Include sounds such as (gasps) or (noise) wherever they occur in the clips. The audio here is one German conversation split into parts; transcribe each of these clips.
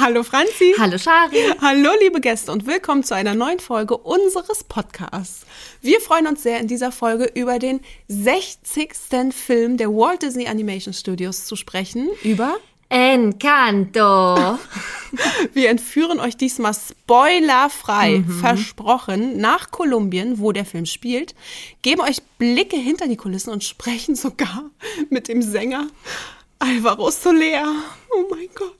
Hallo Franzi. Hallo Shari. Hallo liebe Gäste und willkommen zu einer neuen Folge unseres Podcasts. Wir freuen uns sehr in dieser Folge über den 60. Film der Walt Disney Animation Studios zu sprechen. Über Encanto. (laughs) Wir entführen euch diesmal spoilerfrei, versprochen, nach Kolumbien, wo der Film spielt, geben euch Blicke hinter die Kulissen und sprechen sogar mit dem Sänger Alvaro Soler. Oh mein Gott.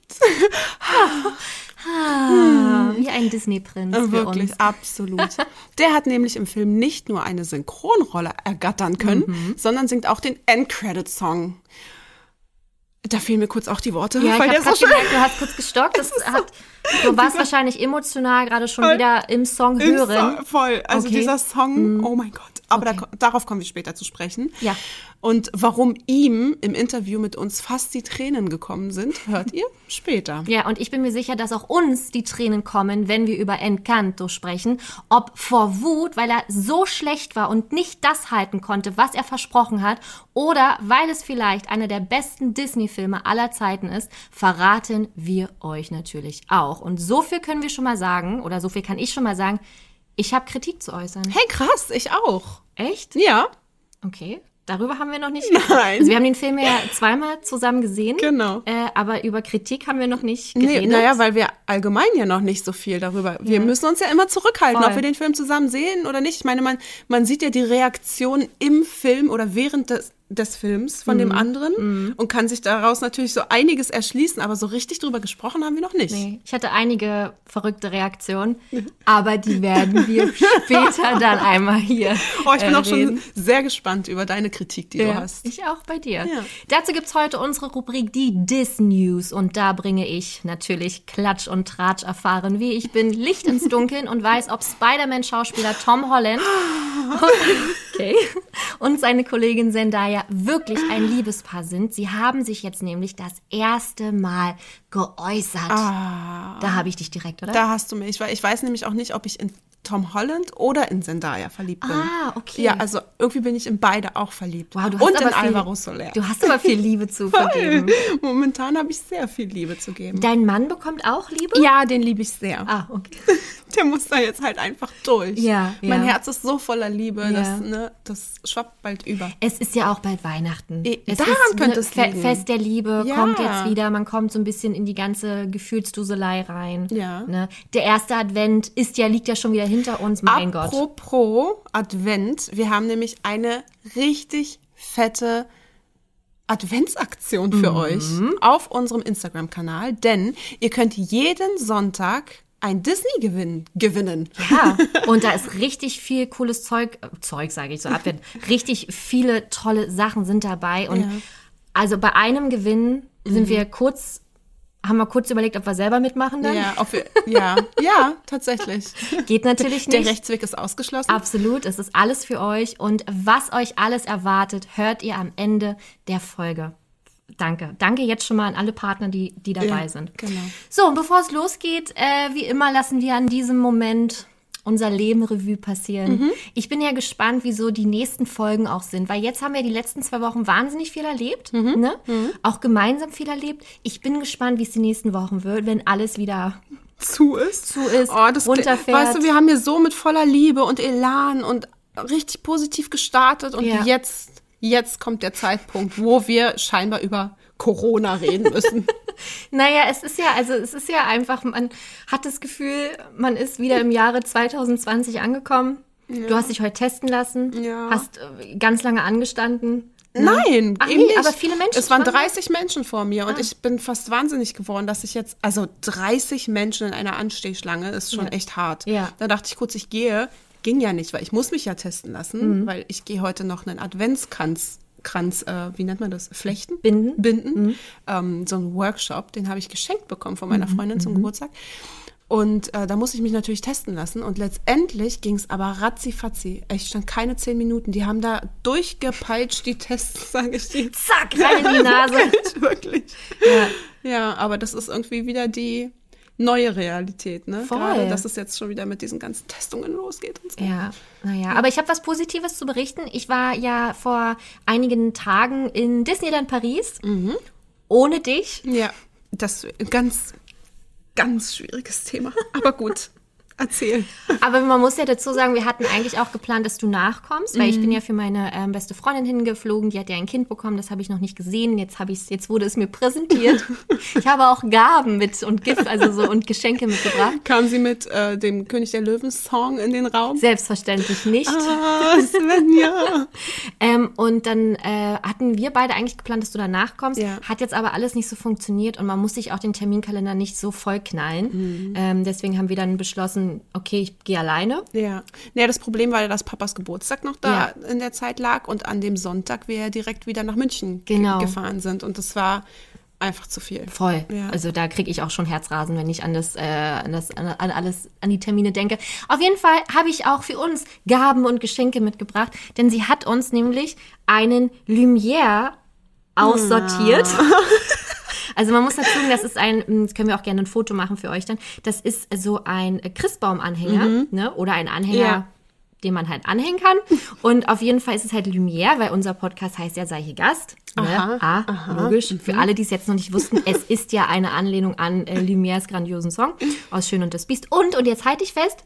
Ah, wie ein Disney-Prinz für Wirklich, uns. absolut. Der hat nämlich im Film nicht nur eine Synchronrolle ergattern können, Mhm. sondern singt auch den End-Credit-Song. Da fehlen mir kurz auch die Worte, Ja, ich weil habe der so gemerkt, du hast kurz gestockt. (laughs) Das hat, du warst wahrscheinlich emotional gerade schon wieder im Song im hören. Song, voll. Also Okay. Mhm. dieser Song, oh mein Gott. Aber Okay. da, darauf kommen wir später zu sprechen. Ja. Und warum ihm im Interview mit uns fast die Tränen gekommen sind, hört ihr (laughs) später. Ja, und ich bin mir sicher, dass auch uns die Tränen kommen, wenn wir über Encanto sprechen. Ob vor Wut, weil er so schlecht war und nicht das halten konnte, was er versprochen hat, oder weil es vielleicht einer der besten Disney-Filme aller Zeiten ist, verraten wir euch natürlich auch. Und so viel können wir schon mal sagen, oder so viel kann ich schon mal sagen, ich habe Kritik zu äußern. Hey, krass, ich auch. Echt? Ja, Okay. Darüber haben wir noch nicht. Nein. Also wir haben den Film ja zweimal zusammen gesehen. Genau. Äh, aber über Kritik haben wir noch nicht Nee, geredet. naja, weil wir allgemein ja noch nicht so viel darüber. Wir müssen uns ja immer zurückhalten, Voll. ob wir den Film zusammen sehen oder nicht. Ich meine, man, man sieht ja die Reaktion im Film oder während des, des Films von Mhm. dem anderen und kann sich daraus natürlich so einiges erschließen, aber so richtig drüber gesprochen haben wir noch nicht. Nee, ich hatte einige verrückte Reaktionen, aber die werden wir (laughs) später dann einmal hier. Oh, ich bin äh, auch schon sehr gespannt über deine Kritik, die du Ja, hast. Ich auch bei dir. Ja. Dazu gibt's heute unsere Rubrik Die Dis News und da bringe ich natürlich Klatsch und Tratsch erfahren, wie ich bin, Licht ins (laughs) Dunkeln und weiß, ob Spider-Man-Schauspieler Tom Holland (laughs) okay, und seine Kollegin Zendaya wirklich ein Liebespaar sind. Sie haben sich jetzt nämlich das erste Mal geäußert. Da habe ich dich direkt, oder? Ah. Da hast du mich, weil ich weiß nämlich auch nicht, ob ich in Tom Holland oder in Zendaya verliebt bin. Ah, okay. Ja, also irgendwie bin ich in beide auch verliebt. Wow, du hast Und aber in viel, Alvaro Soler. Du hast aber viel Liebe zu (laughs) vergeben. Momentan habe ich sehr viel Liebe zu geben. Dein Mann bekommt auch Liebe? Ja, den liebe ich sehr. Ah, okay. (laughs) Der muss da jetzt halt einfach durch. Ja, Mein ja. Herz ist so voller Liebe, Ja. das, ne, das schwappt bald über. Es ist ja auch bald Weihnachten. Eh, es daran ist könnte ne, es Fe liegen. Fest der Liebe Ja. kommt jetzt wieder. Man kommt so ein bisschen in die ganze Gefühlsduselei rein. Ja. Ne? Der erste Advent ist ja, liegt ja schon wieder hinter uns. Mein Gott. Apropos Advent, wir haben nämlich eine richtig fette Adventsaktion Mhm. für euch auf unserem Instagram-Kanal, denn ihr könnt jeden Sonntag ein Disney-Gewinn gewinnen. Ja, (laughs) und da ist richtig viel cooles Zeug, Zeug sage ich so, Advent, richtig viele tolle Sachen sind dabei. Und Ja. also bei einem Gewinn sind wir kurz, haben wir kurz überlegt, ob wir selber mitmachen dann. Ja, wir, ja, ja, tatsächlich. (laughs) Geht natürlich Der nicht. Rechtsweg ist ausgeschlossen. Absolut, es ist alles für euch und was euch alles erwartet, hört ihr am Ende der Folge. Danke. Danke jetzt schon mal an alle Partner, die, die dabei Ja, sind. genau. So, und bevor es losgeht, äh, wie immer lassen wir an diesem Moment unser Leben Revue passieren. Mhm. Ich bin ja gespannt, wie so die nächsten Folgen auch sind, weil jetzt haben wir die letzten zwei Wochen wahnsinnig viel erlebt, Mhm. ne? Auch gemeinsam viel erlebt. Ich bin gespannt, wie es die nächsten Wochen wird, wenn alles wieder zu ist. zu ist, Oh, das runterfährt. Weißt du, wir haben hier so mit voller Liebe und Elan und richtig positiv gestartet und Ja. jetzt, jetzt kommt der Zeitpunkt, wo wir scheinbar über Corona reden müssen. (laughs) Naja, es ist ja, also es ist ja einfach, man hat das Gefühl, man ist wieder im Jahre 2020 angekommen. Du hast dich heute testen lassen, Ja. hast äh, ganz lange angestanden. Nein, Ach eben nee, nicht. aber viele Menschen Es waren schon. 30 Menschen vor mir und ich bin fast wahnsinnig geworden, dass ich jetzt, also 30 Menschen in einer Anstehschlange ist schon Ja. echt hart. Ja. Da dachte ich kurz, ich gehe. Ging ja nicht, weil ich muss mich ja testen Mhm. lassen, weil ich gehe heute noch einen Adventskranz, Kranz, äh, wie nennt man das? Flechten? Binden. Binden. Ähm, so einen Workshop, den habe ich geschenkt bekommen von meiner Freundin zum Geburtstag. Und äh, da musste ich mich natürlich testen lassen. Und letztendlich ging es aber ratzifatzi. Ich stand keine zehn Minuten. Die haben da durchgepeitscht, die Tests, (laughs) sage ich dir. Zack, rein in die Nase. (laughs) Wirklich. Ja. ja, aber das ist irgendwie wieder die neue Realität, ne? Voll. Gerade, dass es jetzt schon wieder mit diesen ganzen Testungen losgeht und so. Ja, naja. Aber ich habe was Positives zu berichten. Ich war ja vor einigen Tagen in Disneyland Paris. Ohne dich. Ja, das ist ein ganz, ganz schwieriges Thema. Aber gut, (laughs) erzähl. Aber man muss ja dazu sagen, wir hatten eigentlich auch geplant, dass du nachkommst, weil ich bin ja für meine ähm, beste Freundin hingeflogen. Die hat ja ein Kind bekommen, das habe ich noch nicht gesehen. Jetzt habe ich jetzt wurde es mir präsentiert. (laughs) ich habe auch Gaben mit und Gift, also so und Geschenke mitgebracht. Kam sie mit äh, dem König der Löwen-Song in den Raum? Selbstverständlich nicht. Ah, (laughs) Svenja. Ähm, und dann äh, hatten wir beide eigentlich geplant, dass du danach kommst. Ja. Hat jetzt aber alles nicht so funktioniert und man muss sich auch den Terminkalender nicht so voll knallen. Ähm, deswegen haben wir dann beschlossen, okay, ich gehe alleine. Ja. Naja, das Problem war ja, dass Papas Geburtstag noch da Ja. in der Zeit lag und an dem Sonntag wir ja direkt wieder nach München ge- Genau. gefahren sind. Und das war einfach zu viel. Voll. Ja. Also da kriege ich auch schon Herzrasen, wenn ich an das, äh, an das, an, an alles, an die Termine denke. Auf jeden Fall habe ich auch für uns Gaben und Geschenke mitgebracht, denn sie hat uns nämlich einen Lumière aussortiert. (laughs) Also man muss dazu sagen, das ist ein, hm, das können wir auch gerne ein Foto machen für euch dann. Das ist so ein Christbaumanhänger, ne? Oder ein Anhänger, Ja. den man halt anhängen kann. Und auf jeden Fall ist es halt Lumière, weil unser Podcast heißt ja Sei hier Gast. Ne? Aha, ah, logisch. Für alle, die es jetzt noch nicht wussten, es ist ja eine Anlehnung an äh, Lumières grandiosen Song aus Schön und das Biest. Und, und jetzt halte ich fest,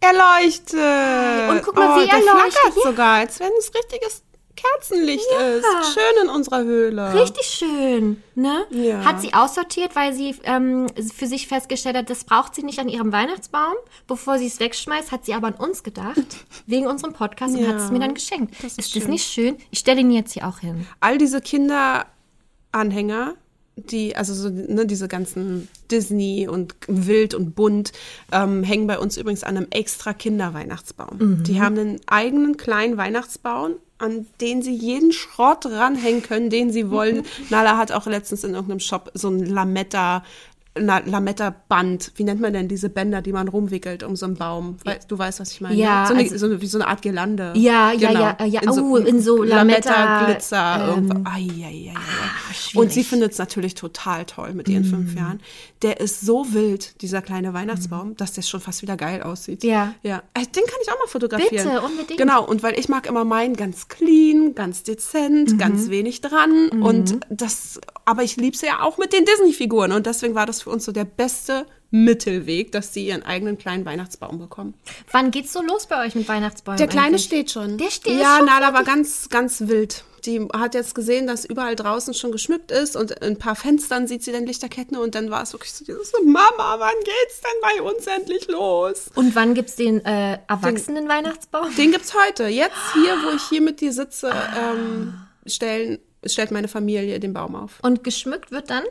Er leuchtet. Und guck mal, oh, wie er leuchtet. sogar, als wenn es richtiges Kerzenlicht ist. Schön in unserer Höhle. richtig schön, ne? Ja. Hat sie aussortiert, weil sie ähm, für sich festgestellt hat, das braucht sie nicht an ihrem Weihnachtsbaum. Bevor sie es wegschmeißt, hat sie aber an uns gedacht, (laughs) wegen unserem Podcast und Ja, hat es mir dann geschenkt. das ist ist das schön. nicht schön? Ich stelle ihn jetzt hier auch hin. all diese Kinderanhänger, die, also so, ne, diese ganzen Disney und wild und bunt, ähm, hängen bei uns übrigens an einem extra Kinderweihnachtsbaum. Die haben einen eigenen kleinen Weihnachtsbaum, an den sie jeden Schrott ranhängen können, den sie wollen. (laughs) Nala hat auch letztens in irgendeinem Shop so ein Lametta, Lametta-Band. Wie nennt man denn diese Bänder, die man rumwickelt um so einen Baum? Du weißt, was ich meine? Ja, so eine, also- so eine, wie so eine Art Girlande. Ja, ja, Genau. ja, äh, ja. Oh, in so Lametta, Glitzer, ähm. Ai, ai, ai, schwierig. Und sie findet es natürlich total toll mit ihren Mhm. fünf Jahren. Der ist so wild, dieser kleine Weihnachtsbaum, dass der schon fast wieder geil aussieht. Mhm. Ja. ja. Äh, Den kann ich auch mal fotografieren. Bitte, unbedingt. Genau, und weil ich mag immer meinen ganz clean, ganz dezent, Mhm. ganz wenig dran. Und das, aber ich lieb's ja auch mit den Disney-Figuren. Und deswegen war das für uns so der beste Mittelweg, dass sie ihren eigenen kleinen Weihnachtsbaum bekommen. Wann geht's so los bei euch mit Weihnachtsbäumen? Der Kleine eigentlich? steht schon. Der steht Ja, schon Nala war ganz, ganz wild. Die hat jetzt gesehen, dass überall draußen schon geschmückt ist und in ein paar Fenstern sieht sie dann Lichterketten und dann war es wirklich so dieses Mama, wann geht's denn bei uns endlich los? Und wann gibt's den äh, erwachsenen Weihnachtsbaum? Den gibt's heute. Jetzt hier, wo ich hier mit dir sitze, ähm, stellen, stellt meine Familie den Baum auf. Und geschmückt wird dann?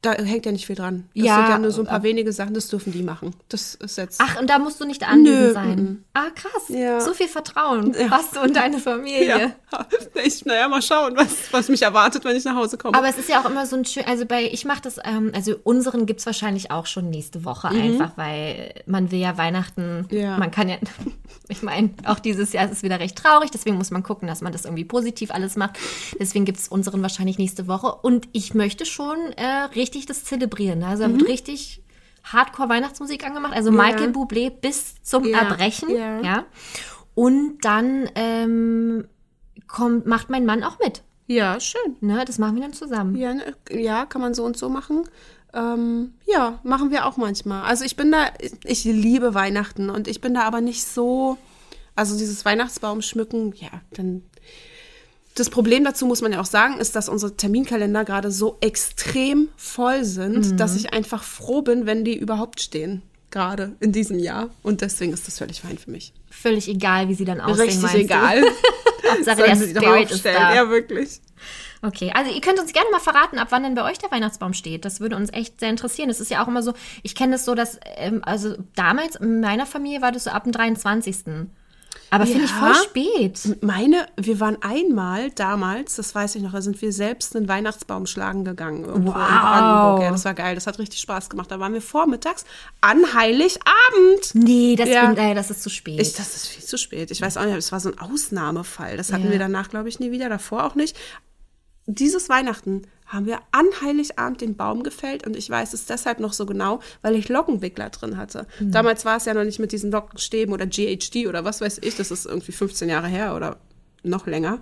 Da hängt ja nicht viel dran. Das Ja, sind ja nur so ein paar wenige Sachen, das dürfen die machen. Das ist jetzt. Ach, und da musst du nicht anwesend Nö, sein. mhm. Ah, krass. Ja. So viel Vertrauen hast du und deine Familie. ja. (laughs) Ich, naja, mal schauen, was, was mich erwartet, wenn ich nach Hause komme. Aber es ist ja auch immer so ein schön, also bei, ich mache das, ähm, also unseren gibt's wahrscheinlich auch schon nächste Woche einfach, weil man will ja Weihnachten, Mhm. Ja. man kann ja, (laughs) ich meine, auch dieses Jahr ist es wieder recht traurig, deswegen muss man gucken, dass man das irgendwie positiv alles macht. Deswegen gibt's unseren wahrscheinlich nächste Woche und ich möchte schon äh, richtig das zelebrieren. ne? Also da Mhm. wird richtig Hardcore Weihnachtsmusik angemacht, also Michael Bublé bis zum Ja. Erbrechen, Ja. ja. Und dann ähm, kommt, macht mein Mann auch mit. ja, schön. Ne, das machen wir dann zusammen. Ja, ne, ja, kann man so und so machen. Ähm, ja, machen wir auch manchmal. Also ich bin da, ich liebe Weihnachten und ich bin da aber nicht so, also dieses Weihnachtsbaum schmücken, ja, dann. Das Problem dazu muss man ja auch sagen, ist, dass unsere Terminkalender gerade so extrem voll sind, dass ich einfach froh bin, wenn die überhaupt stehen. Gerade in diesem Jahr. Und deswegen ist das völlig fein für mich. Völlig egal, wie sie dann aussehen. Richtig egal. (laughs) Hauptsache der Spirit ist da. Ja, wirklich. Okay, also ihr könnt uns gerne mal verraten, ab wann denn bei euch der Weihnachtsbaum steht. Das würde uns echt sehr interessieren. Es ist ja auch immer so, ich kenne das so, dass, ähm, also damals in meiner Familie war das so ab dem 23. Aber finde ich Ja. voll spät. Meine, wir waren einmal damals, das weiß ich noch, da sind wir selbst einen Weihnachtsbaum schlagen gegangen. Irgendwo Wow. in Brandenburg. Ja, das war geil. Das hat richtig Spaß gemacht. Da waren wir vormittags an Heiligabend. Nee, das, Ja. bin, äh, das ist zu spät. Ich, das ist viel zu spät. Ich weiß auch nicht, es war so ein Ausnahmefall. Das hatten Ja. wir danach, glaube ich, nie wieder, davor auch nicht. Dieses Weihnachten haben wir an Heiligabend den Baum gefällt und ich weiß es deshalb noch so genau, weil ich Lockenwickler drin hatte. Hm. Damals war es ja noch nicht mit diesen Lockenstäben oder GHD oder was weiß ich, das ist irgendwie 15 Jahre her oder noch länger.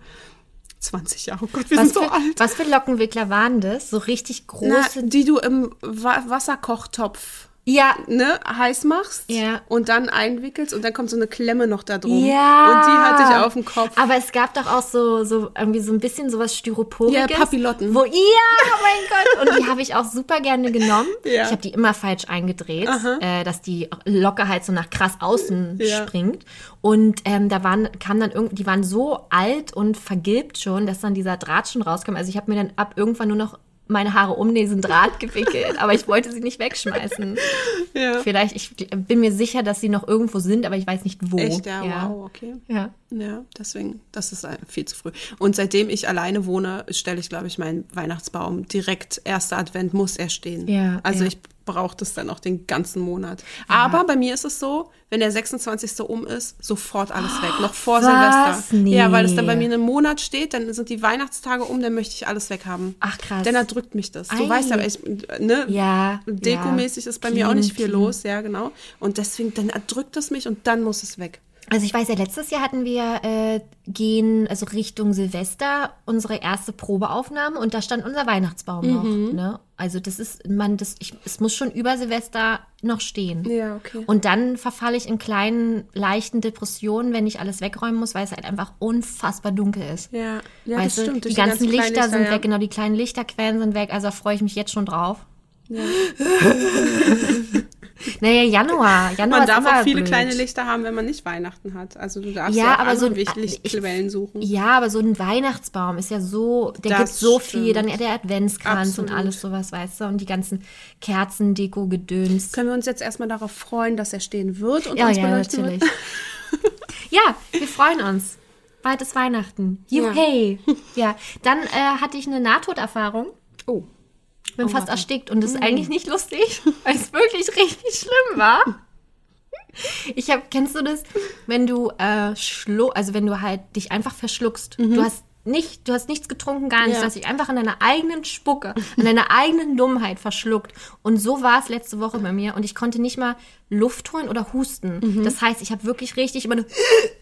20 Jahre, oh Gott, wir was, sind so für, alt. was für Lockenwickler waren das? So richtig Na, große. die du im Wa Wasserkochtopf ja, ne, heiß machst Ja. und dann einwickelst und dann kommt so eine Klemme noch da drum. Ja. Und die hatte ich auf dem Kopf. Aber es gab doch auch so, so irgendwie so ein bisschen sowas Styroporiges. Ja, Papillotten. Wo, ja, oh mein Gott. Und die habe ich auch super gerne genommen. (laughs) Ja. Ich habe die immer falsch eingedreht, äh, dass die Locke halt so nach krass außen Ja. springt. Und ähm, da waren, kam dann irgendwie, die waren so alt und vergilbt schon, dass dann dieser Draht schon rauskam. Also ich habe mir dann ab irgendwann nur noch meine Haare um diesen Draht gewickelt, aber ich wollte sie nicht wegschmeißen. Ja. Vielleicht, ich bin mir sicher, dass sie noch irgendwo sind, aber ich weiß nicht wo. Echt, ja, wow, okay. Ja. Ja, deswegen, das ist viel zu früh. Und seitdem ich alleine wohne, stelle ich, glaube ich, meinen Weihnachtsbaum direkt, erster Advent muss er stehen. Ja, Also ja. ich brauche das dann auch den ganzen Monat. Aber bei mir ist es so, wenn der 26. um ist, sofort alles weg, noch vor Was? Silvester. Ja, weil es dann Nee. bei mir einen Monat steht, dann sind die Weihnachtstage um, dann möchte ich alles weghaben. Ach, krass. Denn erdrückt mich das. Du Ei. weißt ja, ich, ne, Ja, Dekomäßig ja. ist bei mir auch nicht viel Clean, los, ja, genau. Und deswegen, dann erdrückt es mich und dann muss es weg. Also ich weiß ja, letztes Jahr hatten wir äh, gehen, also Richtung Silvester, unsere erste Probeaufnahme und da stand unser Weihnachtsbaum noch. Ne? Also das ist, man, das, ich, es muss schon über Silvester noch stehen. Ja, okay. Und dann verfalle ich in kleinen, leichten Depressionen, wenn ich alles wegräumen muss, weil es halt einfach unfassbar dunkel ist. Ja, ja weißt das du, stimmt. die Durch ganzen kleinen Lichter sind ja. weg, genau, die kleinen Lichterquellen sind weg, also da freue ich mich jetzt schon drauf. Ja. (laughs) (laughs) Naja, Januar. Januar Man darf auch viele blöd. kleine Lichter haben, wenn man nicht Weihnachten hat. Also du darfst Ja, ja, auch aber so ein- Licht- ich- Lichtquellen suchen. Ja, aber so ein Weihnachtsbaum ist ja so, der Das gibt so viel, stimmt. dann der Adventskranz und Absolut. alles sowas, weißt du, und die ganzen Kerzen, Deko, Gedöns. Können wir uns jetzt erstmal darauf freuen, dass er stehen wird und Ja, uns ja, natürlich. (laughs) (laughs) ja, wir freuen uns. Bald ist Weihnachten. Juhey. Ja. dann äh, hatte ich eine Nahtoderfahrung. Oh. Bin Oh, fast erstickt und das ist eigentlich nicht lustig, (laughs) weil es wirklich richtig schlimm war. Ich habe, kennst du das, wenn du äh, schlu also wenn du halt dich einfach verschluckst. Du hast nicht, du hast nichts getrunken, gar nichts, Ja. du hast dich einfach an deiner eigenen Spucke, an deiner (laughs) eigenen Dummheit verschluckt. Und so war es letzte Woche bei mir und ich konnte nicht mal Luft holen oder husten. Das heißt, ich habe wirklich richtig immer nur (laughs)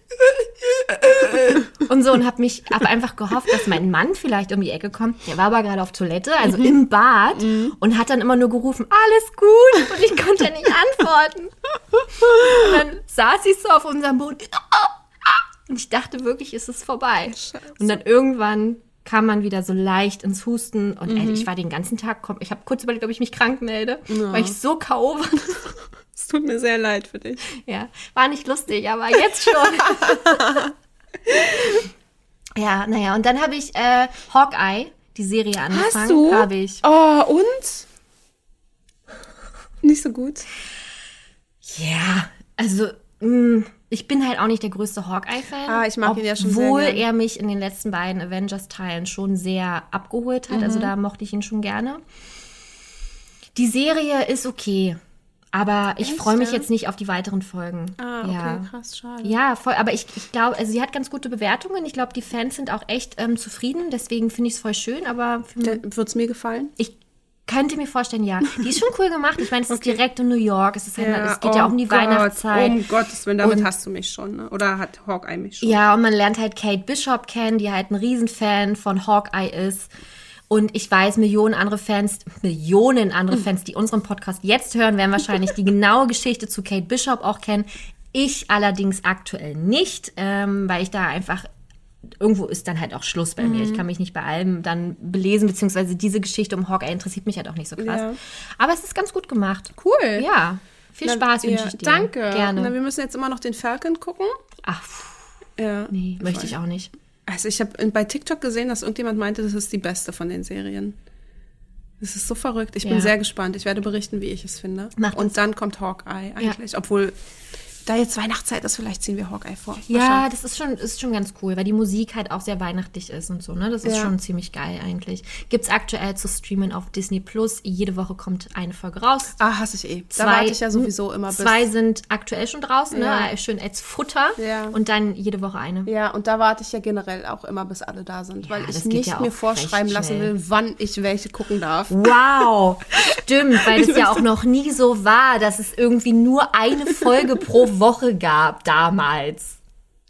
und so und habe mich hab einfach gehofft, dass mein Mann vielleicht um die Ecke kommt. Der war aber gerade auf Toilette, also im Bad und hat dann immer nur gerufen, alles gut und ich konnte nicht antworten. Und dann saß ich so auf unserem Boden und ich dachte wirklich, ist es vorbei. Und dann irgendwann kam man wieder so leicht ins Husten und ey, ich war den ganzen Tag, komm, ich habe kurz überlegt, ob ich mich krank melde, weil ich so K.O. war. Es tut mir sehr leid für dich. Ja, war nicht lustig, aber jetzt schon. (laughs) ja, naja, und dann habe ich äh, Hawkeye, die Serie angefangen. Hast du? Habe ich. Oh, und? Nicht so gut. Ja, also mh, ich bin halt auch nicht der größte Hawkeye-Fan. Ah, ich mag ihn ja schon sehr Obwohl er mich in den letzten beiden Avengers-Teilen schon sehr abgeholt hat. Mhm. Also da mochte ich ihn schon gerne. Die Serie ist okay. Aber ich freue mich ja? jetzt nicht auf die weiteren Folgen. Ah, okay, ja. krass, schade. Ja, voll. Aber ich, ich glaube, also sie hat ganz gute Bewertungen. Ich glaube, die Fans sind auch echt ähm, zufrieden. Deswegen finde ich es voll schön. Aber Wird es mir gefallen? ich könnte mir vorstellen, ja. Die ist schon cool gemacht. Ich meine, es ist direkt in New York. Es, ist halt, es geht ja oh auch um die Gott, Weihnachtszeit. Um Gottes Willen, damit Und- hast du mich schon, ne? Oder hat Hawkeye mich schon? Ja, und man lernt halt Kate Bishop kennen, die halt ein Riesenfan von Hawkeye ist. Und ich weiß, Millionen andere Fans, Millionen andere Fans, die unseren Podcast jetzt hören, werden wahrscheinlich die genaue Geschichte zu Kate Bishop auch kennen. Ich allerdings aktuell nicht, ähm, weil ich da einfach irgendwo ist dann halt auch Schluss bei mir. Ich kann mich nicht bei allem dann belesen, beziehungsweise diese Geschichte um Hawkeye interessiert mich halt auch nicht so krass. Ja. Aber es ist ganz gut gemacht. Cool. Ja, viel Spaß wünsche ja, ich dir. Danke. Gerne. Na, wir müssen jetzt immer noch den Falcon gucken. Ach, pff, Ja. nee, möchte ich auch nicht. Also ich habe bei TikTok gesehen, dass irgendjemand meinte, das ist die beste von den Serien. Das ist so verrückt. Ich bin Ja. sehr gespannt. Ich werde berichten, wie ich es finde. Mach das. Und dann kommt Hawkeye eigentlich. Obwohl da jetzt Weihnachtszeit ist, vielleicht ziehen wir Hawkeye vor. Ja, das ist schon, ist schon ganz cool, weil die Musik halt auch sehr weihnachtlich ist und so, ne? Das ist Ja. schon ziemlich geil eigentlich. Gibt's aktuell zu streamen auf Disney Plus. Jede Woche kommt eine Folge raus. Ah, hasse ich eh. Da warte ich ja sowieso immer bis. Zwei sind aktuell schon draußen, Ja. ne? Schön als Futter. Ja. Und dann jede Woche eine. Ja, und da warte ich ja generell auch immer, bis alle da sind, weil das ich nicht mir vorschreiben lassen will, wann ich welche gucken darf. Wow, stimmt, weil es (laughs) ja auch noch nie so war, dass es irgendwie nur eine Folge pro (laughs) Woche gab damals.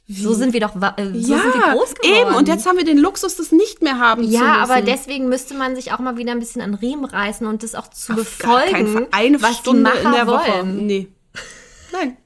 So sind wir doch äh, so sind wir groß geworden. eben. Und jetzt haben wir den Luxus, das nicht mehr haben zu müssen. Ja, aber deswegen müsste man sich auch mal wieder ein bisschen an Riemen reißen und das auch zu Auf befolgen, eine was Stunde die Macher in der Woche. wollen. Nee. Nein.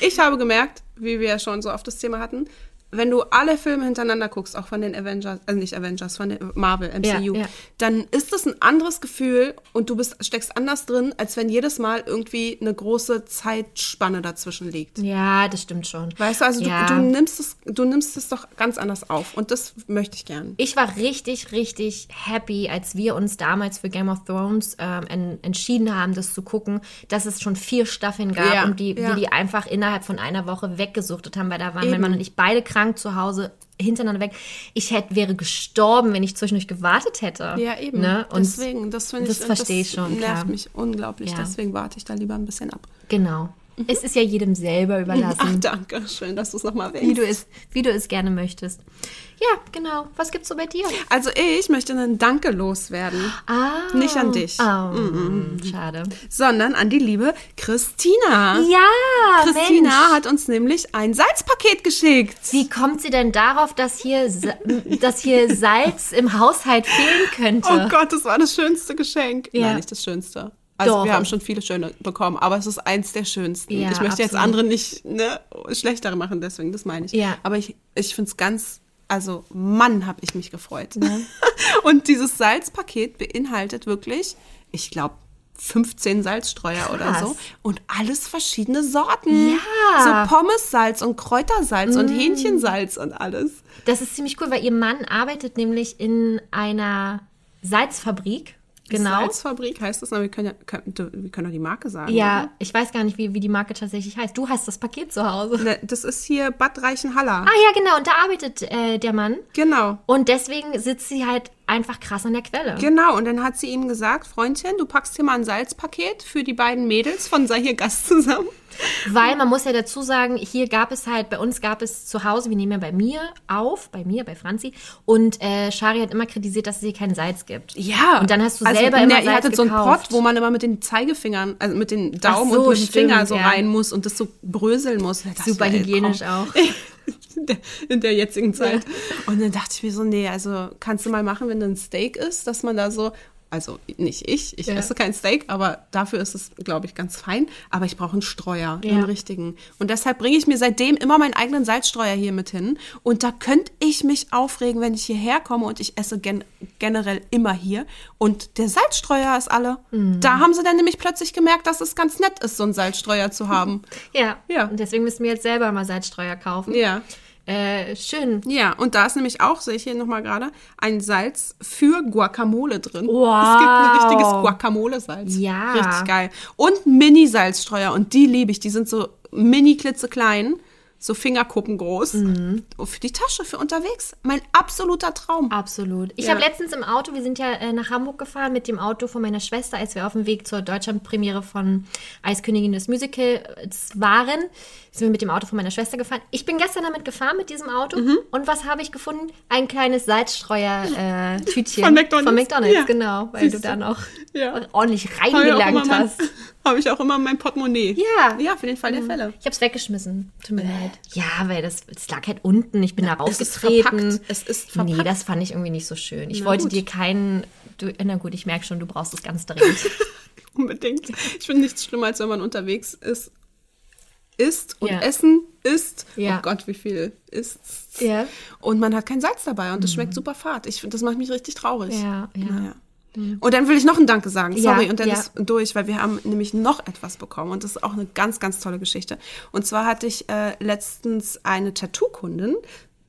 Ich habe gemerkt, wie wir ja schon so oft das Thema hatten, wenn du alle Filme hintereinander guckst, auch von den Avengers, also nicht Avengers, von den Marvel, MCU, Ja, ja. dann ist das ein anderes Gefühl und du bist, steckst anders drin, als wenn jedes Mal irgendwie eine große Zeitspanne dazwischen liegt. Ja, das stimmt schon. Weißt du, also ja. du, du nimmst es, du nimmst es doch ganz anders auf und das möchte ich gern. Ich war richtig, richtig happy, als wir uns damals für Game of Thrones ähm, en entschieden haben, das zu gucken, dass es schon vier Staffeln gab und die, wir die einfach innerhalb von einer Woche weggesuchtet haben, weil da waren Eben. mein Mann und ich beide krank zu Hause hintereinander weg. Ich hätte, wäre gestorben, wenn ich zwischendurch gewartet hätte. Ja, eben. Ne? Und Deswegen, das finde ich, das verstehe ich schon, nervt klar. mich unglaublich. Ja. Deswegen warte ich da lieber ein bisschen ab. Genau. Es ist ja jedem selber Ach, überlassen, danke. Schön, dass du es nochmal wie du, es, wie du es gerne möchtest. Ja, genau. Was gibt's so bei dir? Also ich möchte einen Danke loswerden. Ah. Nicht an dich, Oh, schade. sondern an die liebe Christina. Ja, Christina Mensch. hat uns nämlich ein Salzpaket geschickt. Wie kommt sie denn darauf, dass hier, dass hier Salz im Haushalt fehlen könnte? Oh Gott, das war das schönste Geschenk. Ja. Nein, nicht das schönste. Also Doch. wir haben schon viele schöne bekommen, aber es ist eins der schönsten. Ja, ich möchte jetzt absolut. andere nicht ne, schlechtere machen, deswegen, das meine ich. Ja. Aber ich, ich finde es ganz, also Mann, habe ich mich gefreut. (laughs) Und dieses Salzpaket beinhaltet wirklich, ich glaube, 15 Salzstreuer oder Krass. so und alles verschiedene Sorten. Ja. So Pommessalz und Kräutersalz und Hähnchensalz und alles. Das ist ziemlich cool, weil ihr Mann arbeitet nämlich in einer Salzfabrik. Genau. Salzfabrik heißt das, aber wir können ja, wir können doch die Marke sagen. Ja, oder? ich weiß gar nicht, wie, wie die Marke tatsächlich heißt. Du hast das Paket zu Hause. Ne, Das ist hier Bad Reichenhall. Ah ja, genau. Und da arbeitet äh, der Mann. Genau. Und deswegen sitzt sie halt einfach krass an der Quelle. Genau, und dann hat sie ihm gesagt, Freundchen, du packst hier mal ein Salzpaket für die beiden Mädels von Sei hier Gast zusammen. Weil man muss ja dazu sagen, hier gab es halt, bei uns gab es zu Hause, wir nehmen ja bei mir auf, bei mir, bei Franzi. Und äh, Shari hat immer kritisiert, dass es hier kein Salz gibt. Ja. Und dann hast du also, selber immer Ihr Salz hattet so einen gekauft. Pot, wo man immer mit den Zeigefingern, also mit den Daumen so, und mit dem Finger so ja. rein muss und das so bröseln muss. Das Super hygienisch auch. (laughs) in (laughs) der, in der jetzigen Zeit. Und dann dachte ich mir so, nee, also kannst du mal machen, wenn ein Steak ist, dass man da so, also nicht ich, ich Ja. esse kein Steak, aber dafür ist es, glaube ich, ganz fein. Aber ich brauche einen Streuer, Ja. einen richtigen. Und deshalb bringe ich mir seitdem immer meinen eigenen Salzstreuer hier mit hin. Und da könnte ich mich aufregen, wenn ich hierher komme und ich esse gen generell immer hier. Und der Salzstreuer ist alle. Mhm. Da haben sie dann nämlich plötzlich gemerkt, dass es ganz nett ist, so einen Salzstreuer zu haben. (laughs) Ja. Ja. Und deswegen müssen wir jetzt selber mal Salzstreuer kaufen. ja. Äh, schön. Ja, und da ist nämlich auch, sehe ich hier nochmal gerade, ein Salz für Guacamole drin. Wow. Es gibt ein richtiges Guacamole-Salz. Ja. Richtig geil. Und Mini-Salzstreuer und die liebe ich. Die sind so mini klitzeklein, so Fingerkuppen groß. Mhm. Für die Tasche, für unterwegs. Mein absoluter Traum. Absolut. Ich Ja. habe letztens im Auto, wir sind ja äh, nach Hamburg gefahren mit dem Auto von meiner Schwester, als wir auf dem Weg zur Deutschlandpremiere von Eiskönigin des Musicals waren, sind wir mit dem Auto von meiner Schwester gefahren. Ich bin gestern damit gefahren mit diesem Auto Mhm. und was habe ich gefunden? Ein kleines Salzstreuer-Tütchen. (laughs) Von McDonald's. Von McDonald's, Ja. genau, weil Siehst du da noch Ja. ordentlich reingelangt hast. (laughs) habe ich auch immer in meinem Portemonnaie. Ja. Mhm. Ja, für den Fall der Fälle. Ich habe es weggeschmissen. Tut mir leid. Ja, weil das, das lag halt unten. Ich bin da es ist rausgetreten. Es ist verpackt. Nee, das fand ich irgendwie nicht so schön. Ich Na wollte gut. dir keinen. Du, na gut, ich merke schon, du brauchst es ganz dringend. (laughs) Unbedingt. Ich finde nichts schlimmer, als wenn man unterwegs ist, isst und Ja. Essen isst. Ja. Oh Gott, wie viel isst Ja. Und man hat kein Salz dabei und das schmeckt super fad. Ich finde, das macht mich richtig traurig. Ja, ja. Naja. Und dann will ich noch ein Danke sagen. Sorry, Ja, und dann ja. ist durch, weil wir haben nämlich noch etwas bekommen und das ist auch eine ganz, ganz tolle Geschichte. Und zwar hatte ich äh, letztens eine Tattoo-Kundin,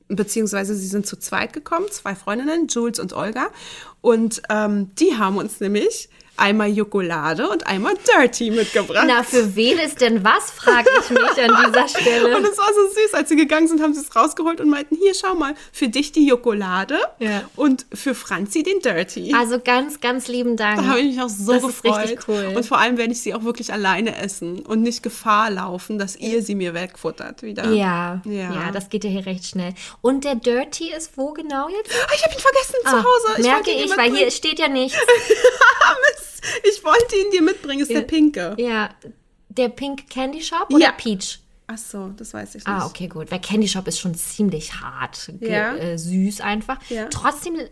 beziehungsweise sie sind zu zweit gekommen, zwei Freundinnen, Jules und Olga. Und ähm, die haben uns nämlich einmal Jokolade und einmal Dirty mitgebracht. Na, für wen ist denn was, frage ich mich an dieser Stelle. (laughs) Und es war so süß, als sie gegangen sind, haben sie es rausgeholt und meinten, hier, schau mal, für dich die Jokolade Ja. und für Franzi den Dirty. Also ganz, ganz lieben Dank. Da habe ich mich auch so Das ist gefreut. richtig cool. Und vor allem werde ich sie auch wirklich alleine essen und nicht Gefahr laufen, dass ihr sie mir wegfuttert wieder. ja, ja, Ja. das geht ja hier recht schnell. Und der Dirty ist wo genau jetzt? Ah, ich habe ihn vergessen zu Ah, Hause. Ich merke ich, weil hier steht ja nichts. (laughs) Mist. (laughs) Ich wollte ihn dir mitbringen, ist der pinke. Ja, der Pink Candy Shop oder Ja. Peach? Ach so, das weiß ich nicht. Ah, okay, gut. Weil Candy Shop ist schon ziemlich hart, Ja. äh, süß einfach. Ja. Trotzdem, äh,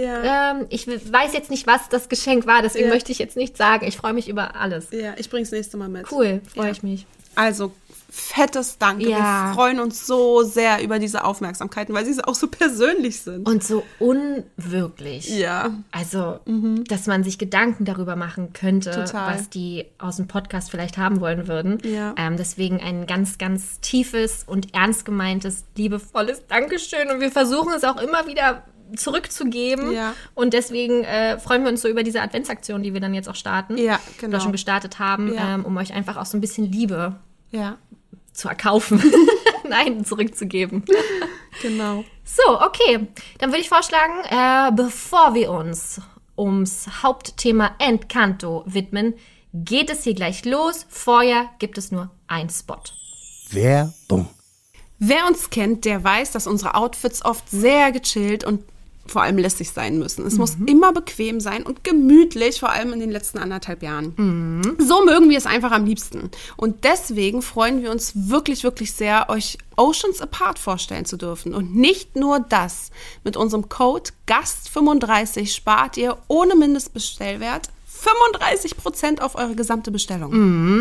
Ja. ähm, ich weiß jetzt nicht, was das Geschenk war, deswegen möchte ich jetzt nicht sagen. Ich freue mich über alles. Ja, ich bring's nächste Mal mit. Cool, freue ich mich. Also, fettes Danke. Ja. Wir freuen uns so sehr über diese Aufmerksamkeiten, weil sie auch so persönlich sind. Und so unwirklich. ja. Also, dass man sich Gedanken darüber machen könnte, Total. was die aus dem Podcast vielleicht haben wollen würden. Ja. Ähm, deswegen ein ganz, ganz tiefes und ernst gemeintes, liebevolles Dankeschön. Und wir versuchen es auch immer wieder zurückzugeben. Ja. Und deswegen äh, freuen wir uns so über diese Adventsaktion, die wir dann jetzt auch starten. Ja, genau. Oder schon gestartet haben, Ja. ähm, um euch einfach auch so ein bisschen Liebe Ja, zu erkaufen. (laughs) Nein, zurückzugeben. genau. So, okay. Dann würde ich vorschlagen, äh, bevor wir uns ums Hauptthema Encanto widmen, geht es hier gleich los. Vorher gibt es nur einen Spot. Werbung. Wer uns kennt, der weiß, dass unsere Outfits oft sehr gechillt und vor allem lässig sein müssen. Es muss immer bequem sein und gemütlich, vor allem in den letzten anderthalb Jahren. So mögen wir es einfach am liebsten. Und deswegen freuen wir uns wirklich, wirklich sehr, euch Oceans Apart vorstellen zu dürfen. Und nicht nur das. Mit unserem Code GAST35 spart ihr ohne Mindestbestellwert 35% auf eure gesamte Bestellung.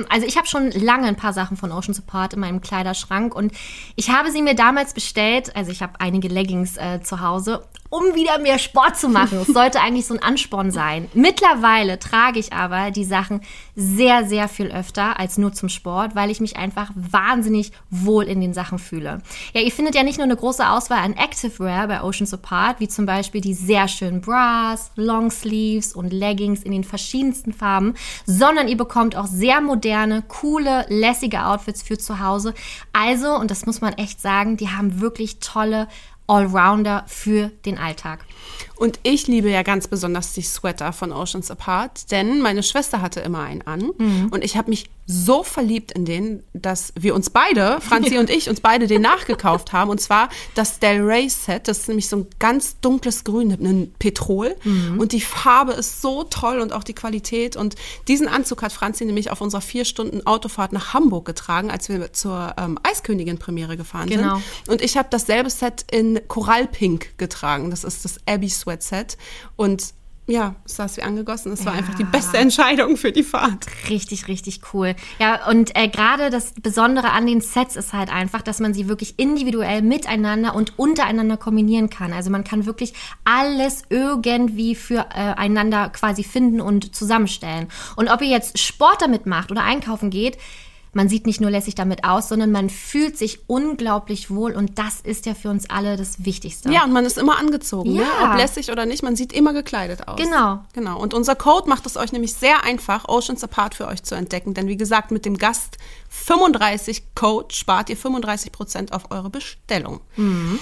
Also ich habe schon lange ein paar Sachen von Ocean Support in meinem Kleiderschrank und ich habe sie mir damals bestellt. Also ich habe einige Leggings äh, zu Hause, um wieder mehr Sport zu machen. Es sollte (laughs) eigentlich so ein Ansporn sein. Mittlerweile trage ich aber die Sachen sehr, sehr viel öfter als nur zum Sport, weil ich mich einfach wahnsinnig wohl in den Sachen fühle. Ja, ihr findet ja nicht nur eine große Auswahl an Activewear bei Ocean Support, wie zum Beispiel die sehr schönen Bras, Longsleeves und Leggings in den verschiedensten Farben, sondern ihr bekommt auch sehr moderne, coole, lässige Outfits für zu Hause. Also, und das muss man echt sagen, die haben wirklich tolle Allrounder für den Alltag. Und ich liebe ja ganz besonders die Sweater von Oceans Apart, denn meine Schwester hatte immer einen an. Und ich habe mich so verliebt in den, dass wir uns beide, Franzi und ich, uns beide den nachgekauft haben. Und zwar das Del Rey Set, das ist nämlich so ein ganz dunkles Grün, ein Petrol. Und die Farbe ist so toll und auch die Qualität. Und diesen Anzug hat Franzi nämlich auf unserer vier Stunden Autofahrt nach Hamburg getragen, als wir zur ähm, Eiskönigin Premiere gefahren Genau. sind und ich habe dasselbe Set in Korallpink getragen. Das ist das Abbey Sweat Set. Und ja, es saß wie angegossen. Es war einfach die beste Entscheidung für die Fahrt. Richtig, richtig cool. Ja, und äh, gerade das Besondere an den Sets ist halt einfach, dass man sie wirklich individuell miteinander und untereinander kombinieren kann. Also man kann wirklich alles irgendwie füreinander quasi finden und zusammenstellen. Und ob ihr jetzt Sport damit macht oder einkaufen geht, man sieht nicht nur lässig damit aus, sondern man fühlt sich unglaublich wohl und das ist ja für uns alle das Wichtigste. Ja, und man ist immer angezogen, ne? Ja. ob lässig oder nicht. Man sieht immer gekleidet aus. Genau. Genau. Und unser Code macht es euch nämlich sehr einfach, Oceans Apart für euch zu entdecken. Denn wie gesagt, mit dem Gast 35 Code spart ihr 35 Prozent auf eure Bestellung. Mhm.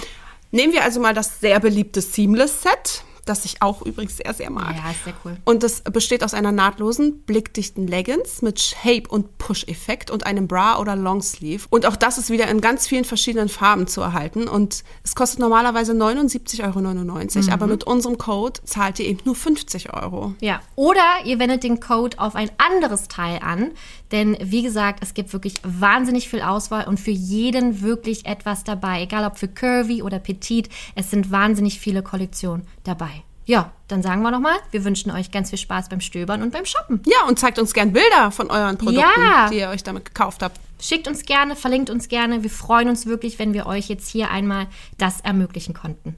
Nehmen wir also mal das sehr beliebte Seamless Set, das ich auch übrigens sehr, sehr mag. Ja, ist sehr cool. Und das besteht aus einer nahtlosen, blickdichten Leggings mit Shape- und Push-Effekt und einem Bra oder Longsleeve. Und auch das ist wieder in ganz vielen verschiedenen Farben zu erhalten. Und es kostet normalerweise 79,99 Euro, aber mit unserem Code zahlt ihr eben nur 50 Euro. Ja, oder ihr wendet den Code auf ein anderes Teil an, denn wie gesagt, es gibt wirklich wahnsinnig viel Auswahl und für jeden wirklich etwas dabei, egal ob für Curvy oder Petit, es sind wahnsinnig viele Kollektionen dabei. Ja, dann sagen wir nochmal, wir wünschen euch ganz viel Spaß beim Stöbern und beim Shoppen. Ja, und zeigt uns gern Bilder von euren Produkten, Ja. die ihr euch damit gekauft habt. Schickt uns gerne, verlinkt uns gerne. Wir freuen uns wirklich, wenn wir euch jetzt hier einmal das ermöglichen konnten.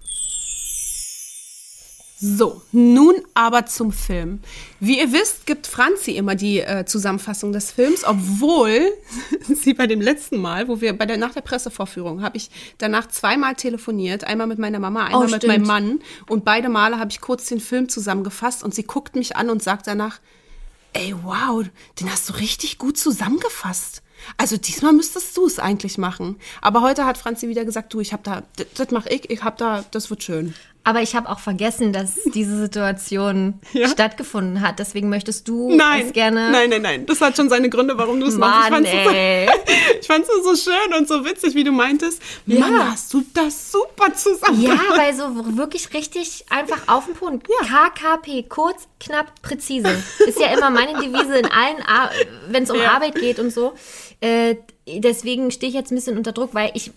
So, nun aber zum Film. Wie ihr wisst, gibt Franzi immer die äh, Zusammenfassung des Films, obwohl (laughs) sie bei dem letzten Mal, wo wir bei der nach der Pressevorführung, habe ich danach zweimal telefoniert, einmal mit meiner Mama, einmal mit stimmt. meinem Mann und beide Male habe ich kurz den Film zusammengefasst und sie guckt mich an und sagt danach, ey, wow, den hast du richtig gut zusammengefasst. Also diesmal müsstest du es eigentlich machen. Aber heute hat Franzi wieder gesagt, du, ich hab da, das, das mache ich, ich hab da, das wird schön. Aber ich habe auch vergessen, dass diese Situation (laughs) Ja. stattgefunden hat. Deswegen möchtest du Nein, es gerne. nein, nein, nein. Das hat schon seine Gründe, warum du es machst. Ich fand's, ey. (laughs) so, so schön und so witzig, wie du meintest. Mann, hast du das super zusammen Ja, weil so wirklich richtig einfach auf den Punkt. KKP, kurz, knapp, präzise. Ist ja immer meine Devise in allen, wenn es um Ja. Arbeit geht und so. Äh, deswegen stehe ich jetzt ein bisschen unter Druck, weil ich,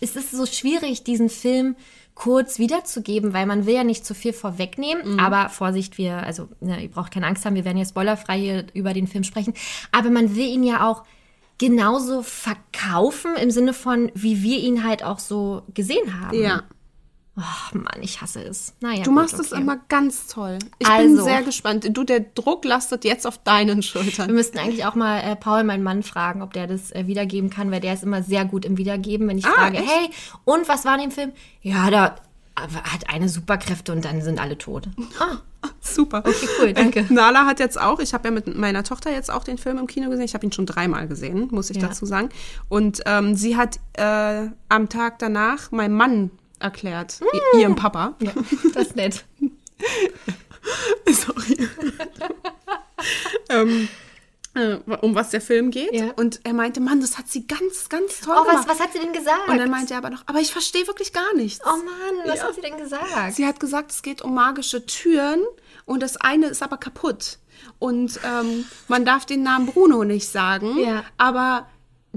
es ist so schwierig, diesen Film kurz wiederzugeben, weil man will ja nicht zu viel vorwegnehmen. Aber Vorsicht, wir, also ne, ihr braucht keine Angst haben, wir werden jetzt spoilerfrei hier über den Film sprechen. Aber man will ihn ja auch genauso verkaufen im Sinne von, wie wir ihn halt auch so gesehen haben. Ja. Ach Mann, ich hasse es. Naja, Du gut, machst es okay. immer ganz toll. Ich bin Also. sehr gespannt. Du, der Druck lastet jetzt auf deinen Schultern. Wir müssten eigentlich auch mal äh, Paul, meinen Mann, fragen, ob der das äh, wiedergeben kann, weil der ist immer sehr gut im Wiedergeben. Wenn ich Ah, frage, echt? hey, und was war in dem Film? Ja, da hat eine Superkräfte und dann sind alle tot. Ah, (laughs) Super. okay, cool, danke. Nala hat jetzt auch, ich habe ja mit meiner Tochter jetzt auch den Film im Kino gesehen. Ich habe ihn schon dreimal gesehen, muss ich Ja. dazu sagen. Und ähm, sie hat äh, am Tag danach meinem Mann erklärt, i- ihrem Papa. Ja, das ist nett. (laughs) Sorry. ähm, äh, um was der Film geht. Ja. Und er meinte, Mann, das hat sie ganz, ganz toll Oh, was, gemacht. was hat sie denn gesagt? Und dann meinte er aber noch, aber ich verstehe wirklich gar nichts. oh Mann, was hat sie denn gesagt? Sie hat gesagt, es geht um magische Türen und das eine ist aber kaputt. Und ähm, man darf den Namen Bruno nicht sagen, Ja. aber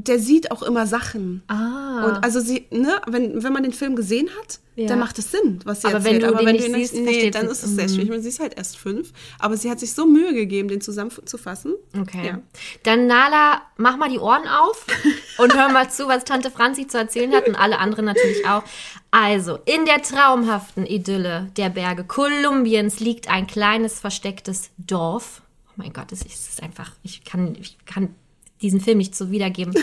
der sieht auch immer Sachen. Ah. Und also sie, ne, wenn, wenn man den Film gesehen hat, Ja. dann macht es Sinn, was sie Aber wenn erzählt. du aber den wenn nicht du siehst, nee, dann ist es sehr Mhm. schwierig. Man sie ist halt erst fünf, aber sie hat sich so Mühe gegeben, den zusammenzufassen. Okay. Ja. Dann Nala, mach mal die Ohren auf und hör mal zu, was Tante Franzi zu erzählen hat und alle anderen natürlich auch. Also, in der traumhaften Idylle der Berge Kolumbiens liegt ein kleines verstecktes Dorf. Oh mein Gott, es ist einfach, ich kann, ich kann diesen Film nicht so wiedergeben.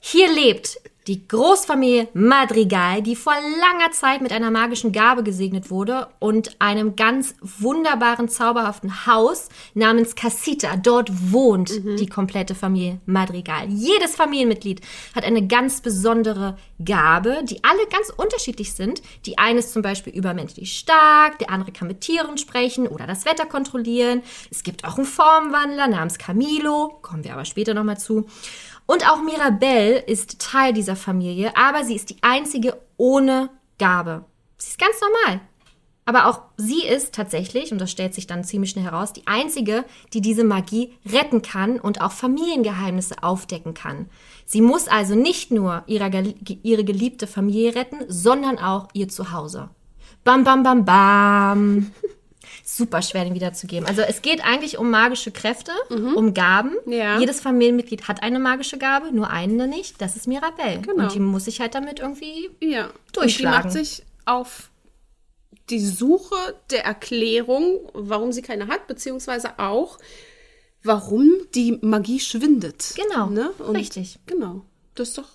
Hier lebt die Großfamilie Madrigal, die vor langer Zeit mit einer magischen Gabe gesegnet wurde und einem ganz wunderbaren, zauberhaften Haus namens Casita. Dort wohnt die komplette Familie Madrigal. Jedes Familienmitglied hat eine ganz besondere Gabe, die alle ganz unterschiedlich sind. Die eine ist zum Beispiel übermenschlich stark, der andere kann mit Tieren sprechen oder das Wetter kontrollieren. Es gibt auch einen Formwandler namens Camilo, kommen wir aber später nochmal zu. Und auch Mirabelle ist Teil dieser Familie, aber sie ist die einzige ohne Gabe. Sie ist ganz normal. Aber auch sie ist tatsächlich, und das stellt sich dann ziemlich schnell heraus, die einzige, die diese Magie retten kann und auch Familiengeheimnisse aufdecken kann. Sie muss also nicht nur ihre, ihre geliebte Familie retten, sondern auch ihr Zuhause. Bam, bam, bam, bam. (laughs) Super schwer, den wiederzugeben. Also es geht eigentlich um magische Kräfte, um Gaben. Ja. Jedes Familienmitglied hat eine magische Gabe, nur eine nicht. Das ist Mirabelle. Genau. Und die muss sich halt damit irgendwie Ja. Durchschlagen. Und die macht sich auf die Suche der Erklärung, warum sie keine hat, beziehungsweise auch, warum die Magie schwindet. Genau, Ne? Richtig. Genau. Das ist doch.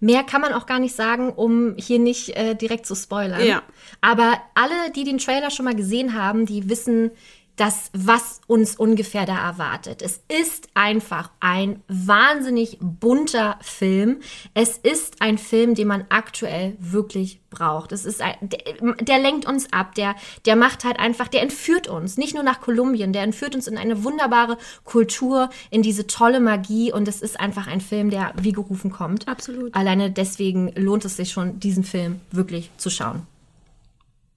Mehr kann man auch gar nicht sagen, um hier nicht äh, direkt zu spoilern. Ja. Aber alle, die den Trailer schon mal gesehen haben, die wissen, das, was uns ungefähr da erwartet. Es ist einfach ein wahnsinnig bunter Film. Es ist ein Film, den man aktuell wirklich braucht. Es ist ein, der, der lenkt uns ab, der, der macht halt einfach, der entführt uns, nicht nur nach Kolumbien, der entführt uns in eine wunderbare Kultur, in diese tolle Magie und es ist einfach ein Film, der wie gerufen kommt. Absolut. Alleine deswegen lohnt es sich schon, diesen Film wirklich zu schauen.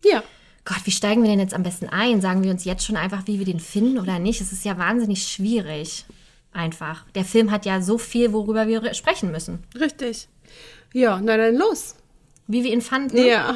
Ja. Gott, wie steigen wir denn jetzt am besten ein? Sagen wir uns jetzt schon einfach, wie wir den finden oder nicht? Es ist ja wahnsinnig schwierig. Einfach. Der Film hat ja so viel, worüber wir re- sprechen müssen. Richtig. Ja, na dann los. Wie wir ihn fanden. Ja.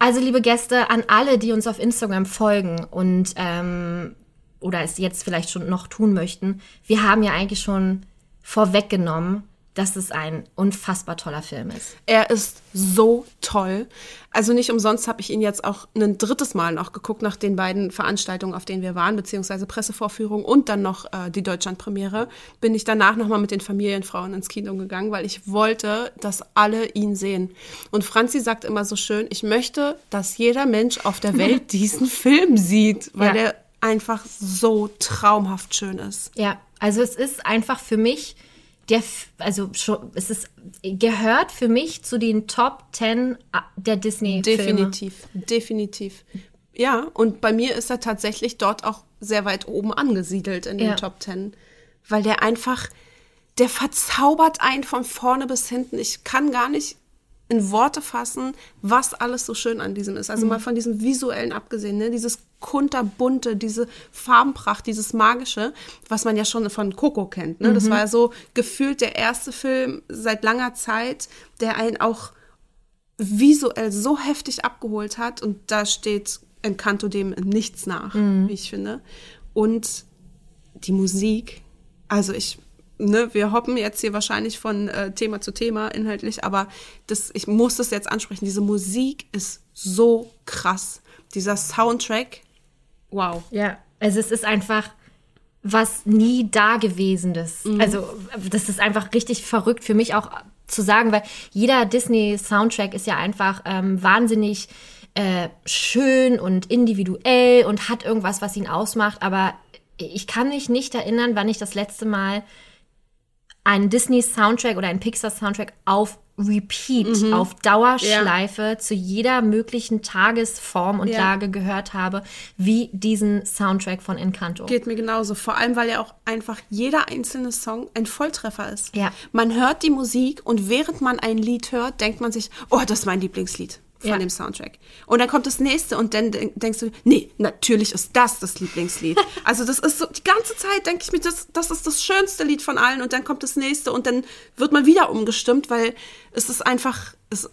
Also, liebe Gäste, an alle, die uns auf Instagram folgen und ähm, oder es jetzt vielleicht schon noch tun möchten, wir haben ja eigentlich schon vorweggenommen, dass es ein unfassbar toller Film ist. Er ist so toll. Also nicht umsonst habe ich ihn jetzt auch ein drittes Mal noch geguckt nach den beiden Veranstaltungen, auf denen wir waren, beziehungsweise Pressevorführung und dann noch äh, die Deutschlandpremiere. Bin ich danach nochmal mit den Familienfrauen ins Kino gegangen, weil ich wollte, dass alle ihn sehen. Und Franzi sagt immer so schön, ich möchte, dass jeder Mensch auf der Welt (laughs) diesen Film sieht, weil Ja. der einfach so traumhaft schön ist. Ja, also es ist einfach für mich der, also schon, es ist, gehört für mich zu den Top 10 der Disney-Filme. Definitiv, definitiv. Ja, und bei mir ist er tatsächlich dort auch sehr weit oben angesiedelt in den Ja. Top Ten, weil der einfach, der verzaubert einen von vorne bis hinten. Ich kann gar nicht in Worte fassen, was alles so schön an diesem ist. Also Mhm. mal von diesem visuellen abgesehen, ne? dieses kunterbunte, diese Farbenpracht, dieses magische, was man ja schon von Coco kennt. Ne? Mhm. Das war ja so gefühlt der erste Film seit langer Zeit, der einen auch visuell so heftig abgeholt hat und da steht Encanto dem nichts nach, wie ich finde. Und die Musik, also ich, ne, wir hoppen jetzt hier wahrscheinlich von äh, Thema zu Thema inhaltlich, aber das, ich muss das jetzt ansprechen. Diese Musik ist so krass. Dieser Soundtrack, wow. Ja, also es ist einfach was nie Dagewesenes. Also das ist einfach richtig verrückt für mich auch zu sagen, weil jeder Disney-Soundtrack ist ja einfach ähm, wahnsinnig äh, schön und individuell und hat irgendwas, was ihn ausmacht. Aber ich kann mich nicht erinnern, wann ich das letzte Mal einen Disney-Soundtrack oder einen Pixar-Soundtrack auf Repeat, auf Dauerschleife zu jeder möglichen Tagesform und Ja. Lage gehört habe, wie diesen Soundtrack von Encanto. Geht mir genauso. Vor allem, weil ja auch einfach jeder einzelne Song ein Volltreffer ist. Ja. Man hört die Musik und während man ein Lied hört, denkt man sich, oh, das ist mein Lieblingslied von Ja. dem Soundtrack. Und dann kommt das nächste und dann denk- denkst du, nee, natürlich ist das das Lieblingslied. (laughs) also das ist so, die ganze Zeit denke ich mir, das, das ist das schönste Lied von allen und dann kommt das nächste und dann wird man wieder umgestimmt, weil es ist einfach, es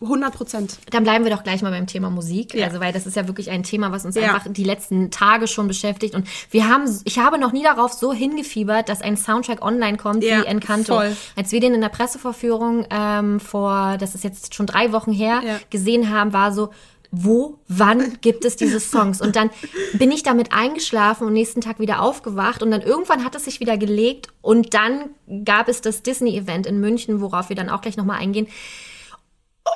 100 Prozent. Dann bleiben wir doch gleich mal beim Thema Musik, Ja. also weil das ist ja wirklich ein Thema, was uns Ja. einfach die letzten Tage schon beschäftigt und wir haben, ich habe noch nie darauf so hingefiebert, dass ein Soundtrack online kommt Ja, wie Encanto. voll. Als wir den in der Pressevorführung ähm, vor, das ist jetzt schon drei Wochen her, gesehen haben, war so wo, wann gibt es diese (laughs) Songs? Und dann bin ich damit eingeschlafen und nächsten Tag wieder aufgewacht und dann irgendwann hat es sich wieder gelegt und dann gab es das Disney-Event in München, worauf wir dann auch gleich nochmal eingehen.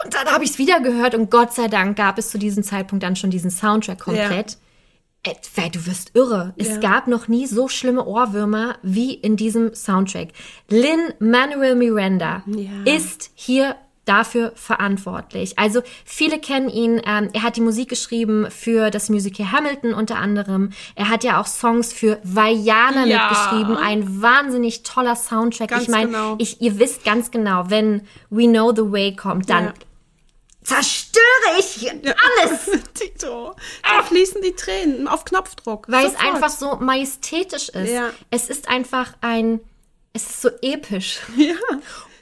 Und dann habe ich es wieder gehört und Gott sei Dank gab es zu diesem Zeitpunkt dann schon diesen Soundtrack komplett. Äh, weil du wirst irre. Es Ja. gab noch nie so schlimme Ohrwürmer wie in diesem Soundtrack. Lin Manuel Miranda Ja. ist hier dafür verantwortlich. Also viele kennen ihn. Ähm, er hat die Musik geschrieben für das Musical Hamilton unter anderem. Er hat ja auch Songs für Vajana Ja. mitgeschrieben. Ein wahnsinnig toller Soundtrack. Ganz ich meine, genau. ich, ihr wisst ganz genau, wenn We Know the Way kommt, dann Ja. zerstöre ich alles. (laughs) Tito, da fließen die Tränen auf Knopfdruck. Weil es Sofort. einfach so majestätisch ist. Ja. Es ist einfach ein, es ist so episch. Ja.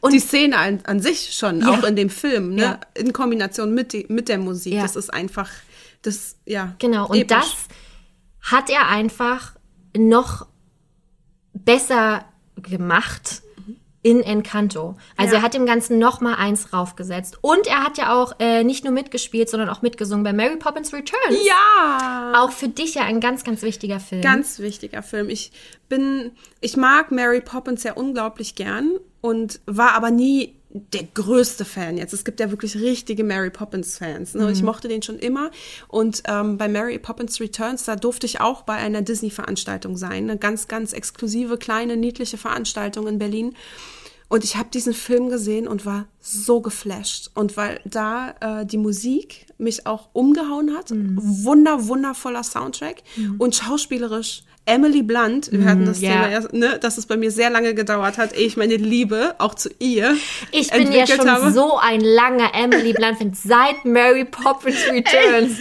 Und die Szene an, an sich schon, Ja. auch in dem Film, ne? Ja. in Kombination mit, die, mit der Musik, Ja. das ist einfach, das, ja. Genau, und episch. das hat er einfach noch besser gemacht in Encanto. Also Ja. er hat dem Ganzen noch mal eins raufgesetzt. Und er hat ja auch äh, nicht nur mitgespielt, sondern auch mitgesungen bei Mary Poppins Returns. Ja! Auch für dich ja ein ganz, ganz wichtiger Film. Ganz wichtiger Film. Ich bin, ich mag Mary Poppins ja unglaublich gern und war aber nie der größte Fan jetzt. Es gibt ja wirklich richtige Mary Poppins Fans. Ne? Und Ich mochte den schon immer. Und ähm, bei Mary Poppins Returns, da durfte ich auch bei einer Disney-Veranstaltung sein. Eine ganz, ganz exklusive, kleine, niedliche Veranstaltung in Berlin. Und ich habe diesen Film gesehen und war so geflasht. Und weil da äh, die Musik mich auch umgehauen hat, wunder, wundervoller Soundtrack und schauspielerisch Emily Blunt, wir hatten das ja. Thema, erst, ne, dass es bei mir sehr lange gedauert hat, ehe ich meine Liebe auch zu ihr Ich bin ja schon habe. so ein langer Emily Blunt-Fan seit Mary Poppins (laughs) Returns.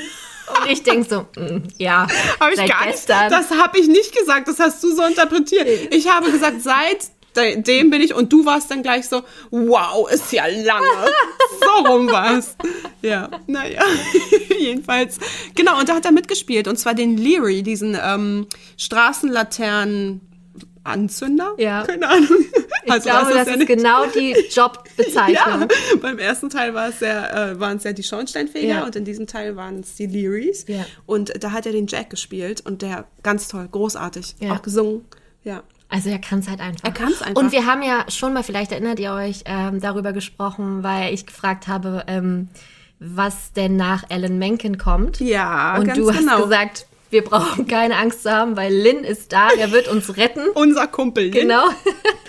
Und ich denk so, mm, ja, Hab ich seit gar gestern. nicht, das habe ich nicht gesagt, das hast du so interpretiert. Ich habe gesagt, seit dem bin ich und du warst dann gleich so, wow, ist ja lange. (laughs) so rum war's. Ja, naja, (laughs) jedenfalls. Genau, und da hat er mitgespielt und zwar den Leary, diesen ähm, Straßenlaternen Anzünder? Ja. Keine Ahnung. ich (laughs) glaube, das ist genau die Jobbezeichnung. Ja, beim ersten Teil war es ja, äh, waren es ja die Schornsteinfeger Ja. und in diesem Teil waren es die Learys. Ja. Und da hat er den Jack gespielt und der ganz toll, großartig, Ja. auch gesungen. Ja. Also er kann es halt einfach. Er kann's einfach. Und wir haben ja schon mal, vielleicht erinnert ihr euch, ähm, darüber gesprochen, weil ich gefragt habe, ähm, was denn nach Alan Menken kommt. Ja, Und ganz du hast genau. gesagt, Wir brauchen keine Angst zu haben, weil Lin ist da, der wird uns retten. (laughs) Unser Kumpel. Lin. Genau.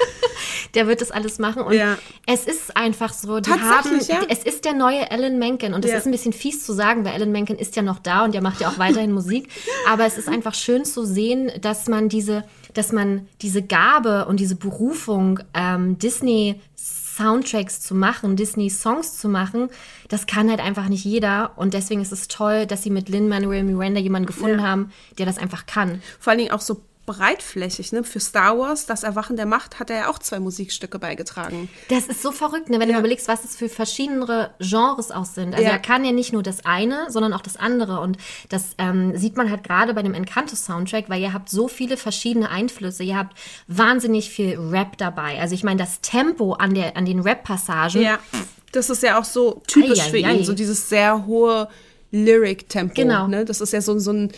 (laughs) der wird das alles machen. Und Ja. es ist einfach so, die haben, ja. es ist der neue Alan Menken. Und das Ja. ist ein bisschen fies zu sagen, weil Alan Menken ist ja noch da und der macht ja auch weiterhin Musik. Aber es ist einfach schön zu sehen, dass man diese, dass man diese Gabe und diese Berufung, ähm, Disney Soundtracks zu machen, Disney-Songs zu machen, das kann halt einfach nicht jeder. Und deswegen ist es toll, dass sie mit Lin-Manuel Miranda jemanden gefunden Ja. haben, der das einfach kann. Vor allen Dingen auch so breitflächig, ne? Für Star Wars, das Erwachen der Macht, hat er ja auch zwei Musikstücke beigetragen. Das ist so verrückt, ne? wenn du Ja. mal überlegst, was es für verschiedene Genres auch sind. Also Ja. er kann ja nicht nur das eine, sondern auch das andere. Und das ähm, sieht man halt gerade bei dem Encanto-Soundtrack, weil ihr habt so viele verschiedene Einflüsse. Ihr habt wahnsinnig viel Rap dabei. Also ich meine, das Tempo an, der, an den Rap-Passagen. Ja. Das ist ja auch so typisch Ei, für ihn, so dieses sehr hohe Lyric-Tempo. Genau. Ne? Das ist ja so, so ein,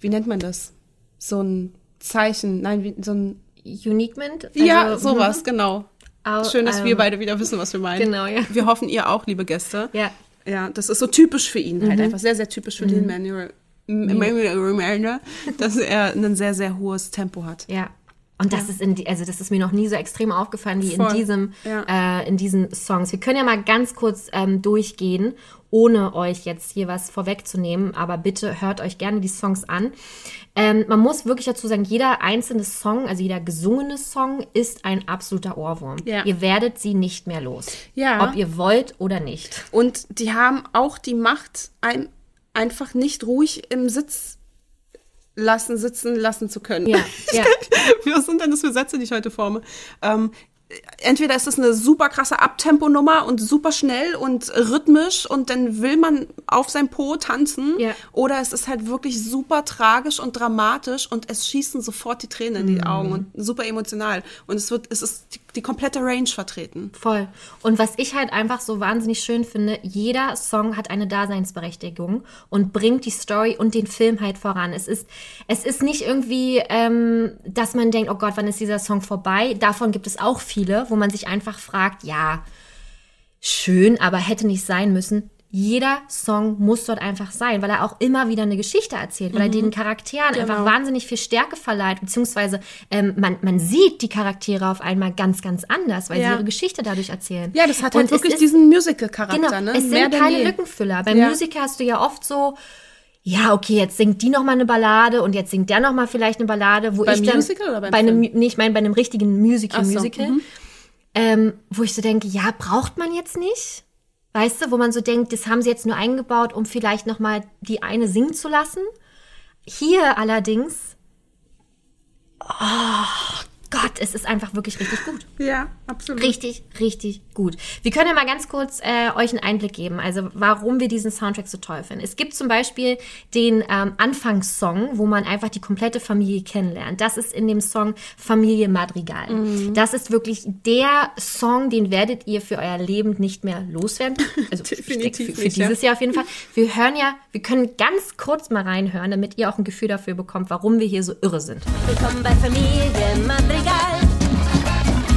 wie nennt man das? So ein Zeichen, nein, wie, so ein, Uniquement. ja, Also, sowas, genau. Au- Schön, dass ähm, wir beide wieder wissen, was wir meinen. Genau, ja. Wir hoffen, ihr auch, liebe Gäste. Ja. Ja, das ist so typisch für ihn Mhm. halt einfach. Sehr, sehr typisch für den Manuel. Manuel, (laughs) dass er ein sehr, sehr hohes Tempo hat. Ja. Und das ist in die, also das ist mir noch nie so extrem aufgefallen wie Voll. in diesem, Ja. äh, in diesen Songs. Wir können ja mal ganz kurz ähm, durchgehen, ohne euch jetzt hier was vorwegzunehmen, aber bitte hört euch gerne die Songs an. Ähm, man muss wirklich dazu sagen, jeder einzelne Song, also jeder gesungene Song, ist ein absoluter Ohrwurm. Ja. Ihr werdet sie nicht mehr los. Ja. Ob ihr wollt oder nicht. Und die haben auch die Macht, ein, einfach nicht ruhig im Sitz lassen, sitzen lassen zu können. Ja, (laughs) ja. Was sind denn das für Sätze, die ich heute forme? Ähm, entweder ist es eine super krasse Abtempo-Nummer und super schnell und rhythmisch und dann will man auf sein Po tanzen. Ja. Oder es ist halt wirklich super tragisch und dramatisch und es schießen sofort die Tränen in Mhm. die Augen und super emotional. Und es wird, es ist die, komplette Range vertreten. Voll. Und was ich halt einfach so wahnsinnig schön finde, jeder Song hat eine Daseinsberechtigung und bringt die Story und den Film halt voran. Es ist, es ist nicht irgendwie, ähm, dass man denkt, oh Gott, wann ist dieser Song vorbei? Davon gibt es auch viele, wo man sich einfach fragt, ja, schön, aber hätte nicht sein müssen. Jeder Song muss dort einfach sein, weil er auch immer wieder eine Geschichte erzählt, weil er den Charakteren Genau. einfach wahnsinnig viel Stärke verleiht, beziehungsweise ähm, man, man sieht die Charaktere auf einmal ganz, ganz anders, weil sie Ja. ihre Geschichte dadurch erzählen. Ja, das hat halt wirklich ist- diesen Musical-Charakter, Genau, ne? es sind keine je. Lückenfüller. Beim Ja. Musical hast du ja oft so, ja, okay, jetzt singt die noch mal eine Ballade und jetzt singt der noch mal vielleicht eine Ballade, wo Beim ich dann Musical oder beim bei einem, nee, ich meine bei einem richtigen Musical, so, Musical, mhm. ähm, wo ich so denke, ja, braucht man jetzt nicht? Weißt du, wo man so denkt, das haben sie jetzt nur eingebaut, um vielleicht noch mal die eine singen zu lassen. Hier allerdings, oh Gott, es ist einfach wirklich richtig gut. Ja, absolut. Richtig, richtig gut. Wir können ja mal ganz kurz äh, euch einen Einblick geben, also warum wir diesen Soundtrack so toll finden. Es gibt zum Beispiel den ähm, Anfangssong, wo man einfach die komplette Familie kennenlernt. Das ist in dem Song Familie Madrigal. Mhm. Das ist wirklich der Song, den werdet ihr für euer Leben nicht mehr loswerden. Also (laughs) Definitiv für, für nicht, ja. dieses Jahr auf jeden Fall. Wir hören ja, wir können ganz kurz mal reinhören, damit ihr auch ein Gefühl dafür bekommt, warum wir hier so irre sind. Willkommen bei Familie Madrigal.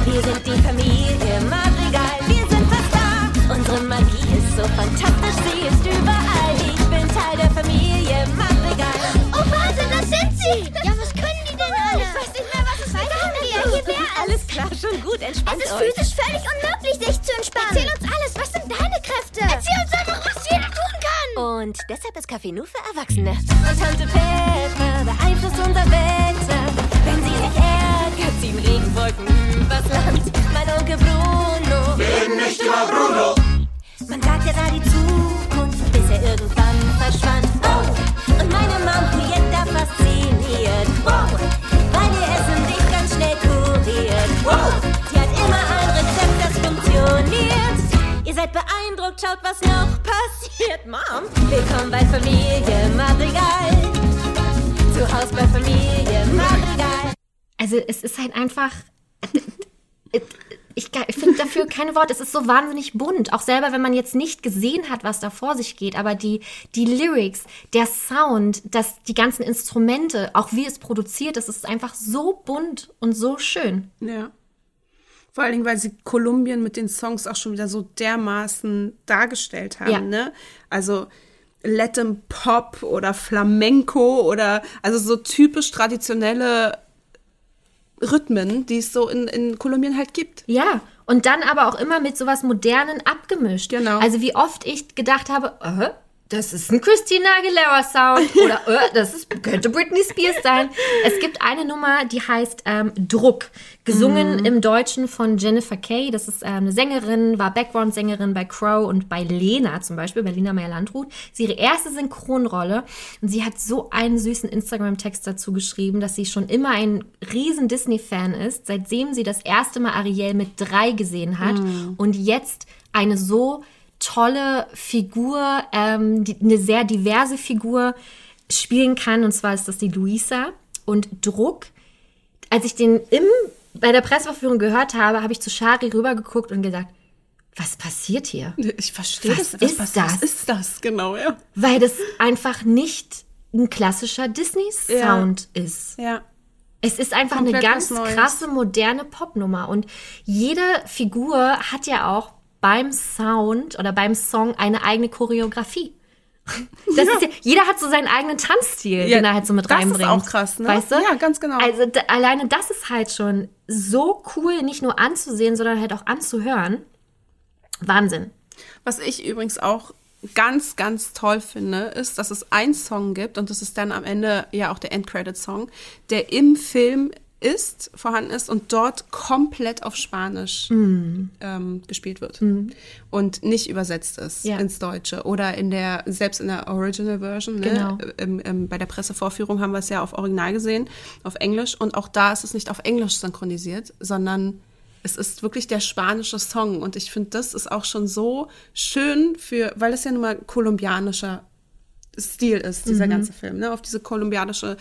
Wir sind die Familie Madrigal. Wir sind fast da. Unsere Magie ist so fantastisch, sie ist überall. Ich bin Teil der Familie Madrigal. Oh, Wahnsinn, das sind sie! Ja, was können die denn alle? Ich weiß nicht mehr, was es Ja, nicht. hier wäre Alles klar, schon gut, entspannt Es ist euch. physisch völlig unmöglich, sich zu entspannen. Erzähl uns alles. Was sind deine Kräfte? Erzähl uns einfach, was jeder tun kann. Und deshalb ist Kaffee nur für Erwachsene. Und Tante Petra beeinflusst unser Wetter. Ziehen Regenwolken übers Land. Mein Onkel Bruno. Bin nicht immer Bruno. Man sagt, er sah die Zukunft, bis er irgendwann verschwand. Oh, und meine Mom Julietta fasziniert. Wow, weil ihr Essen sich ganz schnell kuriert. Wow, sie hat immer ein Rezept, das funktioniert. Ihr seid beeindruckt, schaut, was noch passiert. Mom, willkommen bei Familie Madrigal. Zu Hause bei Familie Madrigal. Also es ist halt einfach. Ich, ich finde dafür keine Worte. Es ist so wahnsinnig bunt. Auch selber, wenn man jetzt nicht gesehen hat, was da vor sich geht. Aber die, die Lyrics, der Sound, das, die ganzen Instrumente, auch wie es produziert ist, ist einfach so bunt und so schön. Ja. Vor allen Dingen, weil sie Kolumbien mit den Songs auch schon wieder so dermaßen dargestellt haben, Ja. ne? Also Latin Pop oder Flamenco oder also so typisch traditionelle Rhythmen, die es so in, in Kolumbien halt gibt. Ja, und dann aber auch immer mit sowas Modernen abgemischt. Genau. Also wie oft ich gedacht habe, äh, das ist ein Christina Aguilera Sound oder äh, das ist, könnte Britney Spears sein. Es gibt eine Nummer, die heißt ähm, Druck, gesungen Mhm. im Deutschen von Jennifer Kay. Das ist ähm, eine Sängerin, war Background-Sängerin bei Crow und bei Lena zum Beispiel, bei Lena Meyer-Landrut. Sie ihre erste Synchronrolle und sie hat so einen süßen Instagram-Text dazu geschrieben, dass sie schon immer ein riesen Disney-Fan ist, seitdem sie das erste Mal Ariel mit drei gesehen hat Mhm. und jetzt eine so tolle Figur, ähm, die, eine sehr diverse Figur spielen kann. Und zwar ist das die Luisa. Und Druck, als ich den im, bei der Presseverführung gehört habe, habe ich zu Shari rübergeguckt und gesagt, was passiert hier? Ich verstehe Was das. ist was, das? Was ist das? Genau, ja. Weil das einfach nicht ein klassischer Disney-Sound ist. Ja. Es ist einfach Komplett eine ganz krasse, moderne Popnummer. Und jede Figur hat ja auch beim Sound oder beim Song eine eigene Choreografie. Das ist ja, jeder hat so seinen eigenen Tanzstil, Ja, den er halt so mit das ist reinbringt. auch krass, ne? Weißt du? Ja, ganz genau. Also alleine das ist halt schon so cool, nicht nur anzusehen, sondern halt auch anzuhören. Wahnsinn. Was ich übrigens auch ganz, ganz toll finde, ist, dass es einen Song gibt und das ist dann am Ende ja auch der Endcredit-Song, der im Film ist, vorhanden ist und dort komplett auf Spanisch Mm. ähm, gespielt wird und nicht übersetzt ist Ja. ins Deutsche oder in der selbst in der Original Version. Ne? Genau. Ähm, ähm, bei der Pressevorführung haben wir es ja auf Original gesehen, auf Englisch und auch da ist es nicht auf Englisch synchronisiert, sondern es ist wirklich der spanische Song und ich finde, das ist auch schon so schön für, weil es ja nun mal kolumbianischer Stil ist, dieser ganze Film, ne? auf diese kolumbianische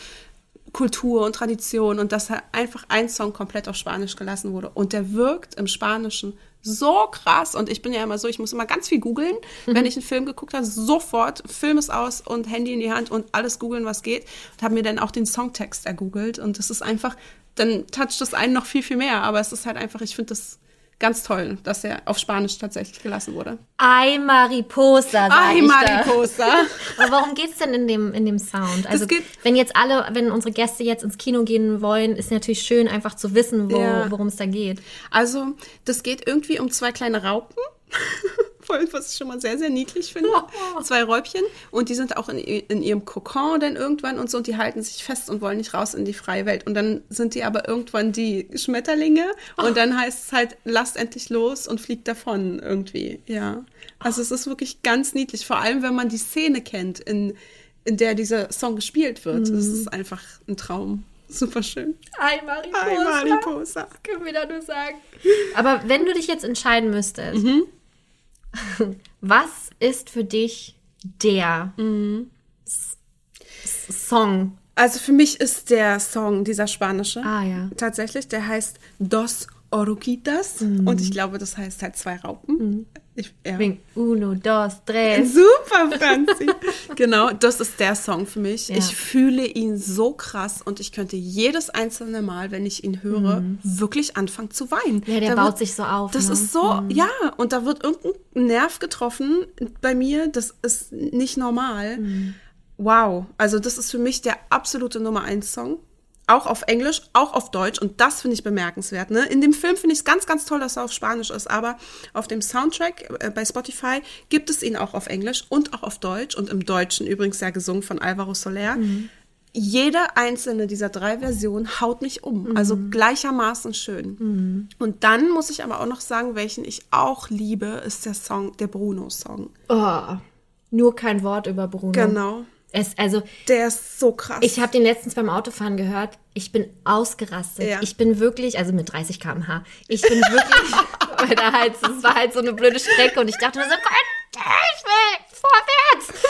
Kultur und Tradition und dass halt einfach ein Song komplett auf Spanisch gelassen wurde. Und der wirkt im Spanischen so krass. Und ich bin ja immer so, ich muss immer ganz viel googeln, wenn ich einen Film geguckt habe, sofort Film ist aus und Handy in die Hand und alles googeln, was geht. Und habe mir dann auch den Songtext ergoogelt. Und das ist einfach, dann toucht das einen noch viel, viel mehr, aber es ist halt einfach, ich finde das ganz toll, dass er auf Spanisch tatsächlich gelassen wurde. Ay Mariposa, Ay. Mariposa! (laughs) Aber warum geht's denn in dem, in dem Sound? Also, geht- wenn jetzt alle, wenn unsere Gäste jetzt ins Kino gehen wollen, ist natürlich schön, einfach zu wissen, wo, Ja. worum es da geht. Also, das geht irgendwie um zwei kleine Raupen. (laughs) Voll, was ich schon mal sehr, sehr niedlich finde. (laughs) Zwei Räubchen. Und die sind auch in, in ihrem Kokon dann irgendwann und so. Und die halten sich fest und wollen nicht raus in die freie Welt. Und dann sind die aber irgendwann die Schmetterlinge. Und dann heißt es halt, lasst endlich los und fliegt davon irgendwie. Ja. Also, es ist wirklich ganz niedlich. Vor allem, wenn man die Szene kennt, in, in der dieser Song gespielt wird. Das ist einfach ein Traum. Super schön. Ay Mariposa. Ay, Mariposa. Können wir da nur sagen. Aber wenn du dich jetzt entscheiden müsstest, Mhm. (laughs) was ist für dich der Mhm. Song? Also für mich ist der Song, dieser spanische, Ah, ja. tatsächlich, der heißt Dos Oruquitas und ich glaube, das heißt halt zwei Raupen. Ich, ja. Uno, dos, tres. Super, Franzi. (laughs) genau, das ist der Song für mich. Ja. Ich fühle ihn so krass und ich könnte jedes einzelne Mal, wenn ich ihn höre, wirklich anfangen zu weinen. Mhm. Ja, der Da baut sich so auf, Das ne? ist so, ja, und da wird irgendein Nerv getroffen bei mir, das ist nicht normal. Mhm. Wow, also das ist für mich der absolute Nummer eins Song. Auch auf Englisch, auch auf Deutsch und das finde ich bemerkenswert. Ne? In dem Film finde ich es ganz, ganz toll, dass er auf Spanisch ist, aber auf dem Soundtrack äh, bei Spotify gibt es ihn auch auf Englisch und auch auf Deutsch und im Deutschen übrigens ja gesungen von Alvaro Soler. Jede einzelne dieser drei Versionen haut mich um, also gleichermaßen schön. Und dann muss ich aber auch noch sagen, welchen ich auch liebe, ist der Song, der Bruno-Song. Oh, nur kein Wort über Bruno. Genau. Es, also, Der ist so krass. ich habe den letztens beim Autofahren gehört. Ich bin ausgerastet. Ja. Ich bin wirklich, also mit 30 km/h. Ich bin wirklich, (laughs) weil da halt, es war halt so eine blöde Strecke und ich dachte mir so, Gott, ich will vorwärts.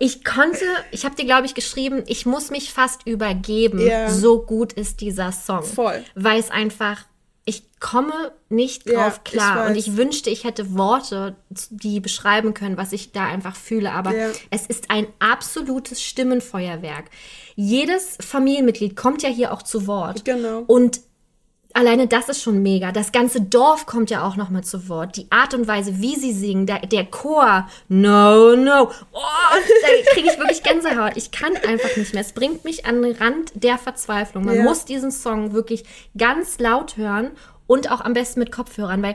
Ich konnte, ich habe dir, glaube ich, geschrieben, ich muss mich fast übergeben. Ja. So gut ist dieser Song. Voll. Weil es einfach, ich komme nicht Ja, drauf ich klar. und weiß. ich wünschte, ich hätte Worte, die beschreiben können, was ich da einfach fühle. Aber Ja. es ist ein absolutes Stimmenfeuerwerk. Jedes Familienmitglied kommt ja hier auch zu Wort. Genau. Und Alleine das ist schon mega. Das ganze Dorf kommt ja auch noch mal zu Wort. Die Art und Weise, wie sie singen, der, der Chor, no, no, oh, da kriege ich wirklich Gänsehaut. Ich kann einfach nicht mehr. Es bringt mich an den Rand der Verzweiflung. Man Ja. muss diesen Song wirklich ganz laut hören und auch am besten mit Kopfhörern, weil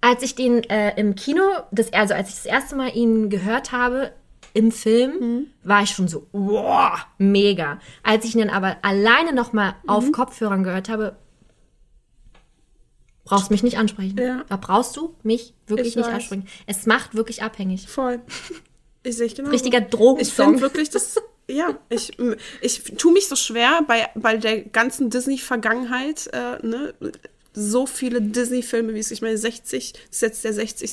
als ich den äh, im Kino, das, also als ich das erste Mal ihn gehört habe, im Film, Mhm. war ich schon so, wow, mega. Als ich ihn dann aber alleine nochmal Mhm. auf Kopfhörern gehört habe, brauchst mich nicht ansprechen. Ja. Da brauchst du mich wirklich Ich nicht weiß. ansprechen. Es macht wirklich abhängig. Voll. Ich sehe genau. Richtiger Ich Drogensong. finde wirklich, das. Ja, ich, ich tue mich so schwer bei, bei der ganzen Disney-Vergangenheit, äh, ne? So viele Disney-Filme, wie es ich meine, 60, das ist jetzt der 60.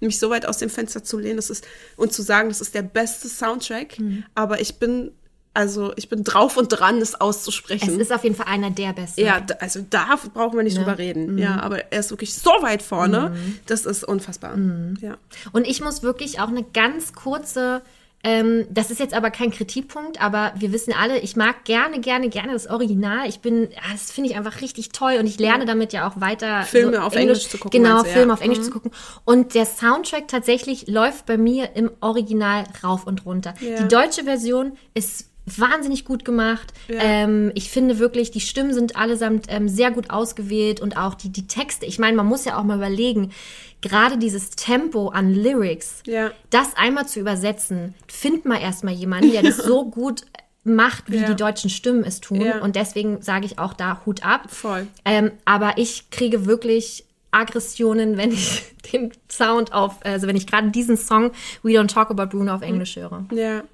Mich so weit aus dem Fenster zu lehnen das ist, und zu sagen, das ist der beste Soundtrack. Mhm. Aber ich bin, also ich bin drauf und dran, es Es auszusprechen. ist auf jeden Fall einer der besten. ja, also da brauchen wir nicht drüber reden. Ja, aber er ist wirklich so weit vorne. Das ist unfassbar. Ja. Und ich muss wirklich auch eine ganz kurze, ähm, das ist jetzt aber kein Kritikpunkt, aber wir wissen alle, ich mag gerne, gerne, gerne das Original. Ich bin, ja, das finde ich einfach richtig toll und ich lerne damit ja auch weiter. Filme auf Englisch zu gucken, Genau, du, ja. Filme auf Englisch Mhm. zu gucken. Und der Soundtrack tatsächlich läuft bei mir im Original rauf und runter. Ja. Die deutsche Version ist wahnsinnig gut gemacht. Ähm, ich finde wirklich, die Stimmen sind allesamt ähm, sehr gut ausgewählt und auch die, die Texte. Ich meine, man muss ja auch mal überlegen, gerade dieses Tempo an Lyrics, Ja. das einmal zu übersetzen, find mal erstmal jemanden, der das so gut macht, wie Ja. die deutschen Stimmen es tun. Ja. Und deswegen sage ich auch da Hut ab. Voll. Ähm, aber ich kriege wirklich Aggressionen, wenn ich (laughs) den Sound auf, also wenn ich gerade diesen Song We Don't Talk About Bruno auf Englisch höre. Ja.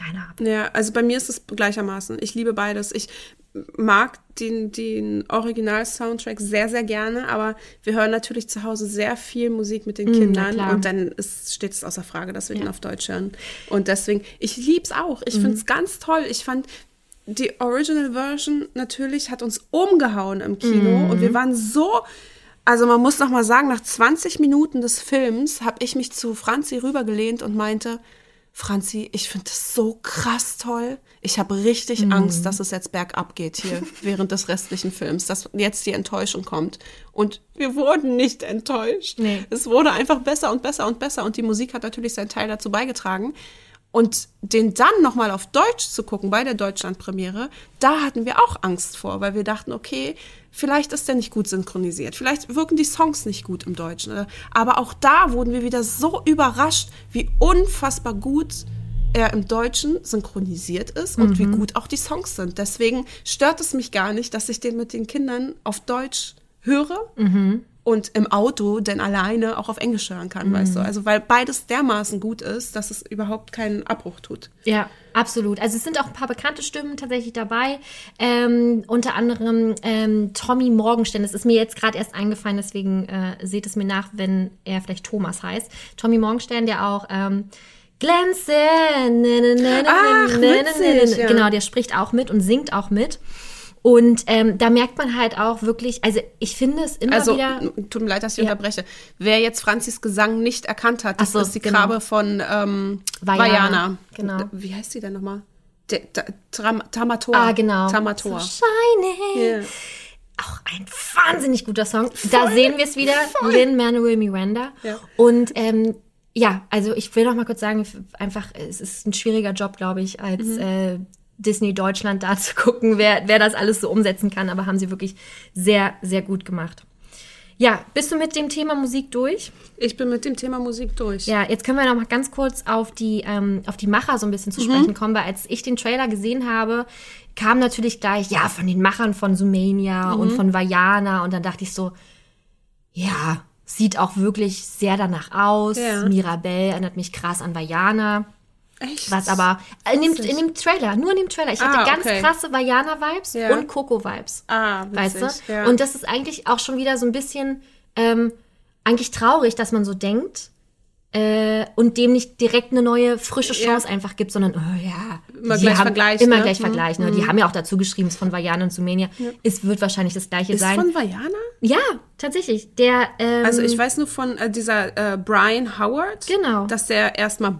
Einer ab. Ja, also bei mir ist es gleichermaßen. Ich liebe beides. Ich mag den, den Original-Soundtrack sehr, sehr gerne, aber wir hören natürlich zu Hause sehr viel Musik mit den Kindern klar. und dann ist, steht es außer Frage, dass wir den Ja. auf Deutsch hören. Und deswegen, ich lieb's auch. Ich find's ganz toll. Ich fand die Original Version natürlich hat uns umgehauen im Kino und wir waren so also man muss noch mal sagen, nach 20 Minuten des Films habe ich mich zu Franzi rübergelehnt und meinte, Franzi, ich finde das so krass toll. Ich habe richtig Angst, dass es jetzt bergab geht hier (laughs) während des restlichen Films, dass jetzt die Enttäuschung kommt. Und wir wurden nicht enttäuscht. Nee. Es wurde einfach besser und besser und besser und die Musik hat natürlich seinen Teil dazu beigetragen. Und den dann nochmal auf Deutsch zu gucken bei der Deutschlandpremiere, da hatten wir auch Angst vor, weil wir dachten, okay, vielleicht ist der nicht gut synchronisiert, vielleicht wirken die Songs nicht gut im Deutschen. Aber auch da wurden wir wieder so überrascht, wie unfassbar gut er im Deutschen synchronisiert ist und wie gut auch die Songs sind. Deswegen stört es mich gar nicht, dass ich den mit den Kindern auf Deutsch höre und im Auto denn alleine auch auf Englisch hören kann, weißt du? Also weil beides dermaßen gut ist, dass es überhaupt keinen Abbruch tut. Ja, absolut. Also es sind auch ein paar bekannte Stimmen tatsächlich dabei. Ähm, unter anderem ähm, Tommy Morgenstern. Das ist mir jetzt gerade erst eingefallen, deswegen äh, seht es mir nach, wenn er vielleicht Thomas heißt. Tommy Morgenstern, der auch ähm, Glänzen. ne, Ach, witzig, ja. Genau, der spricht auch mit und singt auch mit. Und ähm, da merkt man halt auch wirklich, also ich finde es immer Also, wieder. tut mir leid, dass ich Ja. unterbreche. Wer jetzt Franzis Gesang nicht erkannt hat, das so, ist die genau. Krabbe von ähm, Vajana, Vajana. genau. Wie heißt die denn nochmal? Tram, Tamator. Ah, genau. Tamator. So shiny. Ja. Auch ein wahnsinnig guter Song. da sehen wir es wieder. Lin Manuel Miranda. Ja. Und ähm, ja, also ich will noch mal kurz sagen, einfach, es ist ein schwieriger Job, glaube ich, als Mhm. äh, Disney Deutschland da (laughs) zu gucken, wer, wer das alles so umsetzen kann. Aber haben sie wirklich sehr, sehr gut gemacht. Ja, bist du mit dem Thema Musik durch? Ich bin mit dem Thema Musik durch. Ja, jetzt können wir noch mal ganz kurz auf die, ähm, auf die Macher so ein bisschen zu sprechen kommen, weil als ich den Trailer gesehen habe, kam natürlich gleich, ja, von den Machern von Sumania und von Vajana und dann dachte ich so, ja, sieht auch wirklich sehr danach aus. Ja. Mirabelle erinnert mich krass an Vajana. Echt? Was aber in dem, in dem Trailer, nur in dem Trailer. Ich hatte Ah, ganz okay. krasse Vajana-Vibes Ja. und Coco-Vibes. Ah, Weißt witzig. du? Ja. Und das ist eigentlich auch schon wieder so ein bisschen ähm, eigentlich traurig, dass man so denkt äh, und dem nicht direkt eine neue, frische Chance einfach gibt, sondern, oh ja, Immer gleich haben, vergleichen, Immer ne? gleich Mhm. vergleichen. Ne? Die haben ja auch dazu geschrieben, es ist von Vajana und Sumenia. Es wird wahrscheinlich das gleiche ist sein. von Vajana? ja, tatsächlich. Der, ähm, Also ich weiß nur von äh, dieser äh, Brian Howard, Genau. dass der erstmal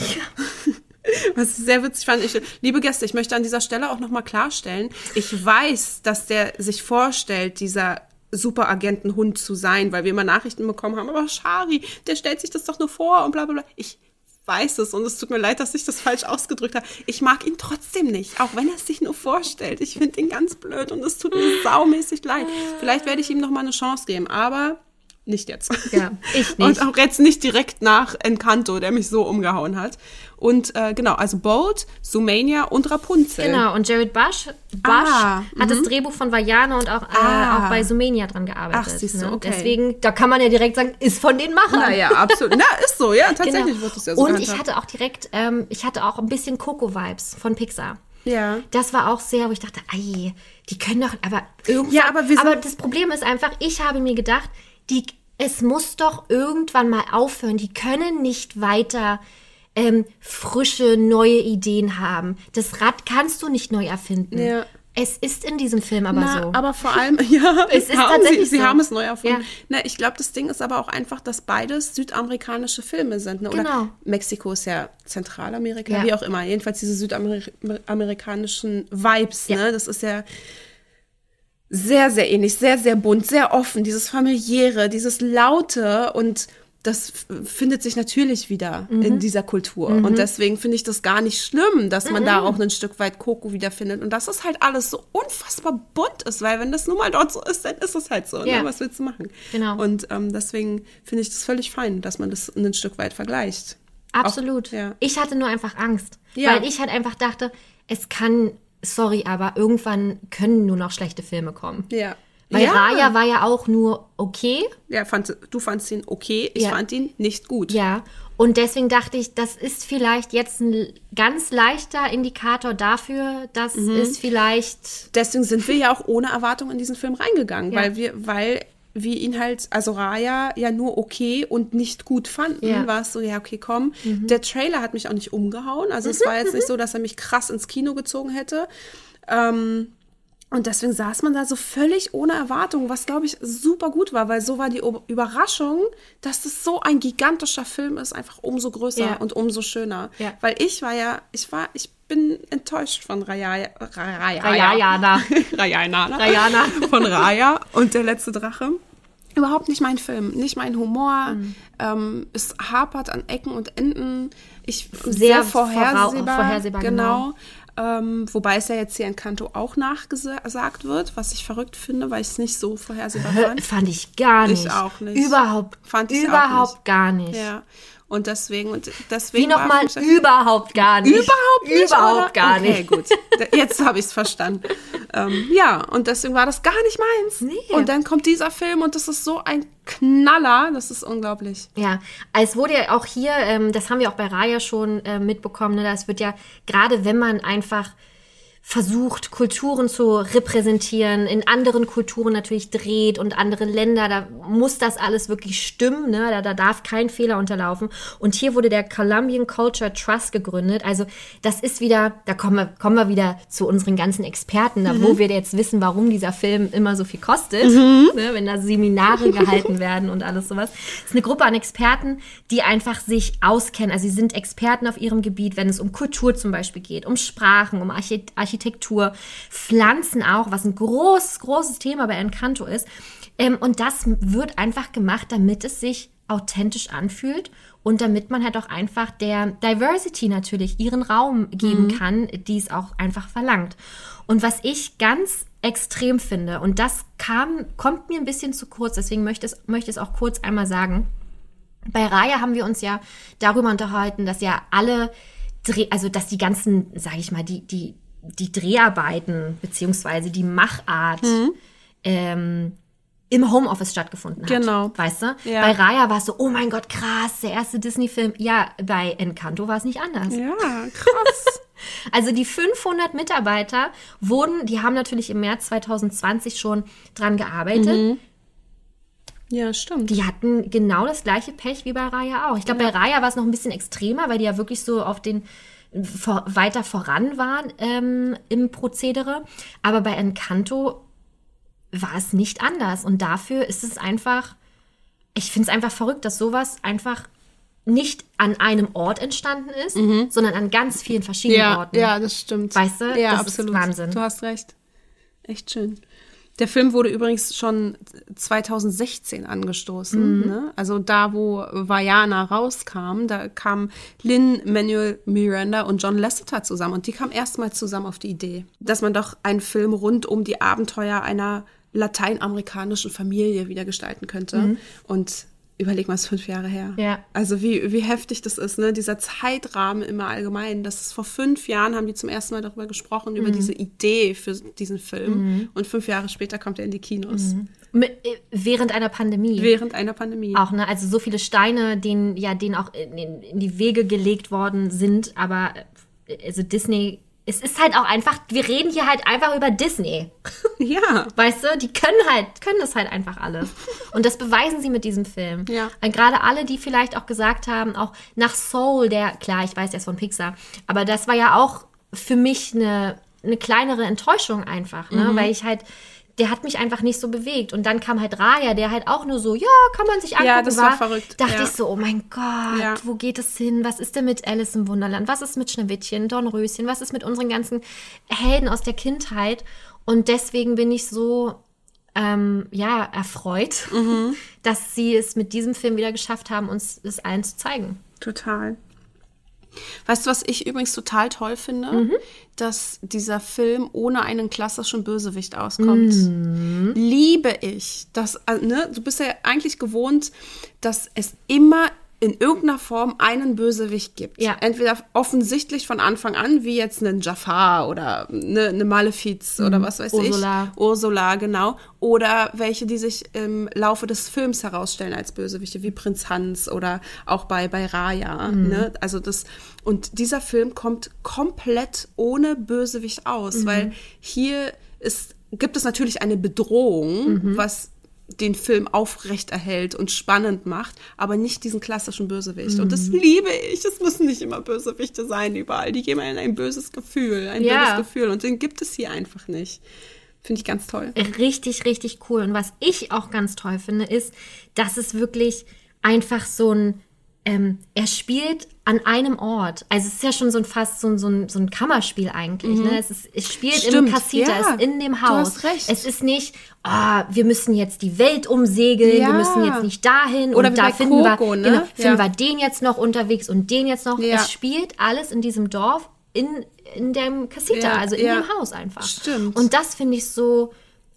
Bolt (laughs) Was ich sehr witzig fand. Ich, liebe Gäste, ich möchte an dieser Stelle auch nochmal klarstellen, ich weiß, dass der sich vorstellt, dieser Superagentenhund zu sein, weil wir immer Nachrichten bekommen haben, aber Shari, der stellt sich das doch nur vor und bla bla bla. Ich weiß es und es tut mir leid, dass ich das falsch ausgedrückt habe. Ich mag ihn trotzdem nicht, auch wenn er es sich nur vorstellt. Ich finde ihn ganz blöd und es tut mir saumäßig leid. Vielleicht werde ich ihm noch mal eine Chance geben, aber nicht jetzt. Ja, ich (laughs) nicht. Und auch jetzt nicht direkt nach Encanto, der mich so umgehauen hat. Und äh, genau, also Bold, Sumania und Rapunzel. Genau, und Jared Bush, Bush Ah, hat das Drehbuch von Vajana und auch, äh, Ah. auch bei Sumenia dran gearbeitet. Ach, siehst du, ne? okay. Deswegen, da kann man ja direkt sagen, ist von den Machern. Naja, absolut. Na, ist so, ja, (laughs) tatsächlich Genau. wird es ja so Und ich hatte auch direkt, ähm, ich hatte auch ein bisschen Coco-Vibes von Pixar. Ja. Das war auch sehr, wo ich dachte, ei, die können doch, aber irgendwann. Ja, aber aber das Problem ist einfach, ich habe mir gedacht, die, es muss doch irgendwann mal aufhören. Die können nicht weiter ähm, frische, neue Ideen haben. Das Rad kannst du nicht neu erfinden. Ja. Es ist in diesem Film aber Na, so. aber vor allem, (laughs) (laughs) ja, Es ist haben tatsächlich sie, sie so. haben es neu erfunden. Ja. Na, ich glaube, das Ding ist aber auch einfach, dass beides südamerikanische Filme sind. Ne? Oder Genau. Mexiko ist ja Zentralamerika, Ja. wie auch immer. Jedenfalls diese südamerikanischen Vibes, Ja. ne? Das ist ja sehr, sehr ähnlich, sehr, sehr bunt, sehr offen, dieses familiäre, dieses laute und das findet sich natürlich wieder Mhm. in dieser Kultur. Und deswegen finde ich das gar nicht schlimm, dass man Mhm. da auch ein Stück weit Coco wiederfindet. Und dass es halt alles so unfassbar bunt ist, weil wenn das nun mal dort so ist, dann ist es halt so. Ja. Ne? Was willst du machen? Genau. Und ähm, deswegen finde ich das völlig fein, dass man das ein Stück weit vergleicht. Absolut. Auch, ja. Ich hatte nur einfach Angst. Ja. Weil ich halt einfach dachte, es kann, sorry, aber irgendwann können nur noch schlechte Filme kommen. Ja. Weil ja. Raya war ja auch nur okay. ja, fand, du fandst ihn okay, ich Ja. fand ihn nicht gut. Ja. Und deswegen dachte ich, das ist vielleicht jetzt ein ganz leichter Indikator dafür, dass Mhm. es vielleicht. deswegen sind wir ja auch ohne Erwartung in diesen Film reingegangen, Ja. weil wir, weil wir ihn halt, also Raya ja nur okay und nicht gut fanden, Ja. Mhm. war es so, ja, okay, komm. Der Trailer hat mich auch nicht umgehauen. Also es war jetzt nicht so, dass er mich krass ins Kino gezogen hätte. Ähm, und deswegen saß man da so völlig ohne Erwartung, was glaube ich super gut war, weil so war die O- Überraschung, dass das so ein gigantischer Film ist, einfach umso größer Ja. und umso schöner. Ja. Weil ich war ja, ich war, ich bin enttäuscht von Raya. Raya. Rayana. (laughs) Rayana. Rayana. Von Raya und der letzte Drache. Überhaupt nicht mein Film, nicht mein Humor. Mhm. Ähm, es hapert an Ecken und Enden. Ich Sehr sehr, vorhersehbar. vorhersehbar, genau. Ähm, wobei es ja jetzt hier in Kanto auch nachgesagt wird, was ich verrückt finde, weil ich es nicht so vorhersehbar fand. Fand ich gar nicht. Ich auch nicht. Überhaupt. Fand auch überhaupt gar nicht. Ja. Und deswegen, und deswegen. Wie nochmal überhaupt gar nicht. Überhaupt nicht. Überhaupt oder? gar okay, nicht. gut. Jetzt habe ich es verstanden. ähm, ja, und deswegen war das gar nicht meins. Nee. Und dann kommt dieser Film und das ist so ein Knaller. Das ist unglaublich. Ja, es wurde ja auch hier, ähm, das haben wir auch bei Raya schon äh, mitbekommen, ne, das wird ja, gerade wenn man einfach versucht, Kulturen zu repräsentieren, in anderen Kulturen natürlich dreht und andere Länder, da muss das alles wirklich stimmen, ne? da, da darf kein Fehler unterlaufen. Und hier wurde der Columbian Culture Trust gegründet. Also das ist wieder, da kommen wir, kommen wir wieder zu unseren ganzen Experten, da, wo wir jetzt wissen, warum dieser Film immer so viel kostet, ne? wenn da Seminare gehalten werden und alles sowas. Es ist eine Gruppe an Experten, die einfach sich auskennen. Also sie sind Experten auf ihrem Gebiet, wenn es um Kultur zum Beispiel geht, um Sprachen, um Archi Architektur, Pflanzen auch, was ein großes, großes Thema bei Encanto ist. Ähm, und das wird einfach gemacht, damit es sich authentisch anfühlt und damit man halt auch einfach der Diversity natürlich ihren Raum geben kann, die es auch einfach verlangt. Und was ich ganz extrem finde, und das kam, kommt mir ein bisschen zu kurz, deswegen möchte es, möchte es auch kurz einmal sagen. Bei Raya haben wir uns ja darüber unterhalten, dass ja alle Dreh, also dass die ganzen, sage ich mal, die, die, die Dreharbeiten beziehungsweise die Machart ähm, im Homeoffice stattgefunden hat. Genau. Weißt du? Ja. Bei Raya war es so, oh mein Gott, krass, der erste Disney-Film. Ja, bei Encanto war es nicht anders. Ja, krass. (laughs) Also die 500 Mitarbeiter wurden, die haben natürlich im März 2020 schon dran gearbeitet. ja, stimmt. Die hatten genau das gleiche Pech wie bei Raya auch. Ich glaube, bei Raya war es noch ein bisschen extremer, weil die ja wirklich so auf den vor, weiter voran waren ähm, im Prozedere. Aber bei Encanto war es nicht anders. Und dafür ist es einfach, ich finde es einfach verrückt, dass sowas einfach nicht an einem Ort entstanden ist, sondern an ganz vielen verschiedenen Ja, Orten. ja, das stimmt. Weißt du? Ja, Das ist absolut. Wahnsinn. Du hast recht. Echt schön. Der Film wurde übrigens schon 2016 angestoßen. Mhm. Ne? Also da, wo Vajana rauskam, da kamen Lynn Manuel Miranda und John Lasseter zusammen. Und die kamen erstmals zusammen auf die Idee, dass man doch einen Film rund um die Abenteuer einer lateinamerikanischen Familie wieder gestalten könnte. Und überleg mal, es ist fünf Jahre her. Mhm. Ja. Also wie, wie heftig das ist, ne? Dieser Zeitrahmen immer allgemein. Das ist vor fünf Jahren haben die zum ersten Mal darüber gesprochen, Mhm. über diese Idee für diesen Film. Und fünf Jahre später kommt er in die Kinos. Mit, äh, während einer Pandemie. Während einer Pandemie. auch, ne? Also so viele Steine, denen ja denen auch in, in, in die Wege gelegt worden sind, aber äh, also Disney, es ist halt auch einfach, wir reden hier halt einfach über Disney. (laughs) Ja. Weißt du, die können halt, können das halt einfach alles. Und das beweisen sie mit diesem Film. Ja. Und gerade alle, die vielleicht auch gesagt haben, auch nach Soul, der, klar, ich weiß, der ist von Pixar, aber das war ja auch für mich eine, eine kleinere Enttäuschung einfach, ne? Weil ich halt, der hat mich einfach nicht so bewegt. Und dann kam halt Raya, der halt auch nur so, ja, kann man sich angucken. Ja, das war verrückt, Dachte ja. ich so, oh mein Gott, Ja. wo geht es hin? Was ist denn mit Alice im Wunderland? Was ist mit Schneewittchen, Dornröschen? Was ist mit unseren ganzen Helden aus der Kindheit? Und deswegen bin ich so, ähm, ja, erfreut, Mhm. (laughs) dass sie es mit diesem Film wieder geschafft haben, uns es allen zu zeigen. Total. Weißt du, was ich übrigens total toll finde? Mhm. Dass dieser Film ohne einen klassischen Bösewicht auskommt. Mhm. Liebe ich. Das, äh, ne? Du bist ja eigentlich gewohnt, dass es immer in irgendeiner Form einen Bösewicht gibt. Ja. Entweder offensichtlich von Anfang an, wie jetzt einen Jafar oder eine, eine Malefiz oder was weiß Mhm. Ursula. ich. Ursula, genau. Oder welche, die sich im Laufe des Films herausstellen als Bösewichte, wie Prinz Hans oder auch bei, bei Raya. Ne? Also das, und dieser Film kommt komplett ohne Bösewicht aus, weil hier ist, gibt es natürlich eine Bedrohung, was den Film aufrechterhält und spannend macht, aber nicht diesen klassischen Bösewicht. Und das liebe ich. Es müssen nicht immer Bösewichte sein überall. Die geben einem ein böses Gefühl, ein Ja. böses Gefühl. Und den gibt es hier einfach nicht. Finde ich ganz toll. Richtig, richtig cool. Und was ich auch ganz toll finde, ist, dass es wirklich einfach so ein, ähm, er spielt an einem Ort. Also es ist ja schon so ein fast so ein, so ein, so ein Kammerspiel eigentlich. Ne? Es, ist, es spielt im Stimmt, Casita, ja. es ist in dem Du Haus. hast recht. Es ist nicht, ah, wir müssen jetzt die Welt umsegeln, Ja. wir müssen jetzt nicht dahin Oder und da finden, Coco, wir, ne? genau, finden Ja. wir den jetzt noch unterwegs und den jetzt noch. Es spielt alles in diesem Dorf, in, in dem Casita, also in dem Haus einfach. Stimmt. Und das finde ich so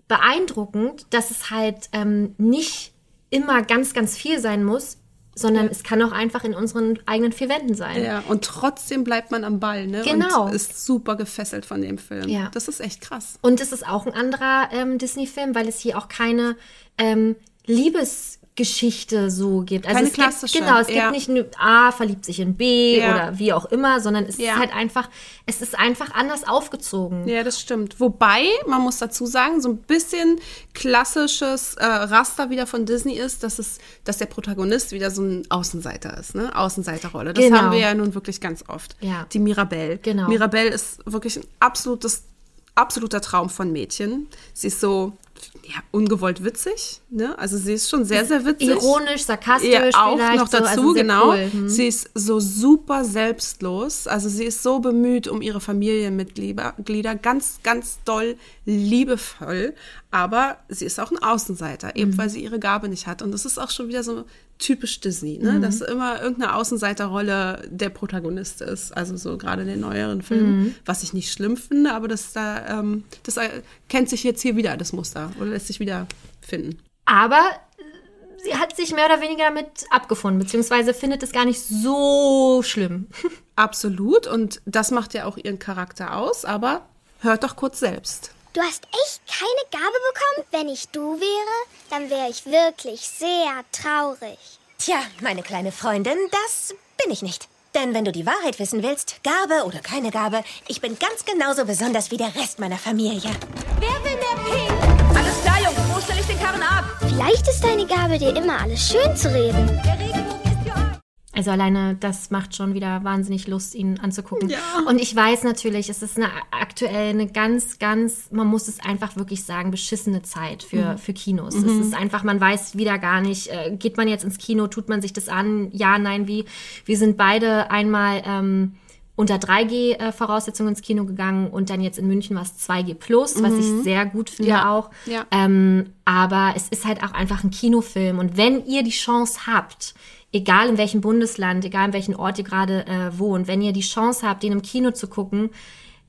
beeindruckend, dass es halt ähm, nicht immer ganz, ganz viel sein muss, sondern es kann auch einfach in unseren eigenen vier Wänden sein. Ja, und trotzdem bleibt man am Ball, ne? Genau. Und ist super gefesselt von dem Film. Ja. Das ist echt krass. Und es ist auch ein anderer ähm, Disney-Film, weil es hier auch keine ähm, Liebesgeschichte so gibt. Also Keine es gibt, klassische, genau, es ja. gibt nicht A verliebt sich in B Ja. oder wie auch immer, sondern es Ja. ist halt einfach, es ist einfach anders aufgezogen. Ja, das stimmt. Wobei, man muss dazu sagen, so ein bisschen klassisches äh, Raster wieder von Disney ist, dass es, dass der Protagonist wieder so ein Außenseiter ist, ne? Außenseiterrolle. Das Genau. haben wir ja nun wirklich ganz oft. Ja. Die Mirabelle. Genau. Mirabelle ist wirklich ein absolutes, absoluter Traum von Mädchen. Sie ist so, ja, ungewollt witzig, ne? Also sie ist schon sehr, sehr witzig. Ironisch, sarkastisch Ja, auch noch so, dazu, also sehr genau. Cool. Hm. Sie ist so super selbstlos. Also sie ist so bemüht um ihre Familienmitglieder, Glieder, ganz, ganz doll liebevoll. Aber sie ist auch ein Außenseiter, eben Mhm. weil sie ihre Gabe nicht hat. Und das ist auch schon wieder so typisch Disney, Mhm. ne? dass immer irgendeine Außenseiterrolle der Protagonist ist. Also so gerade in den neueren Filmen, Mhm. was ich nicht schlimm finde, aber das da, ähm, das äh, kennt sich jetzt hier wieder, das Muster, oder lässt sich wieder finden. Aber äh, sie hat sich mehr oder weniger damit abgefunden, beziehungsweise findet es gar nicht so schlimm. (laughs) Absolut. Und das macht ja auch ihren Charakter aus. Aber hört doch kurz selbst. Du hast echt keine Gabe bekommen? Wenn ich du wäre, dann wäre ich wirklich sehr traurig. Tja, meine kleine Freundin, das bin ich nicht. Denn wenn du die Wahrheit wissen willst, Gabe oder keine Gabe, ich bin ganz genauso besonders wie der Rest meiner Familie. Wer will mehr Pink? Alles klar, Jungs, wo stelle ich den Karren ab? Vielleicht ist deine Gabe, dir immer alles schön zu reden. Der Regenbogen. Also alleine das macht schon wieder wahnsinnig Lust, ihn anzugucken. Ja. Und ich weiß natürlich, es ist eine aktuell eine ganz, ganz, man muss es einfach wirklich sagen, beschissene Zeit für, für Kinos. Es ist einfach, man weiß wieder gar nicht, äh, geht man jetzt ins Kino, tut man sich das an? Ja, nein, wie? Wir sind beide einmal ähm, unter 3G-Voraussetzungen ins Kino gegangen und dann jetzt in München war es 2G plus, was ich sehr gut finde Ja. auch. Ja. Ähm, aber es ist halt auch einfach ein Kinofilm. Und wenn ihr die Chance habt, egal in welchem Bundesland, egal in welchem Ort ihr gerade äh, wohnt, wenn ihr die Chance habt, den im Kino zu gucken,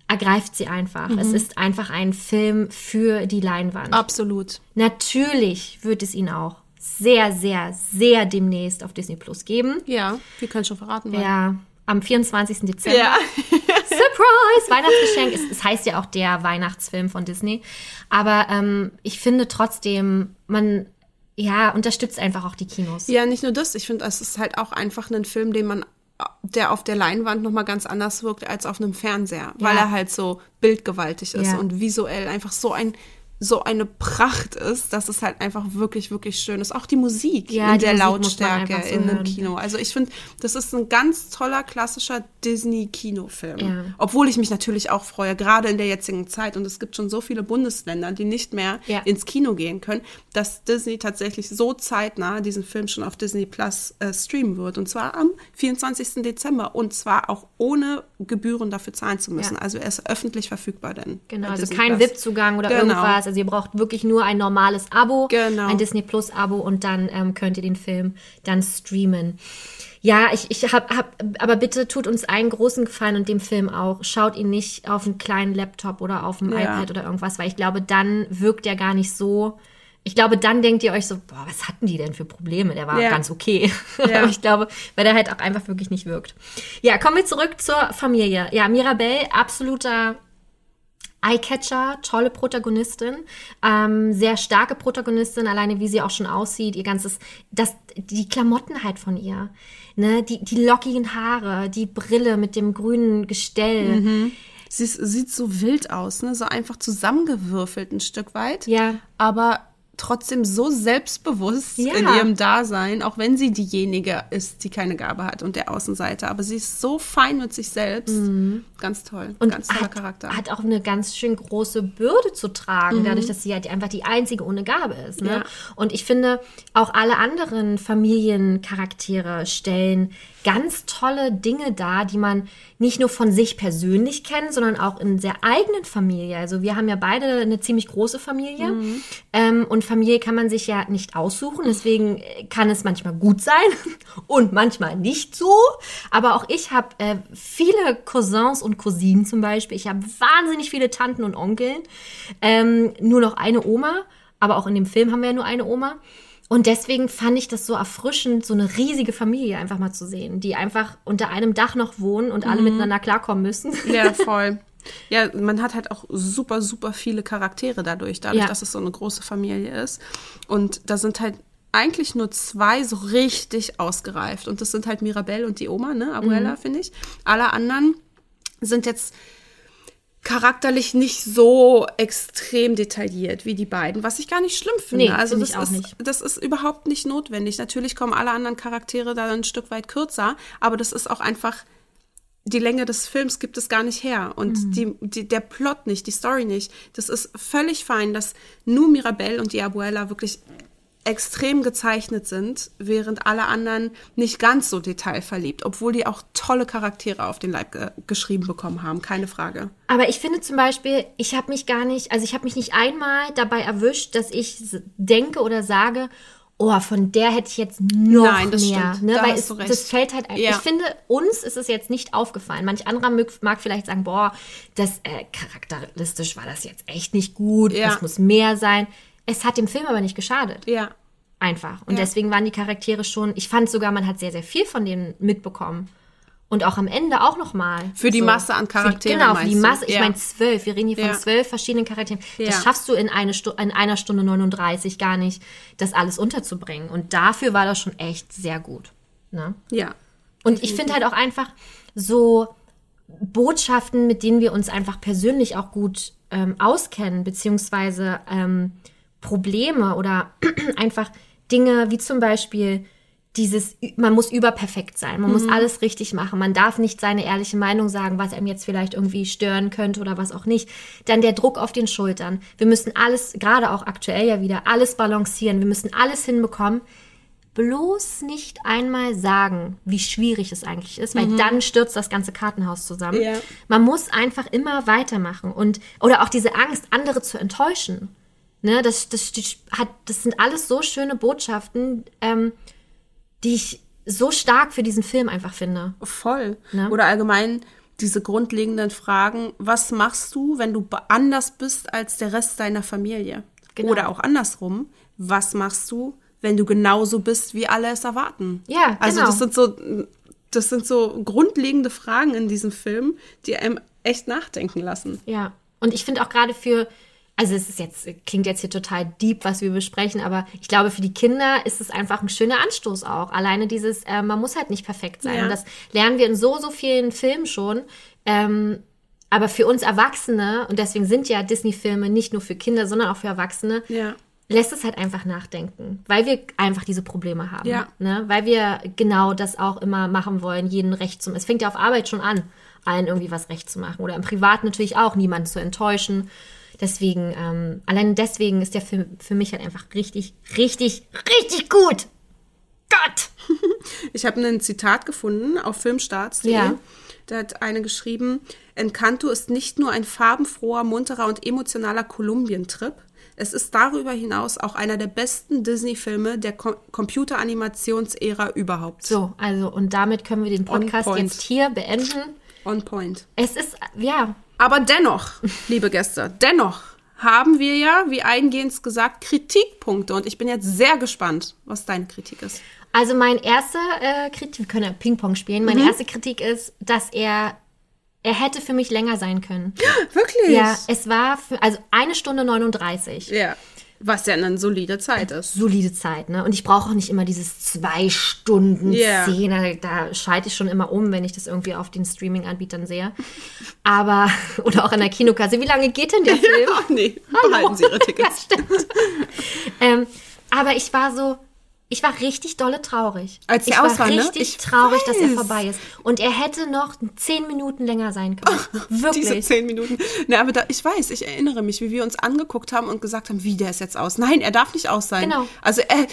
ergreift sie einfach. Es ist einfach ein Film für die Leinwand. Absolut. Natürlich wird es ihn auch sehr, sehr, sehr demnächst auf Disney Plus geben. Ja, wir können schon verraten. wann. Ja, am 24. Dezember. Ja. (laughs) (laughs) Surprise! Weihnachtsgeschenk. Es, es heißt ja auch der Weihnachtsfilm von Disney. Aber ähm, ich finde trotzdem, man ja, unterstützt einfach auch die Kinos. Ja, nicht nur das. Ich finde, es ist halt auch einfach ein Film, den man, der auf der Leinwand nochmal ganz anders wirkt als auf einem Fernseher, weil Ja. er halt so bildgewaltig ist Ja. und visuell einfach so ein so eine Pracht ist, dass es halt einfach wirklich, wirklich schön ist. Auch die Musik Ja, in die der Musik Lautstärke so in einem. Kino. Also ich finde, das ist ein ganz toller, klassischer Disney-Kinofilm. Ja. Obwohl ich mich natürlich auch freue, gerade in der jetzigen Zeit, und es gibt schon so viele Bundesländer, die nicht mehr Ja. ins Kino gehen können, dass Disney tatsächlich so zeitnah diesen Film schon auf Disney Plus äh, streamen wird. Und zwar am 24. Dezember. Und zwar auch ohne Gebühren dafür zahlen zu müssen. Also er ist öffentlich verfügbar dann. Genau, also Disney kein. VIP-Zugang oder Genau. irgendwas. Also ihr braucht wirklich nur ein normales Abo, Genau. ein Disney Plus-Abo und dann ähm, könnt ihr den Film dann streamen. Ja, ich, ich hab, hab, aber bitte tut uns einen großen Gefallen und dem Film auch. Schaut ihn nicht auf einen kleinen Laptop oder auf dem Ja. iPad oder irgendwas, weil ich glaube, dann wirkt er gar nicht so. Ich glaube, dann denkt ihr euch so, boah, was hatten die denn für Probleme? Der war Ja. ganz okay. (laughs) Ja. Aber ich glaube, weil der halt auch einfach wirklich nicht wirkt. Ja, kommen wir zurück zur Familie. Ja, Mirabelle, absoluter Eyecatcher, tolle Protagonistin, ähm, sehr starke Protagonistin, alleine wie sie auch schon aussieht, ihr ganzes, das, die Klamotten halt von ihr, ne, die, die lockigen Haare, die Brille mit dem grünen Gestell, Sie ist, sieht so wild aus, ne? so einfach zusammengewürfelt ein Stück weit. Ja. Aber trotzdem so selbstbewusst Ja. in ihrem Dasein, auch wenn sie diejenige ist, die keine Gabe hat und der Außenseiter. Aber sie ist so fein mit sich selbst. Ganz toll. Mhm. und ganz toller hat, Charakter. hat auch eine ganz schön große Bürde zu tragen, dadurch, dass sie halt einfach die einzige ohne Gabe ist. Ne? Ja. Und ich finde, auch alle anderen Familiencharaktere stellen ganz tolle Dinge dar, die man nicht nur von sich persönlich kennt, sondern auch in der eigenen Familie. Also wir haben ja beide eine ziemlich große Familie Mhm. ähm, und Familie kann man sich ja nicht aussuchen. Deswegen äh, kann es manchmal gut sein (laughs) und manchmal nicht so. Aber auch ich habe äh, viele Cousins und Cousinen zum Beispiel. Ich habe wahnsinnig viele Tanten und Onkeln. Ähm, nur noch eine Oma. Aber auch in dem Film haben wir ja nur eine Oma. Und deswegen fand ich das so erfrischend, so eine riesige Familie einfach mal zu sehen, die einfach unter einem Dach noch wohnen und alle miteinander klarkommen müssen. (laughs) Ja, (laughs) voll. Ja, man hat halt auch super, super viele Charaktere dadurch, dadurch, Ja. dass es so eine große Familie ist. Und da sind halt eigentlich nur zwei so richtig ausgereift. Und das sind halt Mirabelle und die Oma, ne? Abuela, Mhm. finde ich. Alle anderen sind jetzt charakterlich nicht so extrem detailliert wie die beiden, was ich gar nicht schlimm finde. Nee, also das ist, nicht. das ist überhaupt nicht notwendig. Natürlich kommen alle anderen Charaktere da ein Stück weit kürzer, aber das ist auch einfach die Länge des Films gibt es gar nicht her und Mhm. die, die, der Plot nicht, die Story nicht. Das ist völlig fein, dass nur Mirabelle und die Abuela wirklich extrem gezeichnet sind, während alle anderen nicht ganz so detailverliebt, obwohl die auch tolle Charaktere auf den Leib ge geschrieben bekommen haben, keine Frage. Aber ich finde zum Beispiel, ich habe mich gar nicht, also ich habe mich nicht einmal dabei erwischt, dass ich denke oder sage, oh, von der hätte ich jetzt noch Nein, das mehr. stimmt. Ne? Da Weil es, das fällt halt ein. Ja. Ich finde, uns ist es jetzt nicht aufgefallen. Manch anderer mag, mag vielleicht sagen, boah, das äh, charakteristisch war das jetzt echt nicht gut, Ja. das muss mehr sein. Es hat dem Film aber nicht geschadet. Ja, Einfach. Und Ja. deswegen waren die Charaktere schon, ich fand sogar, man hat sehr, sehr viel von denen mitbekommen. Und auch am Ende auch nochmal. Für die Masse an Charakteren, Für die, genau, für die? Masse. Ich Ja. meine zwölf. Wir reden hier von Ja. zwölf verschiedenen Charakteren. Das schaffst du in, eine Stu in einer Stunde 39 gar nicht, das alles unterzubringen. Und dafür war das schon echt sehr gut. Ne? ja. Und ich finde halt auch einfach so Botschaften, mit denen wir uns einfach persönlich auch gut ähm, auskennen, beziehungsweise ähm, Probleme oder (clears throat) einfach Dinge wie zum Beispiel dieses, man muss überperfekt sein, man muss alles richtig machen, man darf nicht seine ehrliche Meinung sagen, was einem jetzt vielleicht irgendwie stören könnte oder was auch nicht. Dann der Druck auf den Schultern. Wir müssen alles, gerade auch aktuell ja wieder, alles balancieren, wir müssen alles hinbekommen. Bloß nicht einmal sagen, wie schwierig es eigentlich ist, weil dann stürzt das ganze Kartenhaus zusammen. Ja. Man muss einfach immer weitermachen und oder auch diese Angst, andere zu enttäuschen. Ne, das, das, hat, das sind alles so schöne Botschaften, ähm, die ich so stark für diesen Film einfach finde. Voll. Ne? Oder allgemein diese grundlegenden Fragen, was machst du, wenn du anders bist als der Rest deiner Familie? Genau. Oder auch andersrum, was machst du, wenn du genauso bist, wie alle es erwarten? Ja, Also genau. das sind so, das sind so grundlegende Fragen in diesem Film, die einem echt nachdenken lassen. Ja. Und ich finde auch gerade für, also es ist jetzt, klingt jetzt hier total deep, was wir besprechen, aber ich glaube, für die Kinder ist es einfach ein schöner Anstoß auch. Alleine dieses, äh, man muss halt nicht perfekt sein. Ja. Und das lernen wir in so, so vielen Filmen schon. Ähm, aber für uns Erwachsene, und deswegen sind ja Disney-Filme nicht nur für Kinder, sondern auch für Erwachsene, Ja. lässt es halt einfach nachdenken, weil wir einfach diese Probleme haben. Ja. Ne? Weil wir genau das auch immer machen wollen, jeden recht zu Es fängt ja auf Arbeit schon an, allen irgendwie was recht zu machen. Oder im Privat natürlich auch, niemanden zu enttäuschen. Deswegen, ähm, allein deswegen ist der Film für mich halt einfach richtig, richtig, richtig gut. Gott! (laughs) Ich habe ein Zitat gefunden auf filmstarts.de. Ja. Da hat eine geschrieben, Encanto ist nicht nur ein farbenfroher, munterer und emotionaler Kolumbientrip. Es ist darüber hinaus auch einer der besten Disney-Filme der Ko Computeranimationsära überhaupt. So, also, und damit können wir den Podcast jetzt hier beenden. On point. Es ist, ja, Aber dennoch, liebe Gäste, dennoch haben wir ja, wie eingehend gesagt, Kritikpunkte. Und ich bin jetzt sehr gespannt, was deine Kritik ist. Also mein erster äh, Kritik, wir können ja Ping-Pong spielen. Meine erste Kritik ist, dass er, er hätte für mich länger sein können. (gasps) Wirklich? Ja, es war für, also eine Stunde 39. Ja. Was ja eine solide Zeit ist. Solide Zeit, ne? Und ich brauche auch nicht immer dieses zwei Stunden. Szene. Da schalte ich schon immer um, wenn ich das irgendwie auf den Streaming-Anbietern sehe. Aber, (laughs) oder auch in der Kinokasse. Wie lange geht denn der (laughs) Film? Ach nee, behalten Sie Ihre (laughs) Tickets. Ja, stimmt. ähm, aber ich war so, ich war richtig dolle traurig. Als der ich war aus war, ne? richtig Ich traurig, dass er weiß. vorbei ist. Und er hätte noch zehn Minuten länger sein können. (laughs) Wirklich. Diese zehn Minuten. Na, aber da, ich weiß, ich erinnere mich, wie wir uns angeguckt haben und gesagt haben, wie der ist jetzt aus. Nein, er darf nicht aus sein. Genau. Also, er,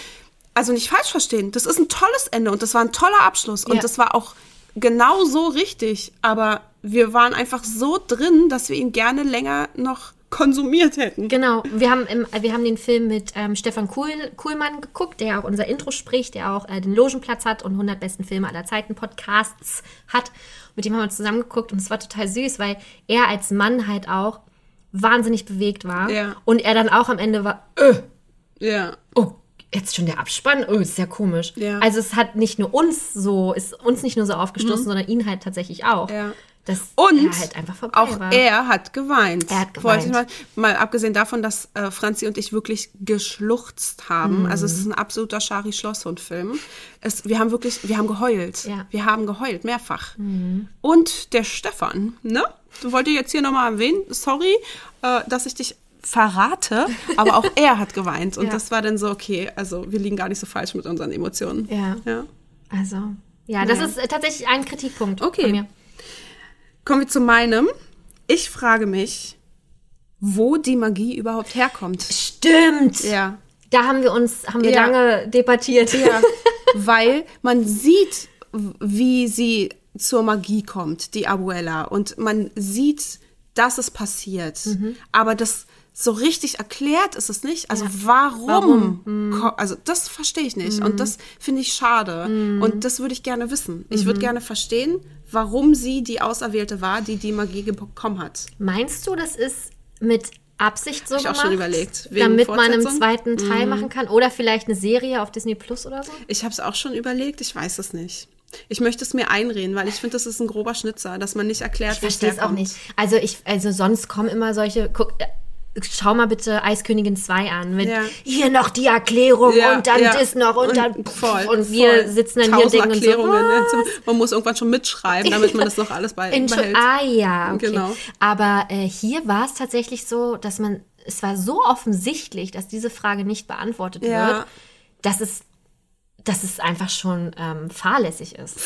also nicht falsch verstehen. Das ist ein tolles Ende und das war ein toller Abschluss und Ja. das war auch genau so richtig. Aber wir waren einfach so drin, dass wir ihn gerne länger noch konsumiert hätten. Genau, wir haben, im, wir haben den Film mit ähm, Stefan Kuhl, Kuhlmann geguckt, der auch unser Intro spricht, der auch äh, den Logenplatz hat und 100 besten Filme aller Zeiten Podcasts hat. Mit dem haben wir zusammen geguckt und es war total süß, weil er als Mann halt auch wahnsinnig bewegt war. Ja. Und er dann auch am Ende war, äh, Ja. oh, jetzt schon der Abspann, oh, ist ja komisch. Ja. Also es hat nicht nur uns so, ist uns nicht nur so aufgestoßen, sondern ihn halt tatsächlich auch. Mhm. Ja. Dass Und er halt einfach vorbei auch war. er hat geweint. Er hat geweint. Mal, mal abgesehen davon, dass äh, Franzi und ich wirklich geschluchzt haben. Also es ist ein absoluter Schari Schlosshund-Film. Es, wir haben wirklich, wir haben geheult. Ja. Wir haben geheult, mehrfach. Und der Stefan, ne? Du wolltest jetzt hier nochmal erwähnen, sorry, äh, dass ich dich verrate, (laughs) aber auch er hat geweint. Und Ja. das war dann so, okay, also wir liegen gar nicht so falsch mit unseren Emotionen. Ja. ja. Also, ja, das Ja. ist äh, tatsächlich ein Kritikpunkt Okay. von mir. Kommen wir zu meinem. Ich frage mich, wo die Magie überhaupt herkommt. Stimmt. Ja. Da haben wir uns, haben wir Ja. lange debattiert. Ja, (laughs) weil man sieht, wie sie zur Magie kommt, die Abuela. Und man sieht, dass es passiert. Aber das so richtig erklärt ist es nicht. Also warum? ko- Also das verstehe ich nicht. Und das finde ich schade. Und das würde ich gerne wissen. Ich würde gerne verstehen, warum sie die Auserwählte war, die die Magie bekommen hat. Meinst du, das ist mit Absicht so Hab ich auch gemacht? schon überlegt, Damit man einen? Mhm. zweiten Teil machen kann? Oder vielleicht eine Serie auf Disney Plus oder so? Ich habe es auch schon überlegt, ich weiß es nicht. Ich möchte es mir einreden, weil ich finde, das ist ein grober Schnitzer, dass man nicht erklärt, Ich verstehe es auch nicht. Also ich, also sonst kommen immer solche, guck, schau mal bitte Eiskönigin 2 an mit Ja. hier noch die Erklärung Ja, und dann ja. das noch und, Und dann voll, und wir voll. sitzen dann hier und Tausend denken Erklärungen. so, ne? Man muss irgendwann schon mitschreiben, (laughs) damit man das noch alles bei, Entschu- behält. Ah ja, okay. Genau. Aber äh, hier war es tatsächlich so, dass man, es war so offensichtlich, dass diese Frage nicht beantwortet wird, dass es dass es einfach schon ähm, fahrlässig ist.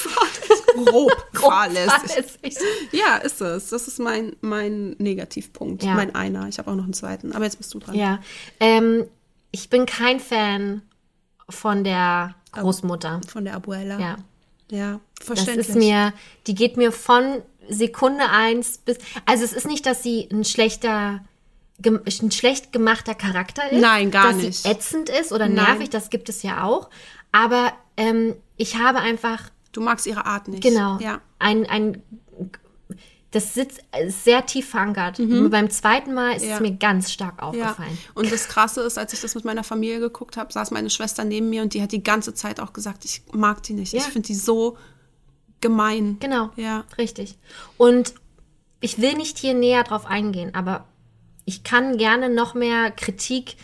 Grob, (laughs) Grob fahrlässig. fahrlässig. Ja, ist es. Das ist mein, mein Negativpunkt. Ja. Mein einer. Ich habe auch noch einen zweiten. Aber jetzt bist du dran. Ja. Ähm, ich bin kein Fan von der Großmutter. Von der Abuela. Ja. Ja, Das verständlich. ist mir, die geht mir von Sekunde eins bis. Also es ist nicht, dass sie ein schlechter, ein schlecht gemachter Charakter ist. Nein, gar dass nicht. sie ätzend ist oder Nein. nervig, das gibt es ja auch. Aber ähm, ich habe einfach Du magst ihre Art nicht. Genau. Ja. Ein, ein, das sitzt sehr tief verankert. Beim zweiten Mal ist Mhm. Ja. es mir ganz stark Ja, aufgefallen. und das Krasse ist, als ich das mit meiner Familie geguckt habe, saß meine Schwester neben mir und die hat die ganze Zeit auch gesagt, ich mag die nicht. Ja. Ich finde die so gemein. Genau. Ja. Richtig. Und ich will nicht hier näher drauf eingehen, aber ich kann gerne noch mehr Kritik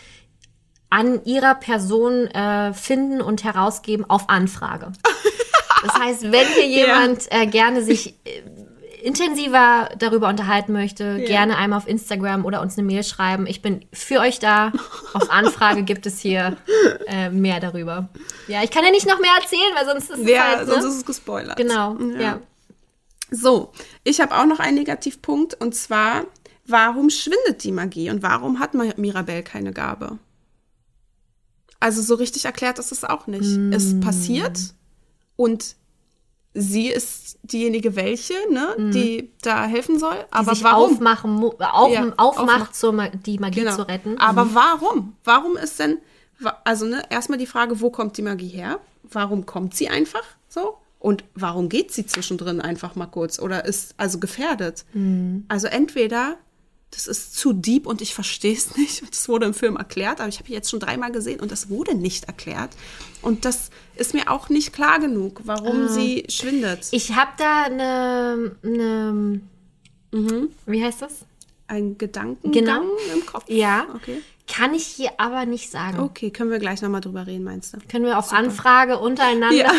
an ihrer Person äh, finden und herausgeben auf Anfrage. Das heißt, wenn hier (laughs) jemand äh, gerne sich äh, intensiver darüber unterhalten möchte, gerne einmal auf Instagram oder uns eine Mail schreiben. Ich bin für euch da. Auf Anfrage gibt es hier äh, mehr darüber. Ja, ich kann ja nicht noch mehr erzählen, weil sonst ist es Ja, halt, ne? sonst ist es gespoilert. Genau, ja. So, ich habe auch noch einen Negativpunkt und zwar, warum schwindet die Magie und warum hat Mirabelle keine Gabe? Also so richtig erklärt ist es auch nicht. Es passiert und sie ist diejenige welche, ne, die da helfen soll. die Aber sich warum? aufmachen, auf, Ja, aufmacht, aufmacht. die Magie Genau. zu retten. Aber warum? Warum ist denn, also ne, erstmal die Frage, wo kommt die Magie her? Warum kommt sie einfach so? Und warum geht sie zwischendrin einfach mal kurz oder ist also gefährdet? Also entweder das ist zu deep und ich verstehe es nicht. Und das wurde im Film erklärt, aber ich habe ihn jetzt schon dreimal gesehen und das wurde nicht erklärt. Und das ist mir auch nicht klar genug, warum sie schwindet. Ich habe da eine, eine wie heißt das? Ein Gedankengang Genau. im Kopf? Ja. Okay. Kann ich hier aber nicht sagen. Okay, können wir gleich nochmal drüber reden, meinst du? Können wir auf Anfrage untereinander Ja.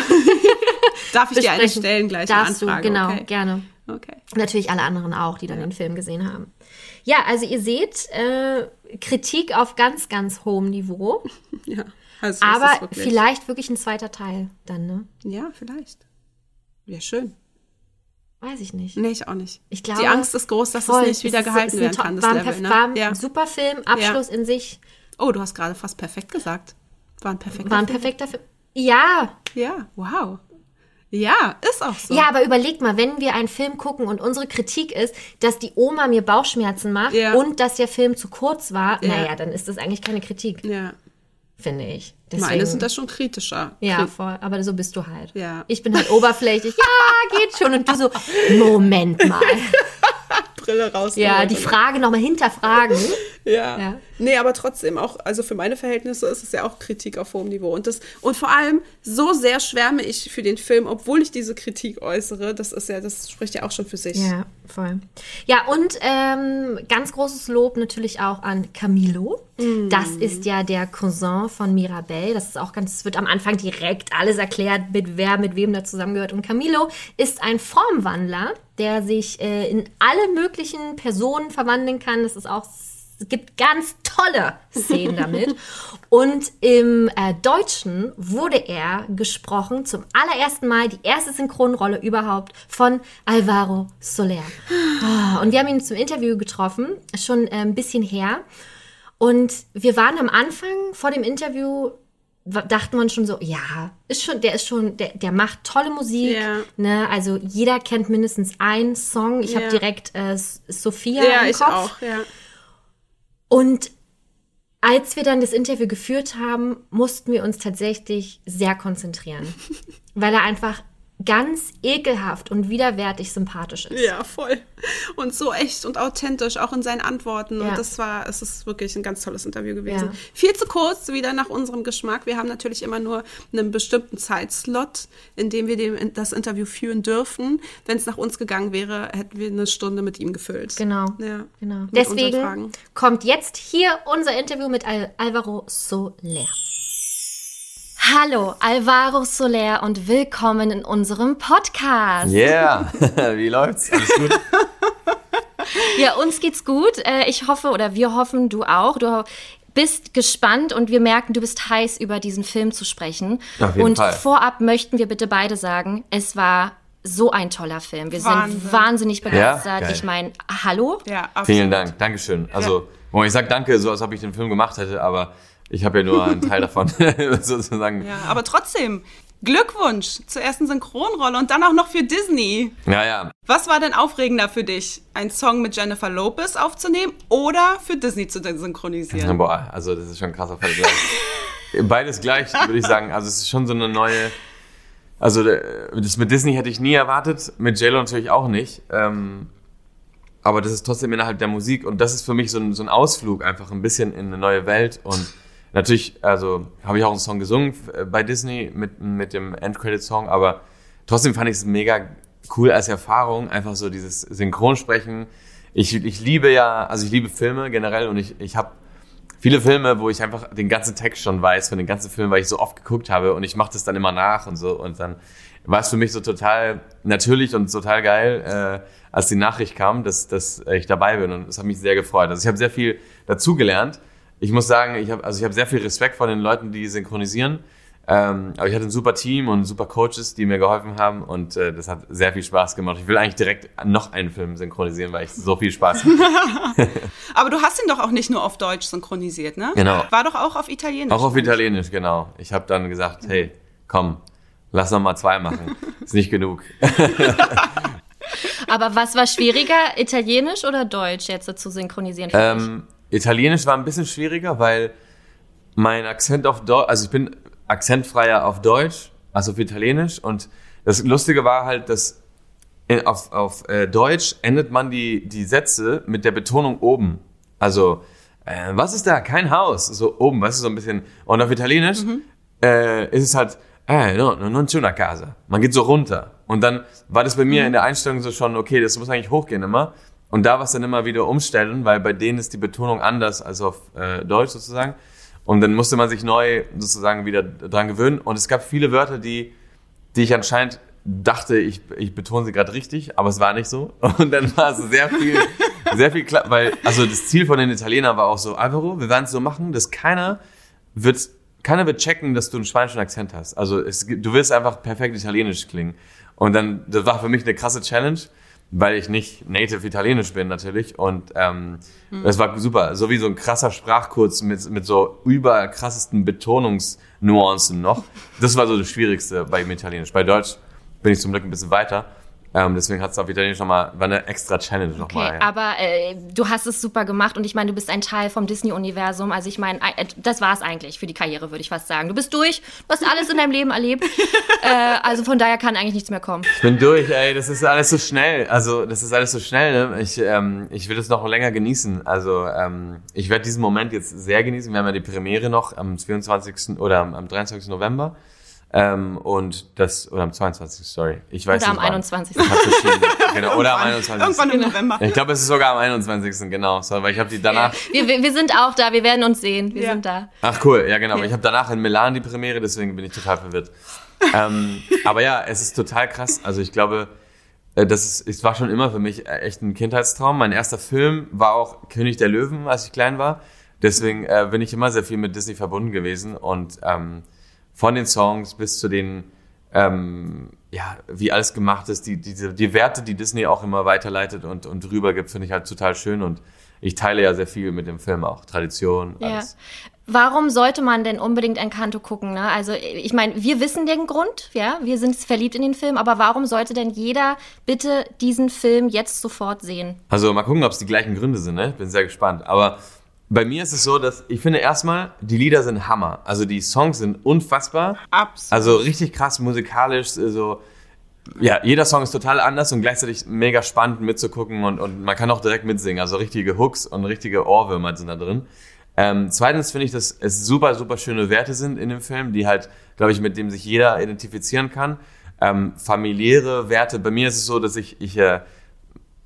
(laughs) Darf ich dir eine besprechen? stellen gleich Darfst eine Anfrage? du, genau, okay. gerne. Okay. Natürlich alle anderen auch, die dann den Film gesehen haben. Ja, also ihr seht, äh, Kritik auf ganz, ganz hohem Niveau. (laughs) Ja. Also es aber wirklich- vielleicht wirklich ein zweiter Teil dann, ne? Ja, vielleicht. Wäre schön. Weiß ich nicht. Nee, ich auch nicht. Ich glaube, Die Angst ist groß, dass Voll. es nicht wieder ist- gehalten ist werden kann, das war ein Level. perf- War Ne? ein Ja. super Film, Abschluss in sich, Oh, du hast gerade fast perfekt gesagt. War ein perfekter war ein Film. perfekter Film. Ja, Ja, wow. Ja, ist auch so. ja, aber überlegt mal, wenn wir einen Film gucken und unsere Kritik ist, dass die Oma mir Bauchschmerzen macht Ja. und dass der Film zu kurz war, Ja. naja, dann ist das eigentlich keine Kritik, Ja. finde ich. Deswegen, Meine sind das schon kritischer. ja, Kri- voll, aber so bist du halt. Ja. Ich bin halt oberflächlich, ja, geht schon. Und du so, Moment mal. (laughs) Brille raus. Ja, die Frage nochmal hinterfragen. Ja. Ja. Nee, aber trotzdem auch, also für meine Verhältnisse ist es ja auch Kritik auf hohem Niveau. Und das, und vor allem, so sehr schwärme ich für den Film, obwohl ich diese Kritik äußere. Das ist ja, das spricht ja auch schon für sich. Ja, voll. Ja, und ähm, ganz großes Lob natürlich auch an Camilo. Das ist ja der Cousin von Mirabelle. Das ist auch ganz, es wird am Anfang direkt alles erklärt, mit wer mit wem da zusammengehört. Und Camilo ist ein Formwandler, der sich äh, in alle möglichen Personen verwandeln kann. Das ist auch gibt ganz tolle Szenen damit. (laughs) Und im äh, Deutschen wurde er gesprochen zum allerersten Mal, die erste Synchronrolle überhaupt, von Alvaro Soler. Ah, Und wir haben ihn zum Interview getroffen, schon äh, ein bisschen her. Und wir waren am Anfang vor dem Interview, dachten man schon so, ja, ist schon, der ist schon, der, der macht tolle Musik. Ja. Ne? Also jeder kennt mindestens einen Song. Ich habe Ja. direkt äh, Sophia Ja, im ich Kopf. auch, ja. Und als wir dann das Interview geführt haben, mussten wir uns tatsächlich sehr konzentrieren, (laughs) weil er einfach ganz ekelhaft und widerwärtig sympathisch ist. Ja, voll. Und so echt und authentisch, auch in seinen Antworten. Ja. Und das war, es ist wirklich ein ganz tolles Interview gewesen. Ja. Viel zu kurz, wieder nach unserem Geschmack. Wir haben natürlich immer nur einen bestimmten Zeitslot, in dem wir dem, das Interview führen dürfen. Wenn es nach uns gegangen wäre, hätten wir eine Stunde mit ihm gefüllt. Genau. Ja. genau. Deswegen kommt jetzt hier unser Interview mit Al Alvaro Soler. Hallo, Alvaro Soler und willkommen in unserem Podcast. Yeah, (laughs) wie läuft's? Alles gut? (laughs) Ja, uns geht's gut. Äh, Ich hoffe oder wir hoffen, du auch. Du bist gespannt und wir merken, du bist heiß, über diesen Film zu sprechen. Auf jeden und Fall. vorab möchten wir bitte beide sagen, es war so ein toller Film. Wir Wahnsinn. sind wahnsinnig begeistert. geil. ich meine, hallo? Ja, absolut. Vielen Dank, Dankeschön. Also, oh, ich sag danke, so als ob ich den Film gemacht hätte, aber ich habe ja nur einen Teil davon (laughs) sozusagen. Ja, aber trotzdem, Glückwunsch zur ersten Synchronrolle und dann auch noch für Disney. Ja, ja. Was war denn aufregender für dich, einen Song mit Jennifer Lopez aufzunehmen oder für Disney zu synchronisieren? Boah, also das ist schon ein krasser Vergleich. Beides gleich, würde ich sagen. Also es ist schon so eine neue. Also äh, das mit Disney hätte ich nie erwartet, mit JLo natürlich auch nicht. Ähm, aber das ist trotzdem innerhalb der Musik und das ist für mich so ein, so ein Ausflug einfach ein bisschen in eine neue Welt und natürlich, also habe ich auch einen Song gesungen äh, bei Disney mit, mit dem Endcredit-Song, aber trotzdem fand ich es mega cool als Erfahrung, einfach so dieses Synchronsprechen. Ich, ich liebe ja, also ich liebe Filme generell und ich, ich habe viele Filme, wo ich einfach den ganzen Text schon weiß von den ganzen Filmen, weil ich so oft geguckt habe und ich mache das dann immer nach und so und dann war es für mich so total natürlich und total geil, äh, als die Nachricht kam, dass, dass ich dabei bin und es hat mich sehr gefreut. Also ich habe sehr viel dazugelernt. Ich muss sagen, ich habe also ich habe sehr viel Respekt vor den Leuten, die synchronisieren. Ähm, aber ich hatte ein super Team und super Coaches, die mir geholfen haben und äh, das hat sehr viel Spaß gemacht. Ich will eigentlich direkt noch einen Film synchronisieren, weil ich so viel Spaß habe. (laughs) Aber du hast ihn doch auch nicht nur auf Deutsch synchronisiert, ne? Genau. War doch auch auf Italienisch. Auch auf Italienisch, genau. Ich habe dann gesagt, hey, komm, lass noch mal zwei machen. (laughs) Ist nicht genug. (laughs) Aber was war schwieriger, Italienisch oder Deutsch jetzt so zu synchronisieren? Ähm, Italienisch war ein bisschen schwieriger, weil mein Akzent auf Deutsch, also ich bin akzentfreier auf Deutsch als auf Italienisch und das Lustige war halt, dass auf, auf äh, Deutsch endet man die, die Sätze mit der Betonung oben. Also, äh, was ist da? Kein Haus. So oben, weißt du, so ein bisschen. Und auf Italienisch äh, ist es halt, eh, no, no, non c'è una casa. Man geht so runter. Und dann war das bei mir in der Einstellung so schon, okay, das muss eigentlich hochgehen immer. Und da war es dann immer wieder umstellen, weil bei denen ist die Betonung anders als auf äh, Deutsch sozusagen. Und dann musste man sich neu sozusagen wieder dran gewöhnen. Und es gab viele Wörter, die, die ich anscheinend dachte, ich, ich betone sie gerade richtig, aber es war nicht so. (laughs) Und dann war es sehr viel, sehr viel klar, weil, also das Ziel von den Italienern war auch so, Alvaro, wir werden es so machen, dass keiner wird, keiner wird checken, dass du einen spanischen Akzent hast. Also es, du wirst einfach perfekt italienisch klingen. Und dann, das war für mich eine krasse Challenge, weil ich nicht native Italienisch bin natürlich. Und ähm, das war super. So wie so ein krasser Sprachkurs mit, mit so überkrassesten Betonungsnuancen noch. Das war so das Schwierigste bei Italienisch. Bei Deutsch bin ich zum Glück ein bisschen weiter. Ähm, deswegen hat es auf Italienisch nochmal, war eine extra Challenge nochmal. Okay, ja. aber äh, du hast es super gemacht und ich meine, du bist ein Teil vom Disney-Universum. Also ich meine, äh, das war es eigentlich für die Karriere, würde ich fast sagen. Du bist durch, du hast alles in deinem Leben erlebt. (laughs) äh, also von daher kann eigentlich nichts mehr kommen. Ich bin durch, ey, das ist alles so schnell. Also, das ist alles so schnell, ne? Ich, ähm, ich will es noch länger genießen. Also, ähm, ich werde diesen Moment jetzt sehr genießen. Wir haben ja die Premiere noch am 22. oder am 23. November. Ähm, und das, oder am 22. sorry. Ich weiß Oder am nicht. wann. 21.. Ich hab verschiedene, (laughs) genau, oder am 21. Irgendwann im November. Ich glaube, es ist sogar am 21. genau. So, weil ich habe die danach. Wir, wir, wir sind auch da, wir werden uns sehen. Wir Ja. sind da. Ach cool, ja genau. Ich habe danach in Milan die Premiere, deswegen bin ich total verwirrt. ähm, aber ja, es ist total krass. Also ich glaube, äh, das ist, es war schon immer für mich äh, echt ein Kindheitstraum. Mein erster Film war auch König der Löwen, als ich klein war. Deswegen äh, bin ich immer sehr viel mit Disney verbunden gewesen und ähm, von den Songs bis zu den ähm, ja, wie alles gemacht ist, die, diese, die Werte, die Disney auch immer weiterleitet und, und rübergibt, finde ich halt total schön und ich teile ja sehr viel mit dem Film auch. Tradition, Ja. alles. Warum sollte man denn unbedingt Encanto gucken? Ne? Also ich meine, wir wissen den Grund, ja, wir sind verliebt in den Film, aber warum sollte denn jeder bitte diesen Film jetzt sofort sehen? Also mal gucken, ob es die gleichen Gründe sind, ne? Bin sehr gespannt. Aber bei mir ist es so, dass ich finde erstmal, die Lieder sind Hammer. Also die Songs sind unfassbar. Absolut. Also richtig krass musikalisch, so. Ja, jeder Song ist total anders und gleichzeitig mega spannend mitzugucken und, und man kann auch direkt mitsingen. Also richtige Hooks und richtige Ohrwürmer sind da drin. Ähm, zweitens finde ich, dass es super, super schöne Werte sind in dem Film, die halt, glaube ich, mit dem sich jeder identifizieren kann. Ähm, familiäre Werte. Bei mir ist es so, dass ich, ich äh,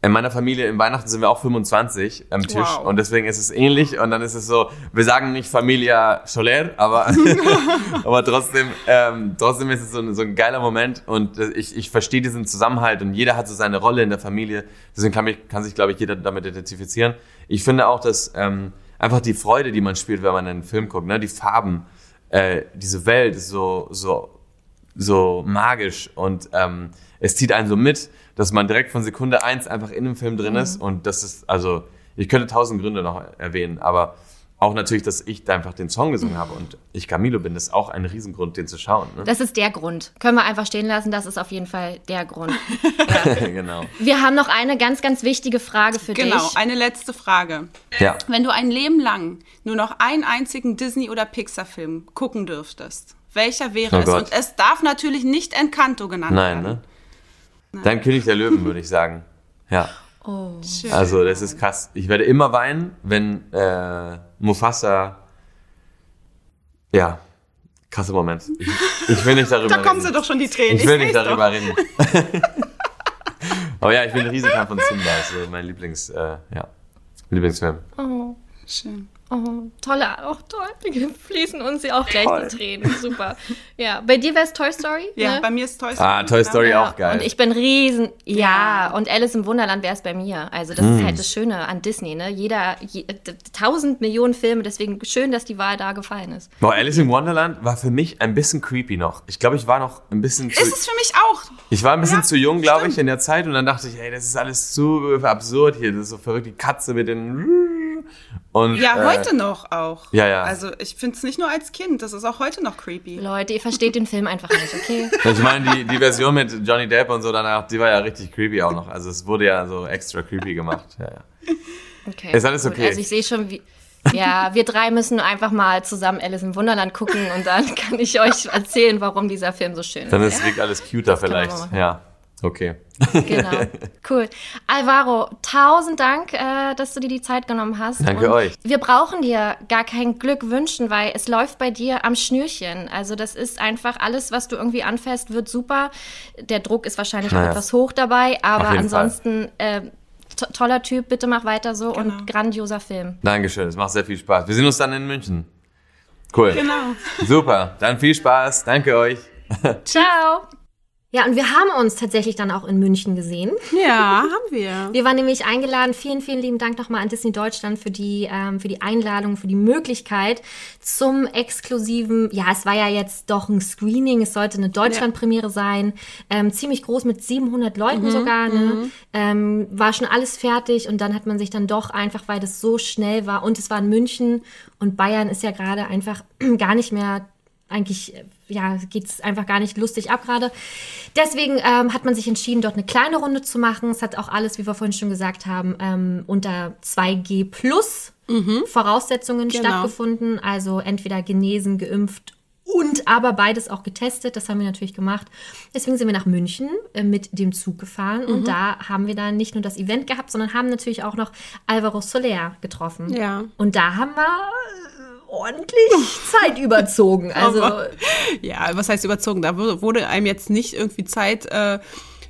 in meiner Familie im Weihnachten sind wir auch 25 am Tisch Wow. und deswegen ist es ähnlich und dann ist es so, wir sagen nicht Familia Soler, aber, (laughs) aber trotzdem, ähm, trotzdem ist es so ein, so ein geiler Moment und ich, ich verstehe diesen Zusammenhalt und jeder hat so seine Rolle in der Familie, deswegen kann, mich, kann sich, glaube ich, jeder damit identifizieren. Ich finde auch, dass ähm, einfach die Freude, die man spielt, wenn man einen Film guckt, ne? Die Farben, äh, diese Welt ist so, so, so magisch und ähm, es zieht einen so mit, dass man direkt von Sekunde eins einfach in dem Film drin ist und das ist, also, ich könnte tausend Gründe noch erwähnen, aber auch natürlich, dass ich da einfach den Song gesungen habe und ich Camilo bin, ist auch ein Riesengrund, den zu schauen. Ne? Das ist der Grund. Können wir einfach stehen lassen, das ist auf jeden Fall der Grund. (laughs) (laughs) genau. Wir haben noch eine ganz, ganz wichtige Frage für Genau, dich. eine letzte Frage. Ja. Wenn du ein Leben lang nur noch einen einzigen Disney- oder Pixar-Film gucken dürftest, welcher wäre Oh es? Gott. Und es darf natürlich nicht Encanto genannt Nein, werden. ne? Dann König der Löwen, würde ich sagen. Ja. Schön. Also, das ist krass. Ich werde immer weinen, wenn äh, Mufasa. Ja, krasser Moment. Ich, ich will nicht darüber Da kommen sie reden. doch schon die Tränen. Ich will seh's nicht doch. darüber reden. (laughs) Aber ja, ich bin ein Riesenfan von Simba. Ist so mein Lieblings, äh, ja, Lieblingsfilm. Schön. Oh, tolle, auch toll. Wir fließen uns ja auch gleich die Tränen. Super. Ja, bei dir wäre es Toy Story? Ja, ne? bei mir ist Toy Story. Ah, Toy Story Ja. auch geil. Und ich bin riesen, ja, und Alice im Wunderland wäre es bei mir. Also das Hm. ist halt das Schöne an Disney, ne? Jeder, tausend Millionen Filme, deswegen schön, dass die Wahl da gefallen ist. Boah, Alice in Wonderland war für mich ein bisschen creepy noch. Ich glaube, ich war noch ein bisschen zu, Ist es für mich auch. ich war ein bisschen Ja, zu jung, glaube ich, in der Zeit und dann dachte ich, ey, das ist alles zu absurd hier, das ist so verrückt, die Katze mit den und Ja, äh, heute noch auch. ja, ja. Also ich finde es nicht nur als Kind, das ist auch heute noch creepy. Leute, ihr versteht den Film einfach nicht, okay? (laughs) Ich meine, die, die Version mit Johnny Depp und so danach, die war ja richtig creepy auch noch. Also es wurde ja so extra creepy gemacht. Ja, ja. okay Ist alles gut. okay? Also ich sehe schon, wie... Ja, wir drei müssen einfach mal zusammen Alice im Wunderland gucken und dann (laughs) kann ich euch erzählen, warum dieser Film so schön Dann ist. ist wirklich alles cuter wir vielleicht. Ja, okay. Genau. Cool. Alvaro, tausend Dank, äh, dass du dir die Zeit genommen hast. Danke Und euch. Wir brauchen dir gar kein Glück wünschen, weil es läuft bei dir am Schnürchen. Also das ist einfach alles, was du irgendwie anfährst, wird super. Der Druck ist wahrscheinlich auch Naja. etwas hoch dabei, aber ansonsten äh, to toller Typ, bitte mach weiter so Genau. und grandioser Film. Dankeschön, es macht sehr viel Spaß. Wir sehen uns dann in München. Cool. Genau. Super, dann viel Spaß. Danke euch. Ciao. Ja, und wir haben uns tatsächlich dann auch in München gesehen. Ja, (laughs) haben wir. Wir waren nämlich eingeladen. Vielen, vielen lieben Dank nochmal an Disney Deutschland für die, ähm, für die Einladung, für die Möglichkeit zum exklusiven, ja, es war ja jetzt doch ein Screening, es sollte eine Deutschlandpremiere sein, ähm, ziemlich groß mit 700 Leuten sogar, ne? ähm, war schon alles fertig und dann hat man sich dann doch einfach, weil das so schnell war und es war in München und Bayern ist ja gerade einfach (clears throat) gar nicht mehr eigentlich ja, geht's einfach gar nicht lustig ab gerade. Deswegen ähm, hat man sich entschieden, dort eine kleine Runde zu machen. Es hat auch alles, wie wir vorhin schon gesagt haben, ähm, unter 2G plus Voraussetzungen Genau. stattgefunden. Also entweder genesen, geimpft und aber beides auch getestet. Das haben wir natürlich gemacht. Deswegen sind wir nach München äh, mit dem Zug gefahren und da haben wir dann nicht nur das Event gehabt, sondern haben natürlich auch noch Alvaro Soler getroffen. Ja. Und da haben wir ordentlich Zeit (laughs) überzogen. Also Ja, was heißt überzogen? Da wurde, einem jetzt nicht irgendwie Zeit äh,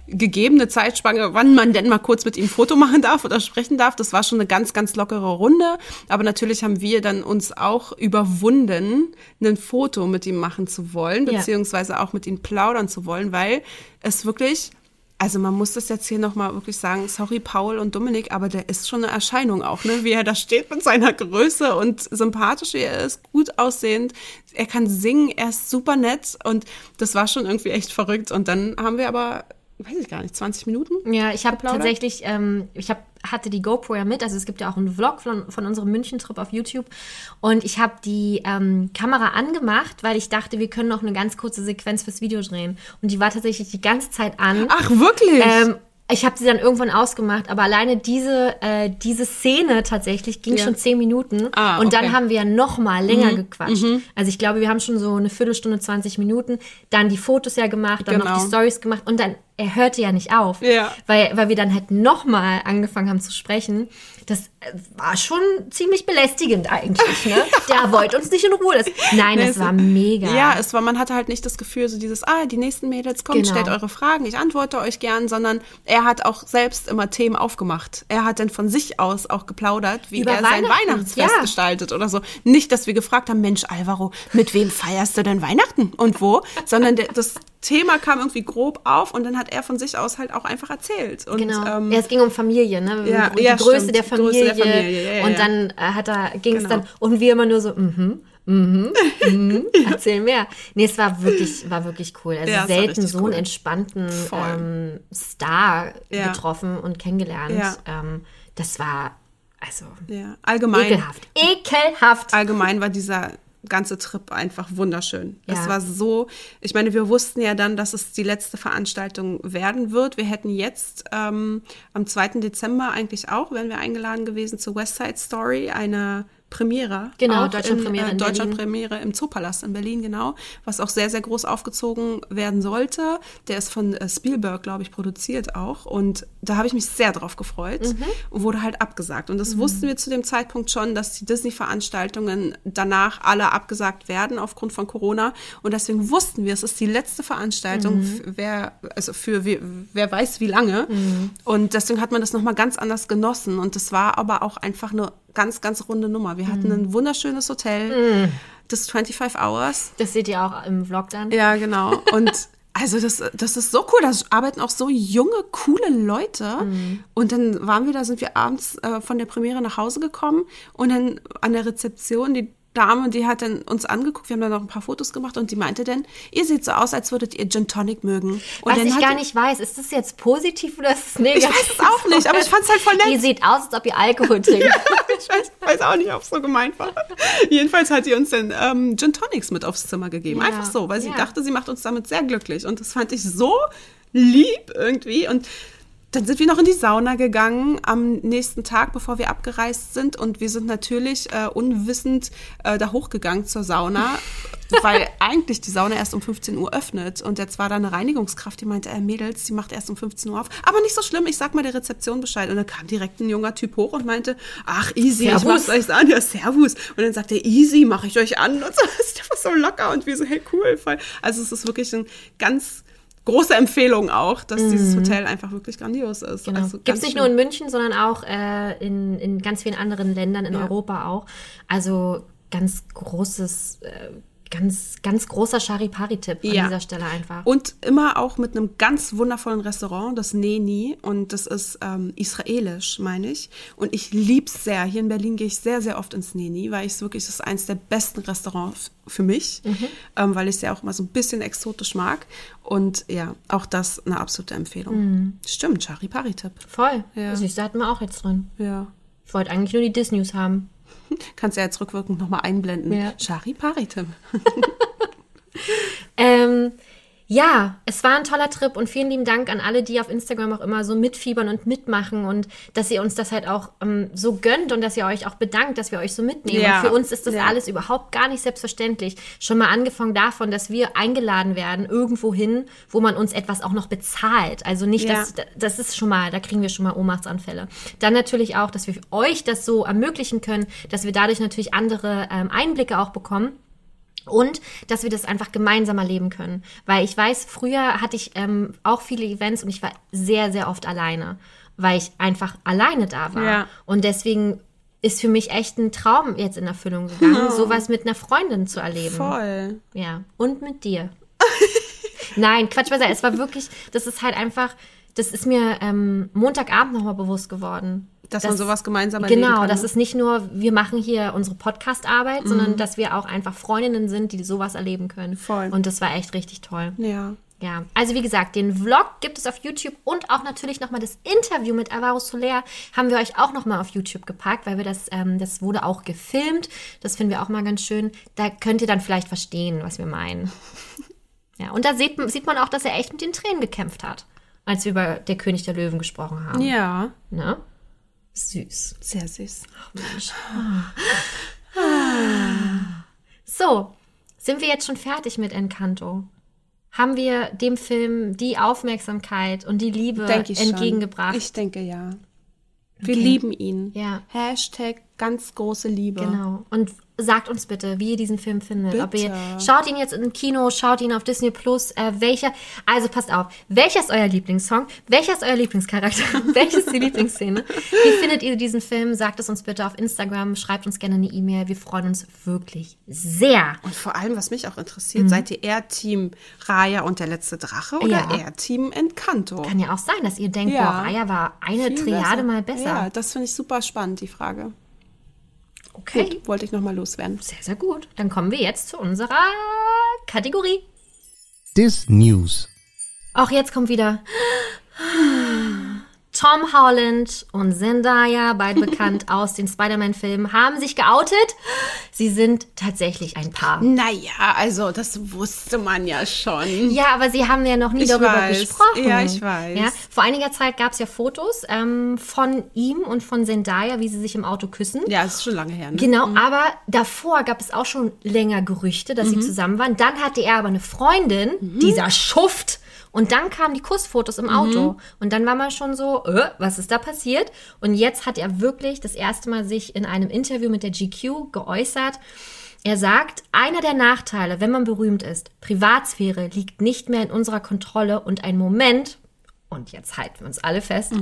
gegebene Zeitspanne, wann man denn mal kurz mit ihm ein Foto machen darf oder sprechen darf. Das war schon eine ganz, ganz lockere Runde. Aber natürlich haben wir dann uns auch überwunden, ein Foto mit ihm machen zu wollen, beziehungsweise auch mit ihm plaudern zu wollen, weil es wirklich also man muss das jetzt hier nochmal wirklich sagen, sorry Paul und Dominik, aber der ist schon eine Erscheinung auch, ne? Wie er da steht mit seiner Größe und sympathisch, wie er ist, gut aussehend. Er kann singen, er ist super nett und das war schon irgendwie echt verrückt. Und dann haben wir aber, weiß ich gar nicht, 20 Minuten? Ja, ich habe tatsächlich, ähm, ich hab, hatte die GoPro ja mit, also es gibt ja auch einen Vlog von, von unserem München-Trip auf YouTube und ich habe die ähm, Kamera angemacht, weil ich dachte, wir können noch eine ganz kurze Sequenz fürs Video drehen und die war tatsächlich die ganze Zeit an. Ach, wirklich? Ähm, ich habe sie dann irgendwann ausgemacht, aber alleine diese, äh, diese Szene tatsächlich ging Ja. schon zehn Minuten. Ah, und okay. Mhm. dann haben wir noch mal länger gequatscht. Also ich glaube, wir haben schon so eine Viertelstunde, 20 Minuten, dann die Fotos ja gemacht, dann noch Genau. die Stories gemacht und dann, er hörte ja nicht auf. Ja. Weil, weil wir dann halt noch mal angefangen haben zu sprechen. Das äh, war schon ziemlich belästigend eigentlich, ne? (laughs) Der wollte uns nicht in Ruhe lassen. Nein, Nee, das es- war mega. Ja, es war, man hatte halt nicht das Gefühl, so dieses, ah, die nächsten Mädels kommen, Genau. stellt eure Fragen, ich antworte euch gern, sondern er hat auch selbst immer Themen aufgemacht. Er hat dann von sich aus auch geplaudert, wie Über er sein Weihnachten, Weihnachtsfest ja. gestaltet oder so. Nicht, dass wir gefragt haben, Mensch, Alvaro, mit wem feierst du denn Weihnachten und wo? Sondern der, das Thema kam irgendwie grob auf und dann hat er von sich aus halt auch einfach erzählt. Und, Genau. ähm, ja, es ging um Familie, ne? ja, die ja, Größe, stimmt. der Die Größe Familie. der Familie, ja, und dann äh, hat er, ging es Genau. dann, und wir immer nur so, mhm, mhm, (laughs) mhm, erzähl mehr. Nee, es war wirklich, war wirklich cool. Also selten so einen cool. entspannten ähm, Star getroffen und kennengelernt. Ähm, das war, also, ja, allgemein. ekelhaft. Ekelhaft. allgemein war dieser ganze Trip einfach wunderschön. Ja. Es war so, ich meine, wir wussten ja dann, dass es die letzte Veranstaltung werden wird. Wir hätten jetzt ähm, am 2. Dezember eigentlich auch, wären wir eingeladen gewesen zu West Side Story, eine Premiere. Genau, Deutschlandpremiere in, äh, in Deutschland Berlin. Premiere im Zoopalast in Berlin, genau, was auch sehr, sehr groß aufgezogen werden sollte. Der ist von äh, Spielberg, glaube ich, produziert auch. Und da habe ich mich sehr drauf gefreut Mhm. und wurde halt abgesagt. Und das wussten wir zu dem Zeitpunkt schon, dass die Disney-Veranstaltungen danach alle abgesagt werden aufgrund von Corona. Und deswegen wussten wir, es ist die letzte Veranstaltung, Mhm. wer, also für wer, wer weiß wie lange. Mhm. Und deswegen hat man das nochmal ganz anders genossen. Und das war aber auch einfach eine ganz, ganz runde Nummer. Wir Mhm. hatten ein wunderschönes Hotel, das 25 Hours. Das seht ihr auch im Vlog dann. Ja, genau. Und (laughs) also das, das ist so cool. Da arbeiten auch so junge, coole Leute. Und dann waren wir da, sind wir abends äh, von der Premiere nach Hause gekommen und dann an der Rezeption, die Dame, die hat dann uns angeguckt, wir haben dann noch ein paar Fotos gemacht und die meinte dann, ihr seht so aus, als würdet ihr Gin Tonic mögen. Und Was ich gar nicht weiß, ist das jetzt positiv oder ist es negativ? Ich weiß es auch nicht, aber ich fand's halt voll nett. Ihr seht aus, als ob ihr Alkohol trinkt. (laughs) ich weiß, weiß auch nicht, ob es so gemeint war. Jedenfalls hat sie uns dann ähm, Gin Tonics mit aufs Zimmer gegeben. Ja, Einfach so, weil sie ja. dachte, sie macht uns damit sehr glücklich. Und das fand ich so lieb irgendwie. Und dann sind wir noch in die Sauna gegangen am nächsten Tag, bevor wir abgereist sind. Und wir sind natürlich äh, unwissend äh, da hochgegangen zur Sauna, (laughs) weil eigentlich die Sauna erst um 15 Uhr öffnet. Und jetzt war da eine Reinigungskraft, die meinte, äh, Mädels, die macht erst um 15 Uhr auf. Aber nicht so schlimm, ich sag mal der Rezeption Bescheid. Und dann kam direkt ein junger Typ hoch und meinte, ach, easy, ich Servus. mach's euch an. Ja, servus. Und dann sagt er, easy, mache ich euch an. Und so, (laughs) das ist einfach so locker. Und wir so, hey, cool. Voll. Also es ist wirklich eine ganz große Empfehlung auch, dass dieses Hotel einfach wirklich grandios ist. Mhm. Genau. Also Gibt es nicht schön. nur in München, sondern auch äh, in, in ganz vielen anderen Ländern in Ja. Europa auch. Also ganz großes, äh, ganz, ganz großer Charipari-Tipp an Ja. dieser Stelle einfach. Und immer auch mit einem ganz wundervollen Restaurant, das Neni. Und das ist ähm, israelisch, meine ich. Und ich lieb's sehr. Hier in Berlin gehe ich sehr, sehr oft ins Neni, weil ich es wirklich, das ist eins der besten Restaurants für mich, ähm, weil ich es ja auch immer so ein bisschen exotisch mag. Und ja, auch das eine absolute Empfehlung. Stimmt, Charipari-Tipp. Voll. Ja. Süß, da hatten wir auch jetzt drin. Ja. Ich wollte eigentlich nur die Dis-News haben. (laughs) Kannst ja jetzt rückwirkend nochmal einblenden. Ja. Charipari-Tipp. (laughs) (laughs) Ähm, ja, es war ein toller Trip und vielen lieben Dank an alle, die auf Instagram auch immer so mitfiebern und mitmachen und dass ihr uns das halt auch ähm, so gönnt und dass ihr euch auch bedankt, dass wir euch so mitnehmen. Ja. Und für uns ist das Ja. alles überhaupt gar nicht selbstverständlich. Schon mal angefangen davon, dass wir eingeladen werden irgendwo hin, wo man uns etwas auch noch bezahlt. Also nicht, Ja. dass das ist schon mal, da kriegen wir schon mal Ohnmachtsanfälle. Dann natürlich auch, dass wir euch das so ermöglichen können, dass wir dadurch natürlich andere ähm, Einblicke auch bekommen. Und dass wir das einfach gemeinsam erleben können. Weil ich weiß, früher hatte ich ähm, auch viele Events und ich war sehr, sehr oft alleine, weil ich einfach alleine da war. Ja. Und deswegen ist für mich echt ein Traum jetzt in Erfüllung gegangen, (laughs) sowas mit einer Freundin zu erleben. Voll. Ja. Und mit dir. (laughs) Nein, Quatsch beiseite. Es war wirklich, das ist halt einfach, das ist mir ähm, Montagabend nochmal bewusst geworden. Dass man sowas gemeinsam erleben Genau, kann, das ist nicht nur, wir machen hier unsere Podcast-Arbeit, sondern dass wir auch einfach Freundinnen sind, die sowas erleben können. Voll. Und das war echt richtig toll. Ja. Ja, also wie gesagt, den Vlog gibt es auf YouTube und auch natürlich nochmal das Interview mit Alvaro Soler haben wir euch auch nochmal auf YouTube gepackt, weil wir das, ähm, das wurde auch gefilmt. Das finden wir auch mal ganz schön. Da könnt ihr dann vielleicht verstehen, was wir meinen. (laughs) Ja, und da sieht, sieht man auch, dass er echt mit den Tränen gekämpft hat, als wir über der König der Löwen gesprochen haben. Ja. Ne? Süß. Sehr süß. Mensch. So, sind wir jetzt schon fertig mit Encanto? Haben wir dem Film die Aufmerksamkeit und die Liebe ich entgegengebracht? Schon. Ich denke ja. Wir Okay. lieben ihn. Ja. Hashtag ganz große Liebe. Genau. Und sagt uns bitte, wie ihr diesen Film findet. Ob ihr schaut ihn jetzt im Kino, schaut ihn auf Disney Plus, äh, welcher, also passt auf, welcher ist euer Lieblingssong, welcher ist euer Lieblingscharakter, (laughs) welche ist die Lieblingsszene? Wie findet ihr diesen Film? Sagt es uns bitte auf Instagram, schreibt uns gerne eine E-Mail. Wir freuen uns wirklich sehr. Und vor allem, was mich auch interessiert, seid ihr eher Team Raya und der letzte Drache oder Ja. eher Team Encanto? Kann ja auch sein, dass ihr denkt, Ja. boah, Raya war eine Viel Triade mal besser. Ja, das finde ich super spannend, die Frage. Okay. Gut, wollte ich nochmal loswerden. Sehr, sehr gut. Dann kommen wir jetzt zu unserer Kategorie. Dis News. Auch jetzt kommt wieder Tom Holland und Zendaya, beide bekannt (laughs) aus den Spider-Man-Filmen, haben sich geoutet. Sie sind tatsächlich ein Paar. Naja, also das wusste man ja schon. Ja, aber sie haben ja noch nie Ich darüber weiß. gesprochen. Ja, ich weiß. Ja, vor einiger Zeit gab es ja Fotos ähm, von ihm und von Zendaya, wie sie sich im Auto küssen. Ja, das ist schon lange her. Ne? Genau, aber davor gab es auch schon länger Gerüchte, dass sie zusammen waren. Dann hatte er aber eine Freundin, dieser Schuft. Und dann kamen die Kussfotos im Auto. Und dann war man schon so, äh, was ist da passiert? Und jetzt hat er wirklich das erste Mal sich in einem Interview mit der GQ geäußert. Er sagt, einer der Nachteile, wenn man berühmt ist, Privatsphäre liegt nicht mehr in unserer Kontrolle und ein Moment, und jetzt halten wir uns alle fest,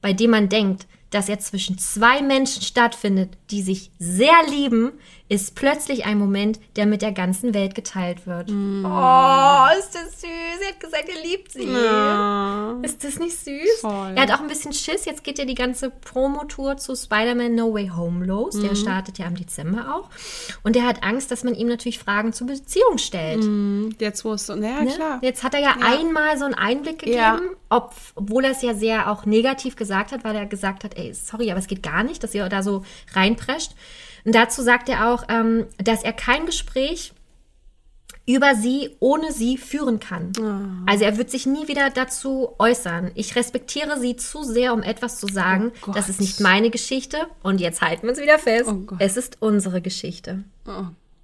bei dem man denkt, dass er zwischen zwei Menschen stattfindet, die sich sehr lieben, ist plötzlich ein Moment, der mit der ganzen Welt geteilt wird. Oh, ist das süß. Er hat gesagt, er liebt sie. Ist das nicht süß? Voll. Er hat auch ein bisschen Schiss. Jetzt geht ja die ganze Promotour zu Spider-Man No Way Home los. Der startet ja im Dezember auch. Und er hat Angst, dass man ihm natürlich Fragen zur Beziehung stellt. Jetzt wo es so, naja, Ne? klar. Jetzt hat er ja, einmal so einen Einblick gegeben, Ja. ob, obwohl er es ja sehr auch negativ gesagt hat, weil er gesagt hat, ey, sorry, aber es geht gar nicht, dass ihr da so reinprescht. Und dazu sagt er auch, ähm, dass er kein Gespräch über sie ohne sie führen kann. Ah. Also er wird sich nie wieder dazu äußern. Ich respektiere sie zu sehr, um etwas zu sagen. Oh das ist nicht meine Geschichte. Und jetzt halten wir uns wieder fest. Oh es ist unsere Geschichte.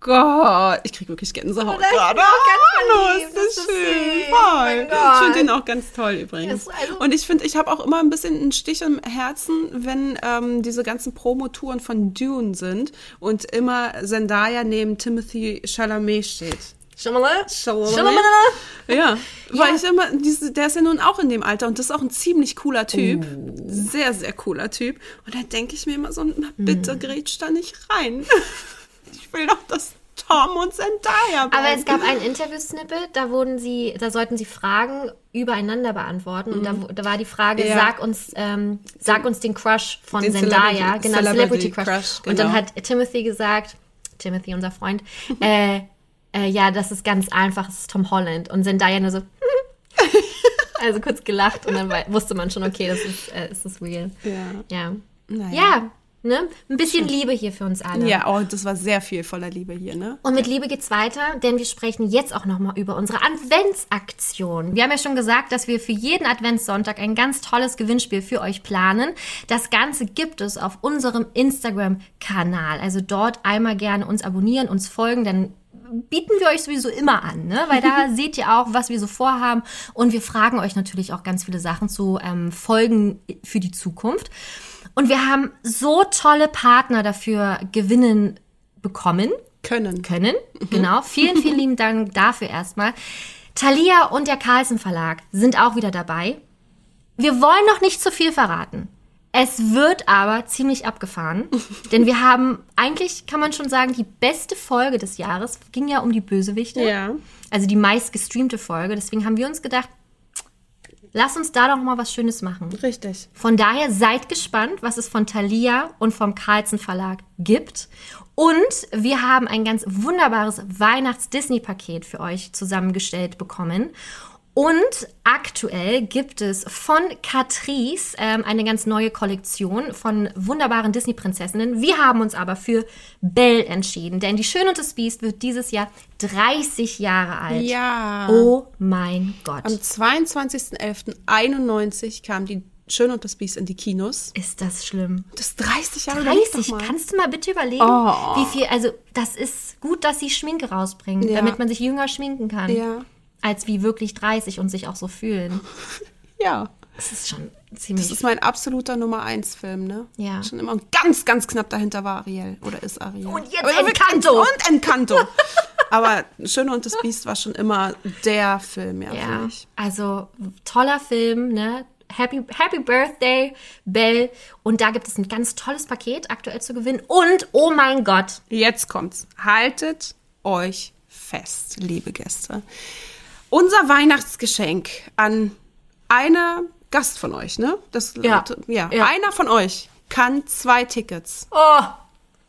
Gott, ich kriege wirklich Gänsehaut gerade. auch ganz Hallo, verliebt. ist das ist schön. Voll. Oh. Ich finde den auch ganz toll übrigens. Ja, also- Und ich finde, ich habe auch immer ein bisschen einen Stich im Herzen, wenn ähm, diese ganzen Promotouren von Dune sind und immer Zendaya neben Timothy Chalamet steht. Schamalala. Chalamet? Schamalala. Ja, weil ich immer, diese, der ist ja nun auch in dem Alter und das ist auch ein ziemlich cooler Typ. Oh. Sehr, sehr cooler Typ. Und da denke ich mir immer so, na, bitte Hm. grätsch da nicht rein. (laughs) ich will doch, dass Tom und Zendaya bleiben. Aber es gab ein Interview-Snippet, da wurden sie, da sollten sie Fragen übereinander beantworten. Und da, da war die Frage, Mhm. Ja. sag uns, ähm, sag uns den Crush von Den Zendaya, Celebrity- genau, Celebrity Celebrity Crush. Crush, Und dann genau. hat Timothy gesagt, Timothy, unser Freund, (laughs) äh, äh, ja, das ist ganz einfach, es ist Tom Holland. Und Zendaya nur so, (laughs) also kurz gelacht und dann wusste man schon, okay, das ist, äh, ist das real. Ja. Ja. Naja. Ja, ne? Ein bisschen Liebe hier für uns alle. Ja, oh, das war sehr viel voller Liebe hier, ne? Und mit Liebe geht's weiter, denn wir sprechen jetzt auch nochmal über unsere Adventsaktion. Wir haben ja schon gesagt, dass wir für jeden Adventssonntag ein ganz tolles Gewinnspiel für euch planen. Das Ganze gibt es auf unserem Instagram-Kanal. Also dort einmal gerne uns abonnieren, uns folgen, dann bieten wir euch sowieso immer an, ne? weil da (laughs) seht ihr auch, was wir so vorhaben und wir fragen euch natürlich auch ganz viele Sachen zu ähm, Folgen für die Zukunft. Und wir haben so tolle Partner dafür gewinnen bekommen Können. können. Genau. Vielen, vielen lieben Dank dafür erstmal. Thalia und der Carlsen Verlag sind auch wieder dabei. Wir wollen noch nicht zu viel verraten. Es wird aber ziemlich abgefahren, (laughs) denn wir haben eigentlich, kann man schon sagen, die beste Folge des Jahres ging ja um die Bösewichte. Ja. Also die meist gestreamte Folge. Deswegen haben wir uns gedacht, lass uns da doch mal was Schönes machen. Richtig. Von daher seid gespannt, was es von Thalia und vom Carlsen Verlag gibt. Und wir haben ein ganz wunderbares Weihnachts-Disney-Paket für euch zusammengestellt bekommen. Und aktuell gibt es von Catrice ähm, eine ganz neue Kollektion von wunderbaren Disney-Prinzessinnen. Wir haben uns aber für Belle entschieden, denn die Schöne und das Biest wird dieses Jahr 30 Jahre alt. Ja. Oh mein Gott. Am 22.11.91 kam die Schön und das Biest in die Kinos. Ist das schlimm? Das ist 30 Jahre überleg doch 30, mal. kannst du mal bitte überlegen, Oh. wie viel, also das ist gut, dass sie Schminke rausbringen, Ja. damit man sich jünger schminken kann, Ja. Als wie wirklich 30 und sich auch so fühlen. (laughs) Ja. Das ist schon ziemlich. Das ist mein absoluter Nummer 1 Film, ne? Ja. Schon immer und ganz, ganz knapp dahinter war Ariel. Oder ist Ariel. Und jetzt Oder- Encanto. Und Encanto. (laughs) Aber Schöne und das Biest war schon immer der Film, ja, ja. Also toller Film, ne? Happy, Happy Birthday, Belle. Und da gibt es ein ganz tolles Paket aktuell zu gewinnen. Und, oh mein Gott, Jetzt kommt's. Haltet euch fest, liebe Gäste. Unser Weihnachtsgeschenk an eine Gast von euch, ne? Das, Ja. ja. Ja. Einer von euch kann zwei Tickets oh,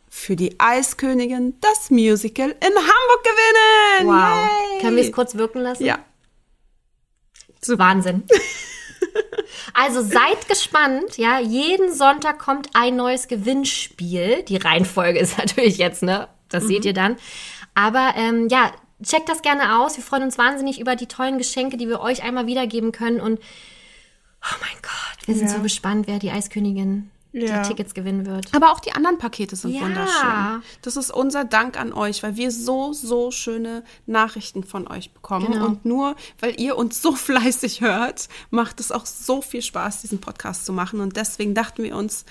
für die Eiskönigin, das Musical in Hamburg gewinnen. wow. Yay. Können wir es kurz wirken lassen? Ja. Wahnsinn. (laughs) Also seid gespannt, ja. Jeden Sonntag kommt ein neues Gewinnspiel. Die Reihenfolge ist (laughs) natürlich jetzt, ne? Das seht ihr dann. Aber ähm, ja, checkt das gerne aus. Wir freuen uns wahnsinnig über die tollen Geschenke, die wir euch einmal wiedergeben können. Und oh mein Gott, wir sind Ja. so gespannt, wer die Eiskönigin Ja. die Tickets gewinnen wird. Aber auch die anderen Pakete sind Ja. wunderschön. Das ist unser Dank an euch, weil wir so, so schöne Nachrichten von euch bekommen. Genau. Und nur weil ihr uns so (laughs) fleißig hört, macht es auch so viel Spaß, diesen Podcast zu machen. Und deswegen dachten wir uns,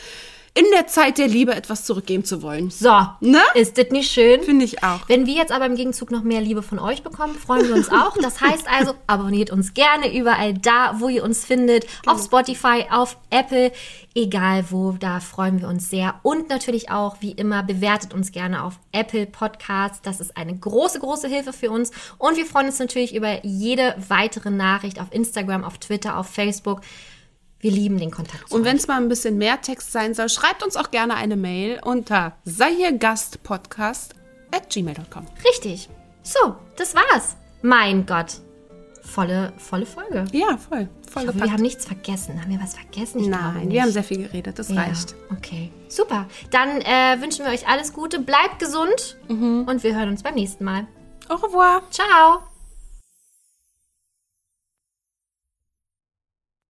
in der Zeit der Liebe etwas zurückgeben zu wollen. So, Ne? ist das nicht schön? Finde ich auch. Wenn wir jetzt aber im Gegenzug noch mehr Liebe von euch bekommen, freuen wir uns auch. Das heißt also, (laughs) abonniert uns gerne überall da, wo ihr uns findet. Auf Spotify, auf Apple, egal wo, da freuen wir uns sehr. Und natürlich auch, wie immer, bewertet uns gerne auf Apple Podcasts. Das ist eine große, große Hilfe für uns. Und wir freuen uns natürlich über jede weitere Nachricht auf Instagram, auf Twitter, auf Facebook. Wir lieben den Kontakt. zu Und wenn es mal ein bisschen mehr Text sein soll, schreibt uns auch gerne eine Mail unter sei hier Gastpodcast at gmail.com. Richtig. So, das war's. Mein Gott. Volle, volle Folge. Ja, voll. Voll Ich hoffe, wir haben nichts vergessen. Haben wir was vergessen? Ich Nein, wir haben sehr viel geredet. Das ja, reicht. Okay, super. Dann äh, wünschen wir euch alles Gute. Bleibt gesund Mhm. und wir hören uns beim nächsten Mal. Au revoir. Ciao.